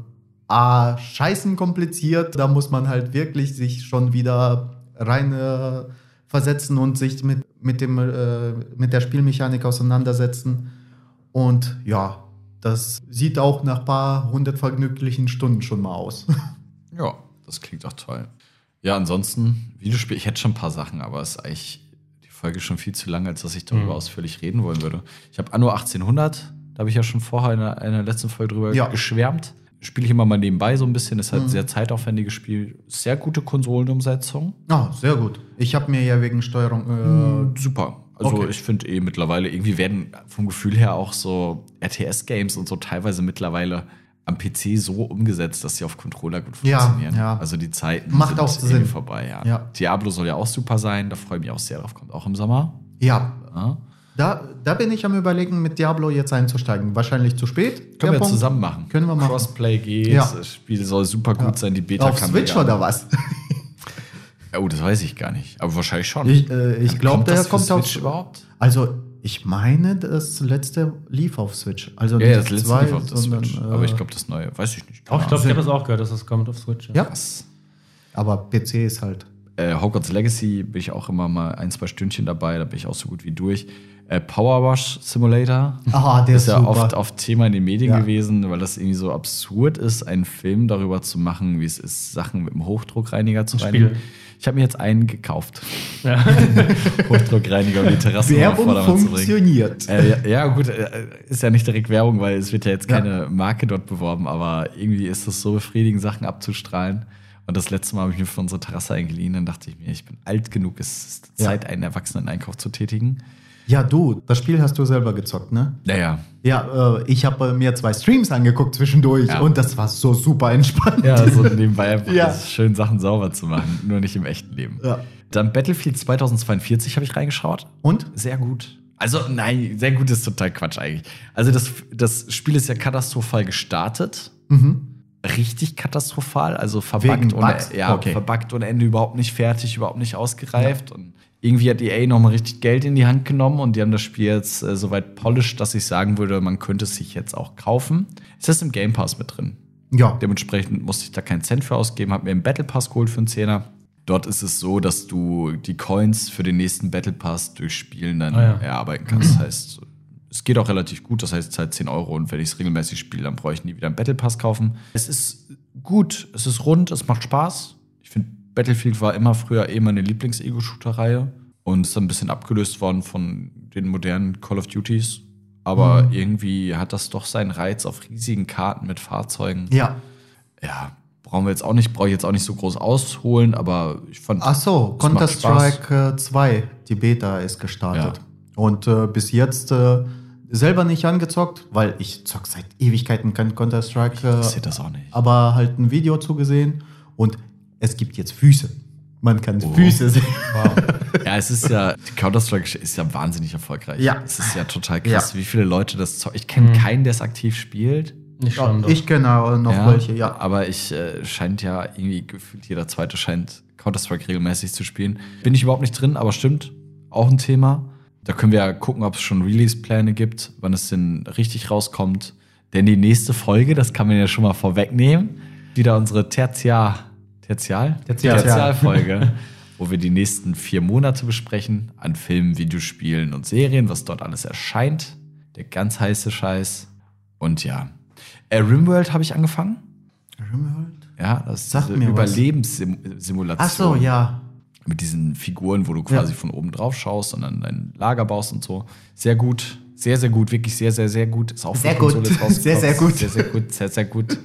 ah, scheißen kompliziert. Da muss man halt wirklich sich schon wieder rein äh, versetzen und sich mit, mit, dem, äh, mit der Spielmechanik auseinandersetzen. Und ja, das sieht auch nach paar hundert vergnüglichen Stunden schon mal aus. Ja, das klingt auch toll. Ja, ansonsten, Videospiel, ich hätte schon ein paar Sachen, aber es ist eigentlich die Folge schon viel zu lang, als dass ich darüber ausführlich reden wollen würde. Ich habe Anno 1800, da habe ich ja schon vorher in einer, in letzten Folge drüber Ja. geschwärmt. Spiele ich immer mal nebenbei so ein bisschen, ist halt ein sehr zeitaufwendiges Spiel. Sehr gute Konsolenumsetzung. Ah, sehr gut. Ich habe mir ja wegen Steuerung. Äh, Super. Also Okay. ich finde eh mittlerweile, irgendwie werden vom Gefühl her auch so RTS-Games und so teilweise mittlerweile am PC so umgesetzt, dass sie auf Controller gut Ja, funktionieren. ja. Also die Zeiten Macht sind auch irgendwie Sinn. vorbei. Ja. Ja. Diablo soll ja auch super sein, da freue ich mich auch sehr drauf, kommt auch im Sommer. ja, Ja. Da, da bin ich am Überlegen, mit Diablo jetzt einzusteigen. Wahrscheinlich zu spät. Können wir Punkt. zusammen machen. Können wir machen. Crossplay geht, Ja. das Spiel soll super gut sein, die Beta Auf kann Switch oder was? Oh, das weiß ich gar nicht. Aber wahrscheinlich schon. Ich, äh, ich glaube, der kommt auf. Switch überhaupt? Also, ich meine, das letzte lief auf Switch. Also Ja, ja, nicht das letzte zwei, lief auf der sondern, Switch. äh, Aber ich glaube, das neue, weiß ich nicht. Auch, ich glaube, ich habe das auch gehört, dass das kommt auf Switch. Ja, Was? aber PC ist halt. Äh, Hogwarts Legacy bin ich auch immer mal ein, zwei Stündchen dabei, da bin ich auch so gut wie durch. Äh, Power Wash Simulator. Ah, der ist ist ja super. oft auf Thema in den Medien Ja. gewesen, weil das irgendwie so absurd ist, einen Film darüber zu machen, wie es ist, Sachen mit dem Hochdruckreiniger zu Ein reinigen. Spiel. Ich habe mir jetzt einen gekauft. Ja. Hochdruckreiniger um die Terrasse Werbung Vordermann zu bringen. funktioniert. Äh, ja, ja, gut, äh, ist ja nicht direkt Werbung, weil es wird ja jetzt Ja. keine Marke dort beworben, aber irgendwie ist es so befriedigend, Sachen abzustrahlen. Und das letzte Mal habe ich mir für unsere Terrasse eingeliehen, dann dachte ich mir, ich bin alt genug, es ist Ja. Zeit, einen erwachsenen Einkauf zu tätigen. Ja, du, das Spiel hast du selber gezockt, ne? Naja. Ja, äh, ich habe mir zwei Streams angeguckt zwischendurch Ja. und das war so super entspannt. Ja, so nebenbei einfach Ja. schön Sachen sauber zu machen, nur nicht im echten Leben. Ja. Dann Battlefield 2042 habe ich reingeschaut. Und? Sehr gut. Also, nein, sehr gut ist total Quatsch eigentlich. Also, das, das Spiel ist ja katastrophal gestartet. Richtig katastrophal. Also, verbuggt ohne, ja, Okay. verbuggt ohne Ende, überhaupt nicht fertig, überhaupt nicht ausgereift. Und irgendwie hat EA nochmal richtig Geld in die Hand genommen und die haben das Spiel jetzt äh, soweit polished, dass ich sagen würde, man könnte es sich jetzt auch kaufen. Es ist im Game Pass mit drin. Ja. Dementsprechend musste ich da keinen Cent für ausgeben, habe mir einen Battle Pass geholt für einen Zehner. Dort ist es so, dass du die Coins für den nächsten Battle Pass durch Spielen dann Ah, ja. erarbeiten kannst. Das heißt, es geht auch relativ gut. Das heißt, es ist halt 10 Euro und wenn ich es regelmäßig spiele, dann brauche ich nie wieder einen Battle Pass kaufen. Es ist gut, es ist rund, es macht Spaß. Battlefield war immer früher eh meine Lieblings-Ego-Shooter-Reihe und ist dann ein bisschen abgelöst worden von den modernen Call of Duties. Aber irgendwie hat das doch seinen Reiz auf riesigen Karten mit Fahrzeugen Ja. ja, brauchen wir jetzt auch nicht, brauche ich jetzt auch nicht so groß ausholen, aber ich fand. Ach so, Counter-Strike äh, 2, die Beta ist gestartet. Und äh, bis jetzt äh, selber nicht angezockt, weil ich zock seit Ewigkeiten kein Counter-Strike. Äh, Ich sehe das auch nicht. aber halt ein Video zugesehen und es gibt jetzt Füße. Man kann Oh. Füße sehen. Ja, es ist ja, Counter-Strike ist ja wahnsinnig erfolgreich. Ja. Es ist ja total krass, Ja. wie viele Leute das zocken. Ich kenne keinen, der es aktiv spielt. Nicht Ja, schon, ich kenne auch noch ja, welche, ja. Aber ich äh, scheint ja irgendwie gefühlt jeder zweite scheint Counter-Strike regelmäßig zu spielen. Bin ich überhaupt nicht drin, aber stimmt. Auch ein Thema. Da können wir ja gucken, ob es schon Release-Pläne gibt, wann es denn richtig rauskommt. Denn die nächste Folge, das kann man ja schon mal vorwegnehmen, wieder unsere Tertiar, Tertial? Tertial. Tertialfolge, wo wir die nächsten vier Monate besprechen an Filmen, Videospielen und Serien, was dort alles erscheint. Der ganz heiße Scheiß. Und ja, äh, Rimworld habe ich angefangen. Rimworld? Ja, das ist was. Überlebenssimulation. Ach so, ja. Mit diesen Figuren, wo du quasi Ja. von oben drauf schaust und dann dein Lager baust und so. Sehr gut. Sehr, sehr gut. Wirklich sehr, sehr, sehr gut. Ist auch für Sehr gut. Sehr, sehr gut. Sehr, sehr gut. Sehr, sehr gut.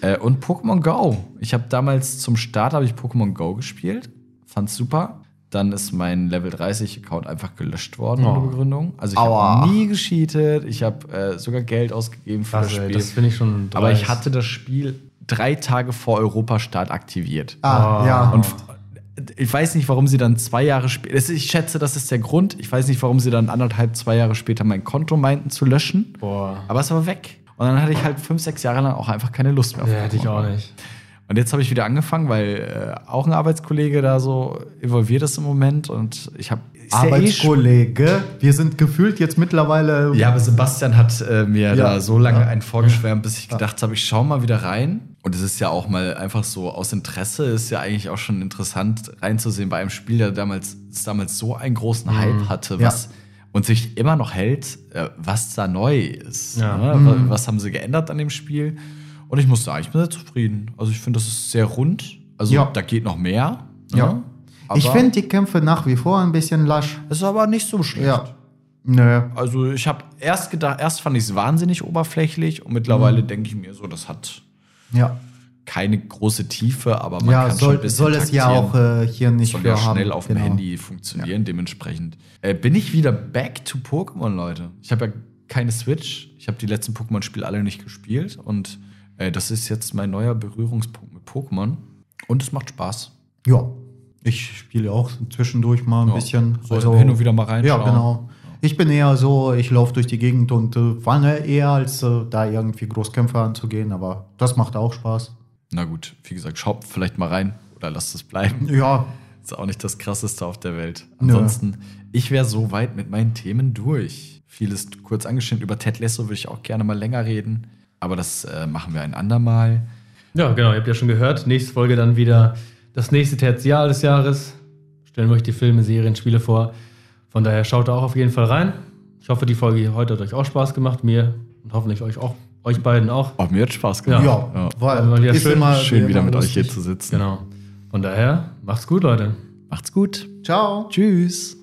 äh, und Pokémon Go. Ich habe damals zum Start habe ich Pokémon Go gespielt. Fand's super. Dann ist mein Level 30 Account einfach gelöscht worden Oh. ohne Begründung. Also ich habe nie gescheatet. Ich habe äh, sogar Geld ausgegeben für Krass, das ey, Spiel. das finde ich schon Aber ich dreist. hatte das Spiel drei Tage vor Europastart aktiviert. Ah, Oh. ja. Und ich weiß nicht, warum sie dann zwei Jahre später, ich schätze, das ist der Grund. Ich weiß nicht, warum sie dann anderthalb, zwei Jahre später mein Konto meinten zu löschen. Boah. Aber es war weg. Und dann hatte ich halt fünf, sechs Jahre lang auch einfach keine Lust mehr auf Ja, hätte ich auch nicht. Und jetzt habe ich wieder angefangen, weil äh, auch ein Arbeitskollege da so involviert ist im Moment. Und ich habe. Arbeitskollege, wir sind gefühlt jetzt mittlerweile. Ja, aber Sebastian hat äh, mir Ja. da so lange Ja. einen vorgeschwärmt, bis ich gedacht habe, ich schau mal wieder rein. Und es ist ja auch mal einfach so aus Interesse, ist ja eigentlich auch schon interessant reinzusehen bei einem Spiel, der damals, das damals so einen großen Hype hatte, Ja. was und sich immer noch hält, äh, was da neu ist. Ja. Ne? Wa- Was haben sie geändert an dem Spiel? Und ich muss sagen, ich bin sehr zufrieden. Also ich finde, das ist sehr rund. Also Ja. da geht noch mehr. Ja. ne? ich Aber finde die Kämpfe nach wie vor ein bisschen lasch. es ist aber nicht so schlecht. Ja. Nö. Also ich habe erst gedacht, erst fand ich es wahnsinnig oberflächlich und mittlerweile Mhm. denke ich mir so, das hat Ja. keine große Tiefe, aber man Ja, kann schon ein soll, bisschen soll es ja auch äh, hier nicht soll für ja haben. schnell auf dem Genau. Handy funktionieren, dementsprechend. Äh, bin ich wieder back to Pokémon, Leute. Ich habe ja keine Switch. Ich habe die letzten Pokémon-Spiele alle nicht gespielt und äh, das ist jetzt mein neuer Berührungspunkt mit Pokémon und es macht Spaß. Ja. Ich spiele auch zwischendurch mal ein Ja. bisschen. So hin und wieder mal reinschauen. Ja, genau. Ich bin eher so, ich laufe durch die Gegend und äh, fange eher, als äh, da irgendwie Großkämpfe anzugehen, aber das macht auch Spaß. Na gut, wie gesagt, schaut vielleicht mal rein oder lasst es bleiben. Ja, Ist auch nicht das krasseste auf der Welt. Nö. Ansonsten, ich wäre soweit mit meinen Themen durch. Vieles kurz angeschnitten. Über Ted Lasso würde ich auch gerne mal länger reden. Aber das äh, machen wir ein andermal. Ja, genau, ihr habt ja schon gehört. Nächste Folge dann wieder das nächste Tertial des Jahres. Stellen wir euch die Filme, Serien, Spiele vor. Von daher schaut da auch auf jeden Fall rein. Ich hoffe, die Folge heute hat euch auch Spaß gemacht. Mir und hoffentlich euch auch, euch beiden auch. Oh, mir hat Spaß ja, gemacht. weil wieder ist schön- immer Schön wieder mit euch hier lustig. zu sitzen. Genau. Von daher, macht's gut, Leute. Macht's gut. Ciao. Tschüss.